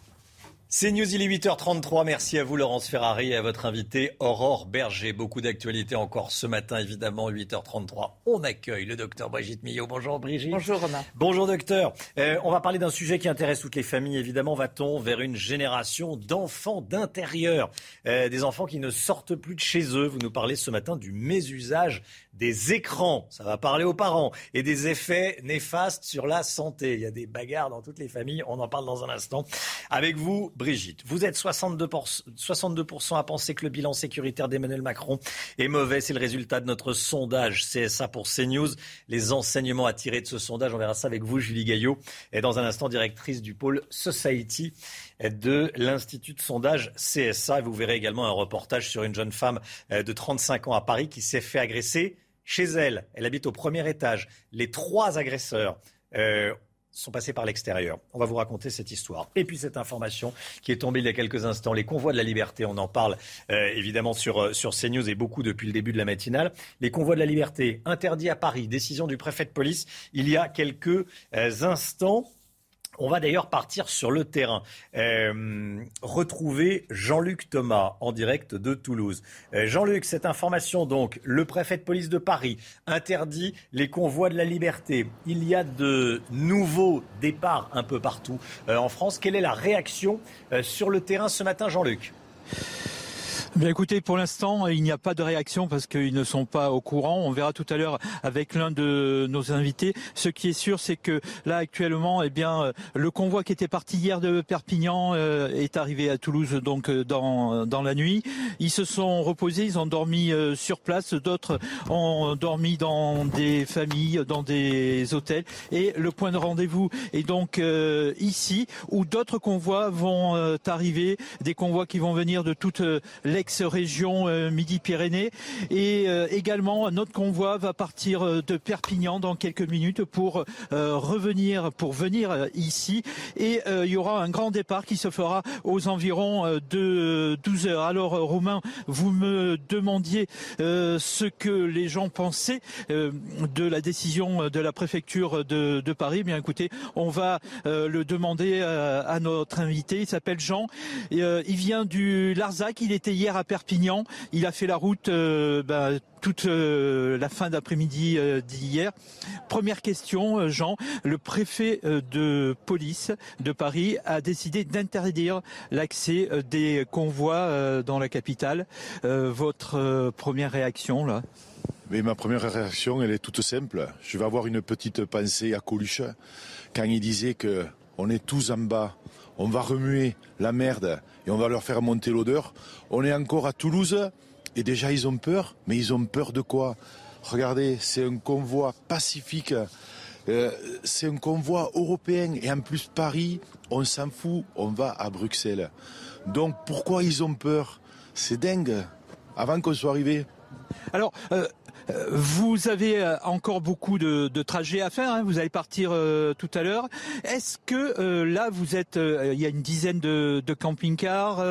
C'est News, il est 8h33. Merci à vous, Laurence Ferrari, et à votre invité, Aurore Berger. Beaucoup d'actualités encore ce matin, évidemment, 8h33. On accueille le docteur Brigitte Millot. Bonjour, Brigitte. Bonjour, Romain. Bonjour, docteur. Euh, on va parler d'un sujet qui intéresse toutes les familles. Évidemment, va-t-on vers une génération d'enfants d'intérieur, euh, des enfants qui ne sortent plus de chez eux? Vous nous parlez ce matin du mésusage des écrans, ça va parler aux parents, et des effets néfastes sur la santé. Il y a des bagarres dans toutes les familles, on en parle dans un instant. Avec vous, Brigitte, vous êtes 62%, 62 à penser que le bilan sécuritaire d'Emmanuel Macron est mauvais. C'est le résultat de notre sondage CSA pour CNews. Les enseignements à tirer de ce sondage, on verra ça avec vous, Julie Gaillot, et dans un instant directrice du pôle Society de l'Institut de sondage CSA. Vous verrez également un reportage sur une jeune femme euh, de 35 ans à Paris qui s'est fait agresser chez elle. Elle habite au premier étage. Les trois agresseurs euh, sont passés par l'extérieur. On va vous raconter cette histoire. Et puis cette information qui est tombée il y a quelques instants, les convois de la liberté, on en parle euh, évidemment sur, euh, sur CNews et beaucoup depuis le début de la matinale. Les convois de la liberté interdits à Paris, décision du préfet de police il y a quelques instants. On va d'ailleurs partir sur le terrain. Euh, retrouver Jean-Luc Thomas en direct de Toulouse. Euh, Jean-Luc, cette information donc, le préfet de police de Paris interdit les convois de la liberté. Il y a de nouveaux départs un peu partout euh, en France. Quelle est la réaction sur le terrain ce matin, Jean-Luc? Écoutez, pour l'instant, il n'y a pas de réaction parce qu'ils ne sont pas au courant. On verra tout à l'heure avec l'un de nos invités. Ce qui est sûr, c'est que là actuellement, eh bien, euh, le convoi qui était parti hier de Perpignan euh, est arrivé à Toulouse donc euh, dans dans la nuit. Ils se sont reposés, ils ont dormi sur place. D'autres ont dormi dans des familles, dans des hôtels. Et le point de rendez-vous est donc ici, où d'autres convois vont arriver, des convois qui vont venir de toute l'ex région euh, Midi-Pyrénées. Et euh, également, notre convoi va partir euh, de Perpignan dans quelques minutes pour revenir, pour venir ici. Et il y aura un grand départ qui se fera aux environs de 12 heures. Alors, Romain, vous me demandiez ce que les gens pensaient de la décision de la préfecture de, Paris. Bien écoutez, on va le demander à notre invité. Il s'appelle Jean. il vient du Larzac. Il était hier à Perpignan. Il a fait la route euh, bah, toute euh, la fin d'après-midi euh, d'hier. Première question, Jean. Le préfet de police de Paris a décidé d'interdire l'accès des convois dans la capitale. votre première réaction là? Mais ma première réaction, elle est toute simple. Je vais avoir une petite pensée à Coluche quand il disait que on est tous en bas, on va remuer la merde et on va leur faire monter l'odeur. On est encore à Toulouse et déjà ils ont peur, mais ils ont peur de quoi? Regardez, c'est un convoi pacifique, euh, c'est un convoi européen. Et en plus Paris, on s'en fout, on va à Bruxelles. Donc pourquoi ils ont peur? C'est dingue, avant qu'on soit arrivé. Alors, euh, vous avez euh, encore beaucoup de, trajets à faire. Hein. vous allez partir euh, tout à l'heure. Est-ce que euh, là, vous êtes, il y a une dizaine de, camping-cars.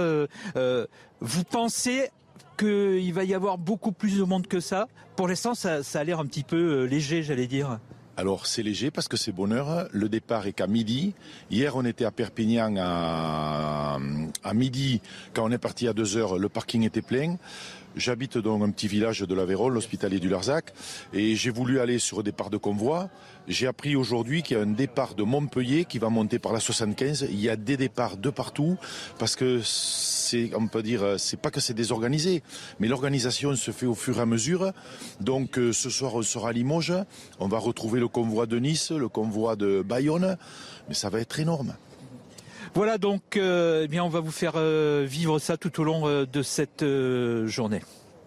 vous pensez qu'il va y avoir beaucoup plus de monde que ça? Pour l'instant, ça, a l'air un petit peu léger, j'allais dire. Alors c'est léger parce que c'est bonheur. Le départ est qu'à midi. Hier on était à Perpignan à, à midi. Quand on est parti à 2 heures, le parking était plein. J'habite dans un petit village de l'Aveyron, l'hospitalier du Larzac, et j'ai voulu aller sur un départ de convoi. J'ai appris aujourd'hui qu'il y a un départ de Montpellier qui va monter par la 75. Il y a des départs de partout parce que c'est, on peut dire, c'est pas que c'est désorganisé, mais l'organisation se fait au fur et à mesure. Donc euh, ce soir on sera à Limoges, on va retrouver le convoi de Nice, le convoi de Bayonne, mais ça va être énorme. Voilà donc, euh, eh bien, on va vous faire euh, vivre ça tout au long euh, de cette journée.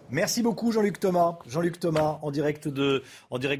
Merci beaucoup Jean-Luc Thomas. Jean-Luc Thomas en direct de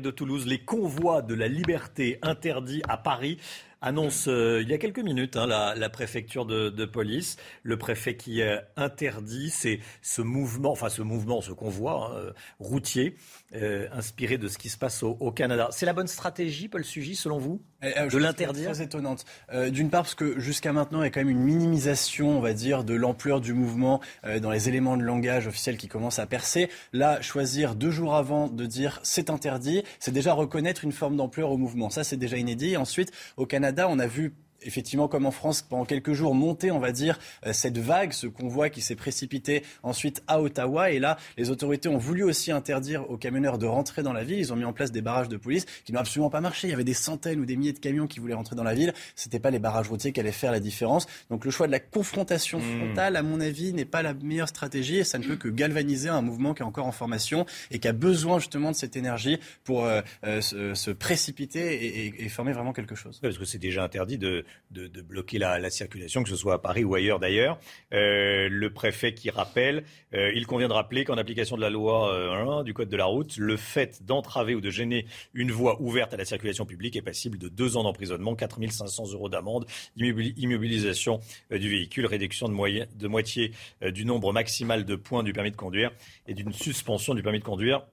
Toulouse. Les convois de la liberté interdits à Paris annonce il y a quelques minutes hein, la, préfecture de, police, le préfet qui interdit ce mouvement, enfin ce mouvement, ce convoi hein, routier inspiré de ce qui se passe au, Canada. C'est la bonne stratégie, Paul Sugy, selon vous? De l'interdire Très étonnante. Euh, d'une part parce que jusqu'à maintenant il y a quand même une minimisation, on va dire, de l'ampleur du mouvement euh, dans les éléments de langage officiels qui commencent à percer. Là, choisir deux jours avant de dire c'est interdit, c'est déjà reconnaître une forme d'ampleur au mouvement. Ça, c'est déjà inédit. ensuite, au Canada, on a vu effectivement, comme en France, pendant quelques jours, monter, on va dire, euh, cette vague, ce convoi qui s'est précipité ensuite à Ottawa. Et là, les autorités ont voulu aussi interdire aux camionneurs de rentrer dans la ville. Ils ont mis en place des barrages de police qui n'ont absolument pas marché. Il y avait des centaines ou des milliers de camions qui voulaient rentrer dans la ville. C'était pas les barrages routiers qui allaient faire la différence. Donc le choix de la confrontation mmh. frontale, à mon avis, n'est pas la meilleure stratégie et ça ne peut que galvaniser un mouvement qui est encore en formation et qui a besoin justement de cette énergie pour euh, euh, se, précipiter et, et, former vraiment quelque chose. Parce que c'est déjà interdit de de, bloquer la, circulation, que ce soit à Paris ou ailleurs d'ailleurs. Euh, le préfet qui rappelle, euh, il convient de rappeler qu'en application de la loi euh, du Code de la route, le fait d'entraver ou de gêner une voie ouverte à la circulation publique est passible de deux ans d'emprisonnement, 4 500 euros d'amende, immobilisation du véhicule, réduction de moitié du nombre maximal de points du permis de conduire et d'une suspension du permis de conduire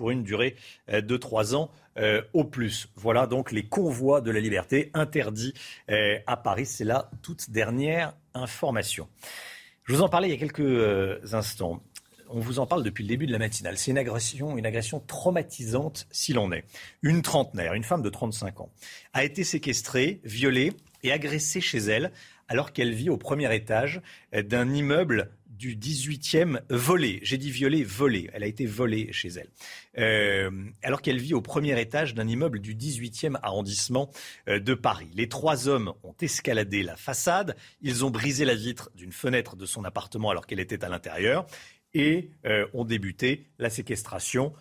pour une durée de trois ans euh, au plus. Voilà donc les convois de la liberté interdits euh, à Paris. C'est la toute dernière information. Je vous en parlais il y a quelques euh, instants. On vous en parle depuis le début de la matinale. C'est une agression, une agression traumatisante s'il en est. Une trentenaire, une femme de 35 ans, a été séquestrée, violée et agressée chez elle alors qu'elle vit au premier étage d'un immeuble du 18e volé. J'ai dit violé, volé. Elle a été volée chez elle. Euh, alors qu'elle vit au premier étage d'un immeuble du 18e arrondissement euh, de Paris. Les trois hommes ont escaladé la façade. Ils ont brisé la vitre d'une fenêtre de son appartement alors qu'elle était à l'intérieur et euh, ont débuté la séquestration,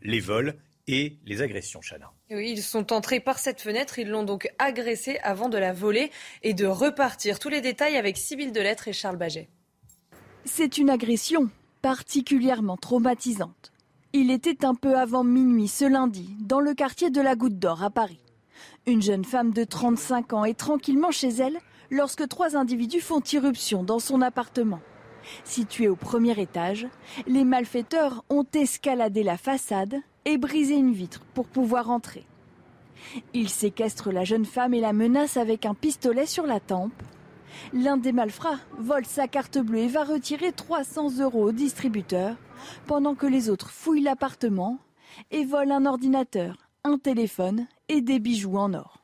les vols et les agressions, Chana. Ils sont entrés par cette fenêtre, ils l'ont donc agressée avant de la voler et de repartir. Tous les détails avec Sybille Delettre et Charles Baget. C'est une agression particulièrement traumatisante. Il était un peu avant minuit ce lundi, dans le quartier de la Goutte d'Or à Paris. Une jeune femme de 35 ans est tranquillement chez elle lorsque trois individus font irruption dans son appartement. Situé au premier étage, les malfaiteurs ont escaladé la façade et brisé une vitre pour pouvoir entrer. Ils séquestrent la jeune femme et la menacent avec un pistolet sur la tempe L'un des malfrats vole sa carte bleue et va retirer 300 euros au distributeur, pendant que les autres fouillent l'appartement et volent un ordinateur, un téléphone et des bijoux en or.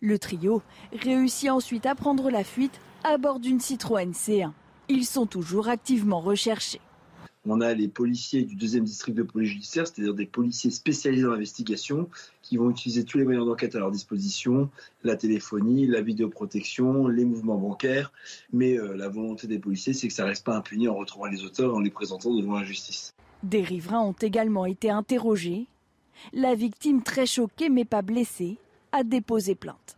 Le trio réussit ensuite à prendre la fuite à bord d'une Citroën C1. Ils sont toujours activement recherchés on a les policiers du deuxième district de police judiciaire, c'est-à-dire des policiers spécialisés dans l'investigation, qui vont utiliser tous les moyens d'enquête à leur disposition, la téléphonie, la vidéoprotection, les mouvements bancaires. Mais euh, la volonté des policiers, c'est que ça ne reste pas impuni en retrouvant les auteurs et en les présentant devant la justice. Des riverains ont également été interrogés. La victime, très choquée mais pas blessée, a déposé plainte.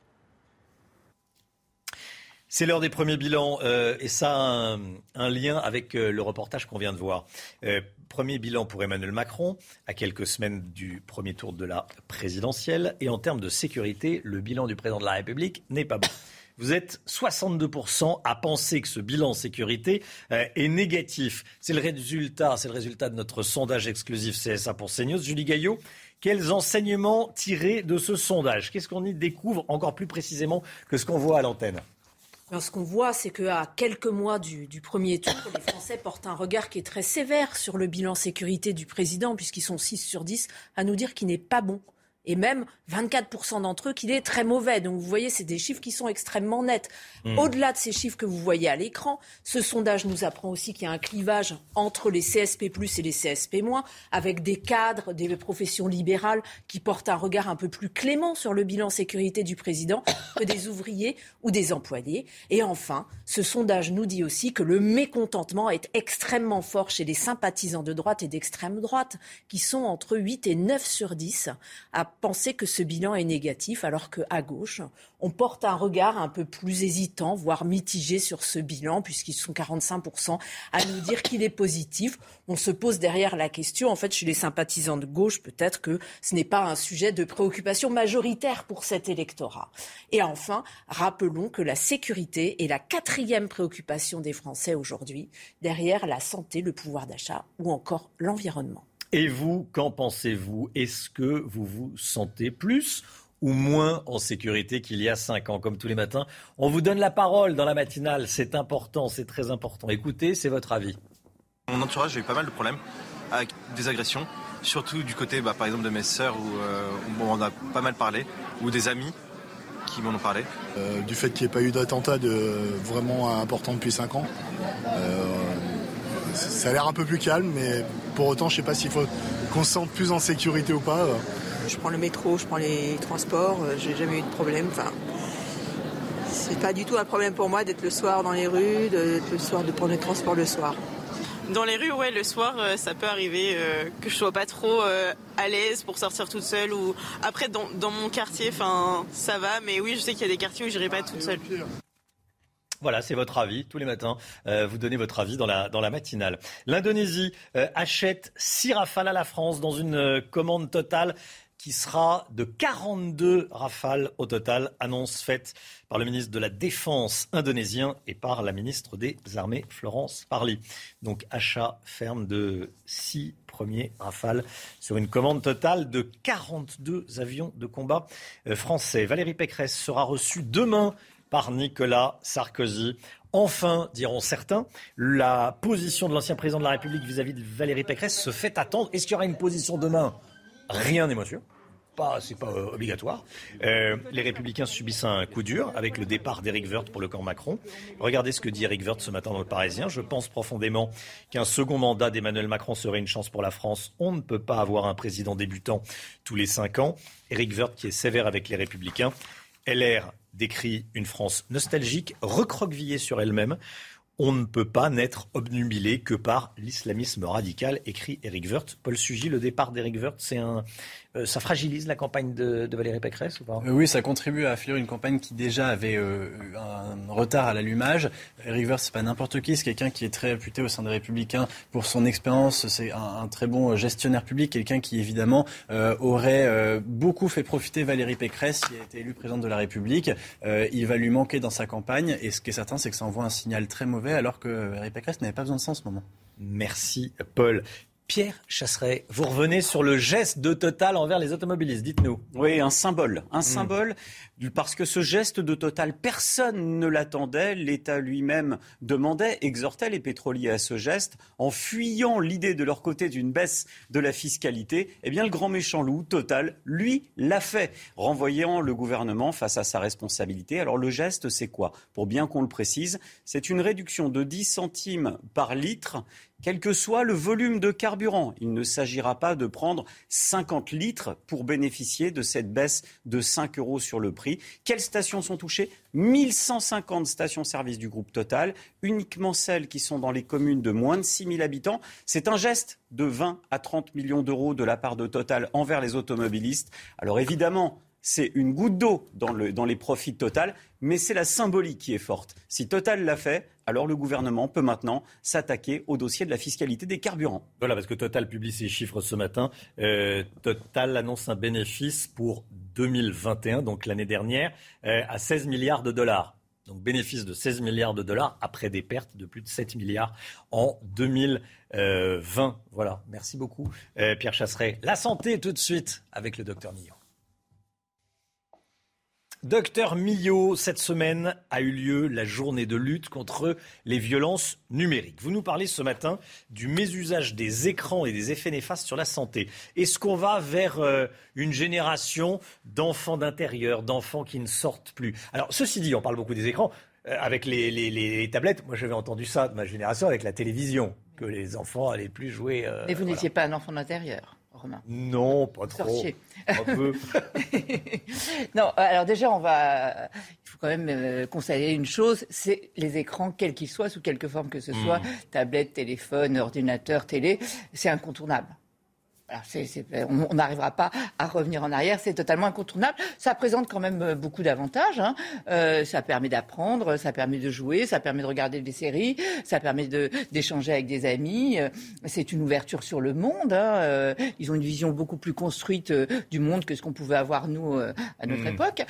C'est l'heure des premiers bilans euh, et ça a un, lien avec euh, le reportage qu'on vient de voir. Euh, premier bilan pour Emmanuel Macron à quelques semaines du premier tour de la présidentielle et en termes de sécurité, le bilan du président de la République n'est pas bon. Vous êtes 62% à penser que ce bilan sécurité est négatif. C'est le résultat, de notre sondage exclusif CSA pour CNews. Julie Gaillot, quels enseignements tirer de ce sondage? Qu'est-ce qu'on y découvre encore plus précisément que ce qu'on voit à l'antenne? Ce qu'on voit, c'est qu'à quelques mois du, premier tour, les Français portent un regard qui est très sévère sur le bilan sécurité du président, puisqu'ils sont 6 sur 10 à nous dire qu'il n'est pas bon et même 24% d'entre eux qu'il est très mauvais. Donc vous voyez, c'est des chiffres qui sont extrêmement nets. Mmh. Au-delà de ces chiffres que vous voyez à l'écran, ce sondage nous apprend aussi qu'il y a un clivage entre les CSP+, et les CSP-, avec des cadres, des professions libérales qui portent un regard un peu plus clément sur le bilan sécurité du président que des ouvriers ou des employés. Et enfin, ce sondage nous dit aussi que le mécontentement est extrêmement fort chez les sympathisants de droite et d'extrême droite, qui sont entre 8 et 9 sur 10 à penser que ce bilan est négatif, alors qu'à gauche, on porte un regard un peu plus hésitant, voire mitigé sur ce bilan, puisqu'ils sont 45% à nous dire qu'il est positif. On se pose derrière la question, en fait, chez les sympathisants de gauche, peut-être que ce n'est pas un sujet de préoccupation majoritaire pour cet électorat. Et enfin, rappelons que la sécurité est la quatrième préoccupation des Français aujourd'hui, derrière la santé, le pouvoir d'achat ou encore l'environnement. Et vous, qu'en pensez-vous? Est-ce que vous vous sentez plus ou moins en sécurité qu'il y a cinq ans, comme tous les matins On vous donne la parole dans la matinale, c'est important, c'est très important. Écoutez, c'est votre avis. Mon entourage, j'ai eu pas mal de problèmes avec des agressions, surtout du côté, bah, par exemple, de mes sœurs, où, euh, on en a pas mal parlé, ou des amis qui m'en ont parlé. Euh, du fait qu'il n'y ait pas eu d'attentat de, vraiment important depuis cinq ans. Euh, ça a l'air un peu plus calme, mais pour autant, je ne sais pas s'il faut qu'on se sente plus en sécurité ou pas. Je prends le métro, je prends les transports, euh, j'ai jamais eu de problème. Enfin, c'est pas du tout un problème pour moi d'être le soir dans les rues, d'être le soir de prendre les transports le soir. Dans les rues, ouais, le soir, euh, ça peut arriver euh, que je sois pas trop à l'aise pour sortir toute seule ou après dans, dans mon quartier, enfin, ça va, mais oui, je sais qu'il y a des quartiers où j'irai pas toute seule. Voilà, c'est votre avis. Tous les matins, euh, vous donnez votre avis dans la, dans la matinale. L'Indonésie euh, achète 6 rafales à la France dans une euh, commande totale qui sera de 42 rafales au total, annonce faite par le ministre de la Défense indonésien et par la ministre des Armées, Florence Parly. Donc achat ferme de 6 premiers rafales sur une commande totale de 42 avions de combat français. Valérie Pécresse sera reçue demain par Nicolas Sarkozy. Enfin, diront certains, la position de l'ancien président de la République vis-à-vis de Valérie Pécresse se fait attendre. Est-ce qu'il y aura une position demain? Rien n'est sûr. pas, c'est pas euh, obligatoire. Euh, les Républicains subissent un coup dur avec le départ d'Éric Woerth pour le camp Macron. Regardez ce que dit Éric Woerth ce matin dans le Parisien. Je pense profondément qu'un second mandat d'Emmanuel Macron serait une chance pour la France. On ne peut pas avoir un président débutant tous les cinq ans. Éric Woerth qui est sévère avec les Républicains. LR décrit une France nostalgique, recroquevillée sur elle-même. On ne peut pas n'être obnubilé que par l'islamisme radical, écrit Éric Woerth. Paul Sugy, le départ d'Éric Woerth, c'est un, euh, ça fragilise la campagne de, Valérie Pécresse ou pas? Euh, Oui, ça contribue à affaiblir une campagne qui déjà avait euh, un retard à l'allumage. Woerth, c'est pas n'importe qui, c'est quelqu'un qui est très réputé au sein des Républicains pour son expérience. C'est un, très bon gestionnaire public, quelqu'un qui évidemment aurait beaucoup fait profiter Valérie Pécresse, qui a été élue présidente de la République. il va lui manquer dans sa campagne, et ce qui est certain, c'est que ça envoie un signal très mauvais, alors que Valérie Pécresse n'avait pas besoin de ça en ce moment. Merci Paul. Pierre Chasseret, vous revenez sur le geste de Total envers les automobilistes. Dites-nous. Oui, un symbole. Un hmm. symbole parce que ce geste de Total, personne ne l'attendait. L'État lui-même demandait, exhortait les pétroliers à ce geste en fuyant l'idée de leur côté d'une baisse de la fiscalité. Eh bien, le grand méchant loup, Total, lui, l'a fait, renvoyant le gouvernement face à sa responsabilité. Alors, le geste, c'est quoi? Pour bien qu'on le précise, c'est une réduction de 10 centimes par litre quel que soit le volume de carburant. Il ne s'agira pas de prendre 50 litres pour bénéficier de cette baisse de 5 euros sur le prix. Quelles stations sont touchées? 1150 stations-service du groupe Total, uniquement celles qui sont dans les communes de moins de 6000 habitants. C'est un geste de 20 à 30 millions d'euros de la part de Total envers les automobilistes. Alors évidemment, c'est une goutte d'eau dans, les profits de Total, mais c'est la symbolique qui est forte. Si Total l'a fait, alors le gouvernement peut maintenant s'attaquer au dossier de la fiscalité des carburants. Voilà, parce que Total publie ses chiffres ce matin. Euh, Total annonce un bénéfice pour 2021, donc l'année dernière, euh, à 16 milliards de dollars. Donc bénéfice de 16 milliards de dollars après des pertes de plus de 7 milliards en 2020. Voilà, merci beaucoup euh, Pierre Chasseret. La santé tout de suite avec le docteur Millon. Docteur Millot, cette semaine a eu lieu la journée de lutte contre les violences numériques. Vous nous parlez ce matin du mésusage des écrans et des effets néfastes sur la santé. Est-ce qu'on va vers euh, une génération d'enfants d'intérieur, d'enfants qui ne sortent plus? Alors, ceci dit, on parle beaucoup des écrans. Euh, avec les, tablettes, moi j'avais entendu ça de ma génération avec la télévision, que les enfants n'allaient plus jouer. Euh, Mais vous n'étiez pas un enfant d'intérieur non, pas trop. Un peu. non, alors déjà, on va. Il faut quand même euh, constater une chose c'est les écrans, quels qu'ils soient, sous quelque forme que ce soit, hmm. tablette, téléphone, ordinateur, télé, c'est incontournable on n'arrivera pas à revenir en arrière, c'est totalement incontournable. Ça présente quand même euh, beaucoup d'avantages. Hein. Euh, ça permet d'apprendre, ça permet de jouer, ça permet de regarder des séries, ça permet d'échanger avec des amis. Euh, c'est une ouverture sur le monde. Hein. ils ont une vision beaucoup plus construite du monde que ce qu'on pouvait avoir nous à notre mmh. époque.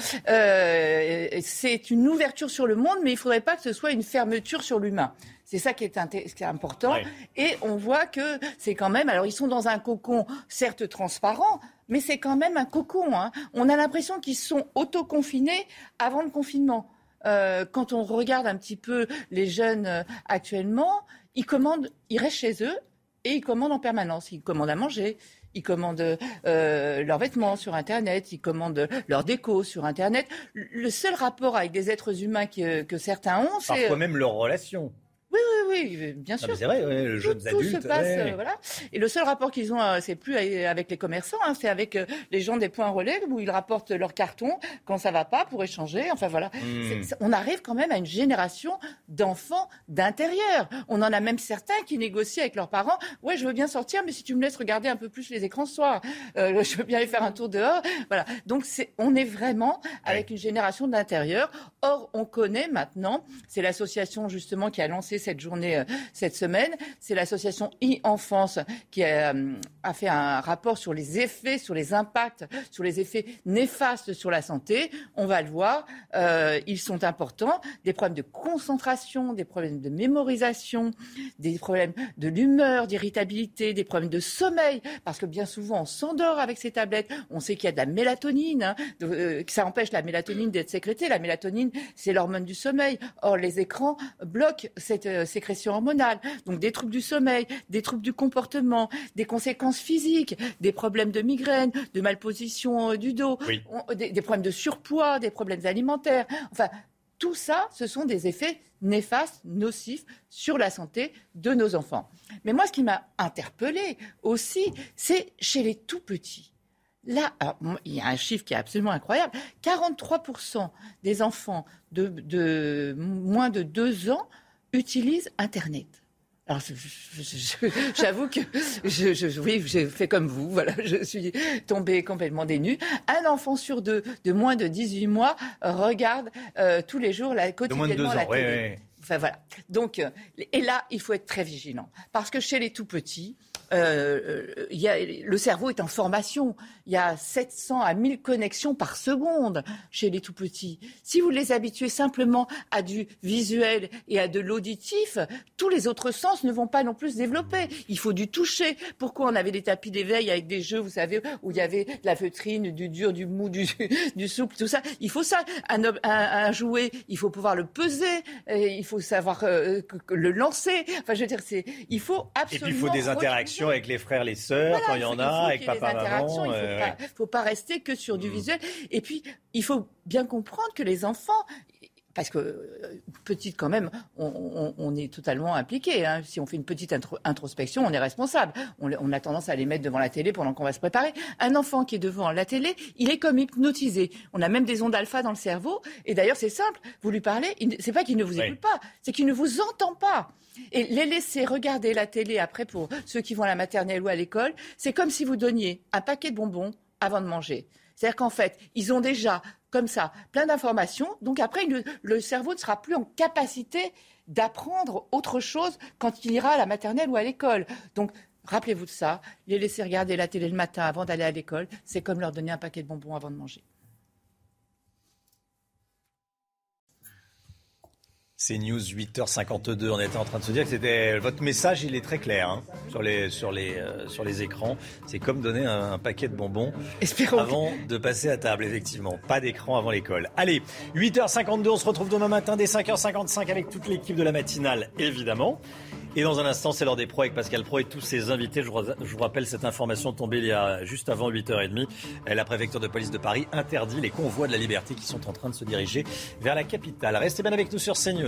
c'est une ouverture sur le monde, mais il ne faudrait pas que ce soit une fermeture sur l'humain. C'est ça qui est, important. Et on voit que c'est quand même. Alors, ils sont dans un cocon, certes transparent, mais c'est quand même un cocon. Hein. On a l'impression qu'ils sont autoconfinés avant le confinement. Euh, quand on regarde un petit peu les jeunes euh, actuellement, ils commandent, ils restent chez eux et ils commandent en permanence. Ils commandent à manger, ils commandent euh, leurs vêtements sur Internet, ils commandent leur déco sur Internet. Le seul rapport avec des êtres humains que, que certains ont, c'est... Parfois même leur relation. Oui, oui, oui, bien sûr. C'est vrai, le jeu tout, se passe, euh, voilà. Et le seul rapport qu'ils ont, euh, c'est plus avec les commerçants, hein, c'est avec euh, les gens des points relais où ils rapportent leur carton quand ça va pas pour échanger. Enfin voilà. Hmm. On arrive quand même à une génération d'enfants d'intérieur. On en a même certains qui négocient avec leurs parents. Ouais, je veux bien sortir, mais si tu me laisses regarder un peu plus les écrans ce soir, je veux bien aller faire un tour dehors. Voilà. Donc c'est, on est vraiment avec une génération d'intérieur. Or, on connaît maintenant, c'est l'association justement qui a lancé cette journée euh, cette semaine. C'est l'association e-enfance qui euh, a, fait un rapport sur les effets, sur les impacts, sur les effets néfastes sur la santé. On va le voir, euh, ils sont importants. Des problèmes de concentration, des problèmes de mémorisation, des problèmes de l'humeur, d'irritabilité, des problèmes de sommeil, parce que bien souvent on s'endort avec ces tablettes. On sait qu'il y a de la mélatonine, hein, que ça empêche la mélatonine d'être sécrétée. La mélatonine, c'est l'hormone du sommeil. Or, les écrans bloquent cette euh, sécrétion hormonale, donc des troubles du sommeil, des troubles du comportement, des conséquences physiques, des problèmes de migraine, de malposition du dos, des, des problèmes de surpoids, des problèmes alimentaires. Enfin, tout ça, ce sont des effets néfastes, nocifs sur la santé de nos enfants. Mais moi, ce qui m'a interpellée aussi, c'est chez les tout petits. Là, il y a un chiffre qui est absolument incroyable. 43% des enfants de, moins de 2 ans utilisent Internet. Alors, j'avoue que je, oui, j'ai fait comme vous. Voilà, je suis tombée complètement dénue. Un enfant sur deux de moins de 18 mois regarde euh, tous les jours la, quotidiennement la télé. Enfin voilà. Donc, euh, et là, il faut être très vigilant parce que chez les tout petits, euh, y a, le cerveau est en formation. Il y a 700 à 1000 connexions par seconde chez les tout petits. Si vous les habituez simplement à du visuel et à de l'auditif, tous les autres sens ne vont pas non plus se développer. Il faut du toucher. Pourquoi on avait des tapis d'éveil avec des jeux, vous savez, où il y avait de la feutrine, du dur, du mou, du, du souple, tout ça? Il faut ça. Un, un, jouet, il faut pouvoir le peser, il faut savoir euh, le lancer. Enfin, je veux dire, il faut absolument. Et puis il faut des interactions avec les frères, les sœurs, quand il y en a, avec papa, maman. Il ne euh, faut, pas rester que sur du mm. visuel. Et puis, il faut bien comprendre que les enfants, parce que euh, petite quand même, on, est totalement impliqué. Hein. Si on fait une petite introspection, on est responsable. On, a tendance à les mettre devant la télé pendant qu'on va se préparer. Un enfant qui est devant la télé, il est comme hypnotisé. On a même des ondes alpha dans le cerveau. Et d'ailleurs, c'est simple. Vous lui parlez, c'est pas qu'il ne vous écoute pas, c'est qu'il ne vous entend pas. Et les laisser regarder la télé après pour ceux qui vont à la maternelle ou à l'école, c'est comme si vous donniez un paquet de bonbons avant de manger. C'est-à-dire qu'en fait, ils ont déjà, comme ça, plein d'informations. Donc après, le, cerveau ne sera plus en capacité d'apprendre autre chose quand il ira à la maternelle ou à l'école. Donc rappelez-vous de ça. Les laisser regarder la télé le matin avant d'aller à l'école, c'est comme leur donner un paquet de bonbons avant de manger. C'est News 8h52. On était en train de se dire que c'était votre message, il est très clair hein, sur les sur les euh, sur les écrans. C'est comme donner un, paquet de bonbons avant de passer à table. Effectivement, pas d'écran avant l'école. Allez, 8h52. On se retrouve demain matin dès 5h55 avec toute l'équipe de la matinale, évidemment. Et dans un instant, c'est l'heure des pros avec Pascal Pro et tous ses invités. Je vous rappelle cette information tombée il y a juste avant 8h30. La préfecture de police de Paris interdit les convois de la liberté qui sont en train de se diriger vers la capitale. Restez bien avec nous sur CNews.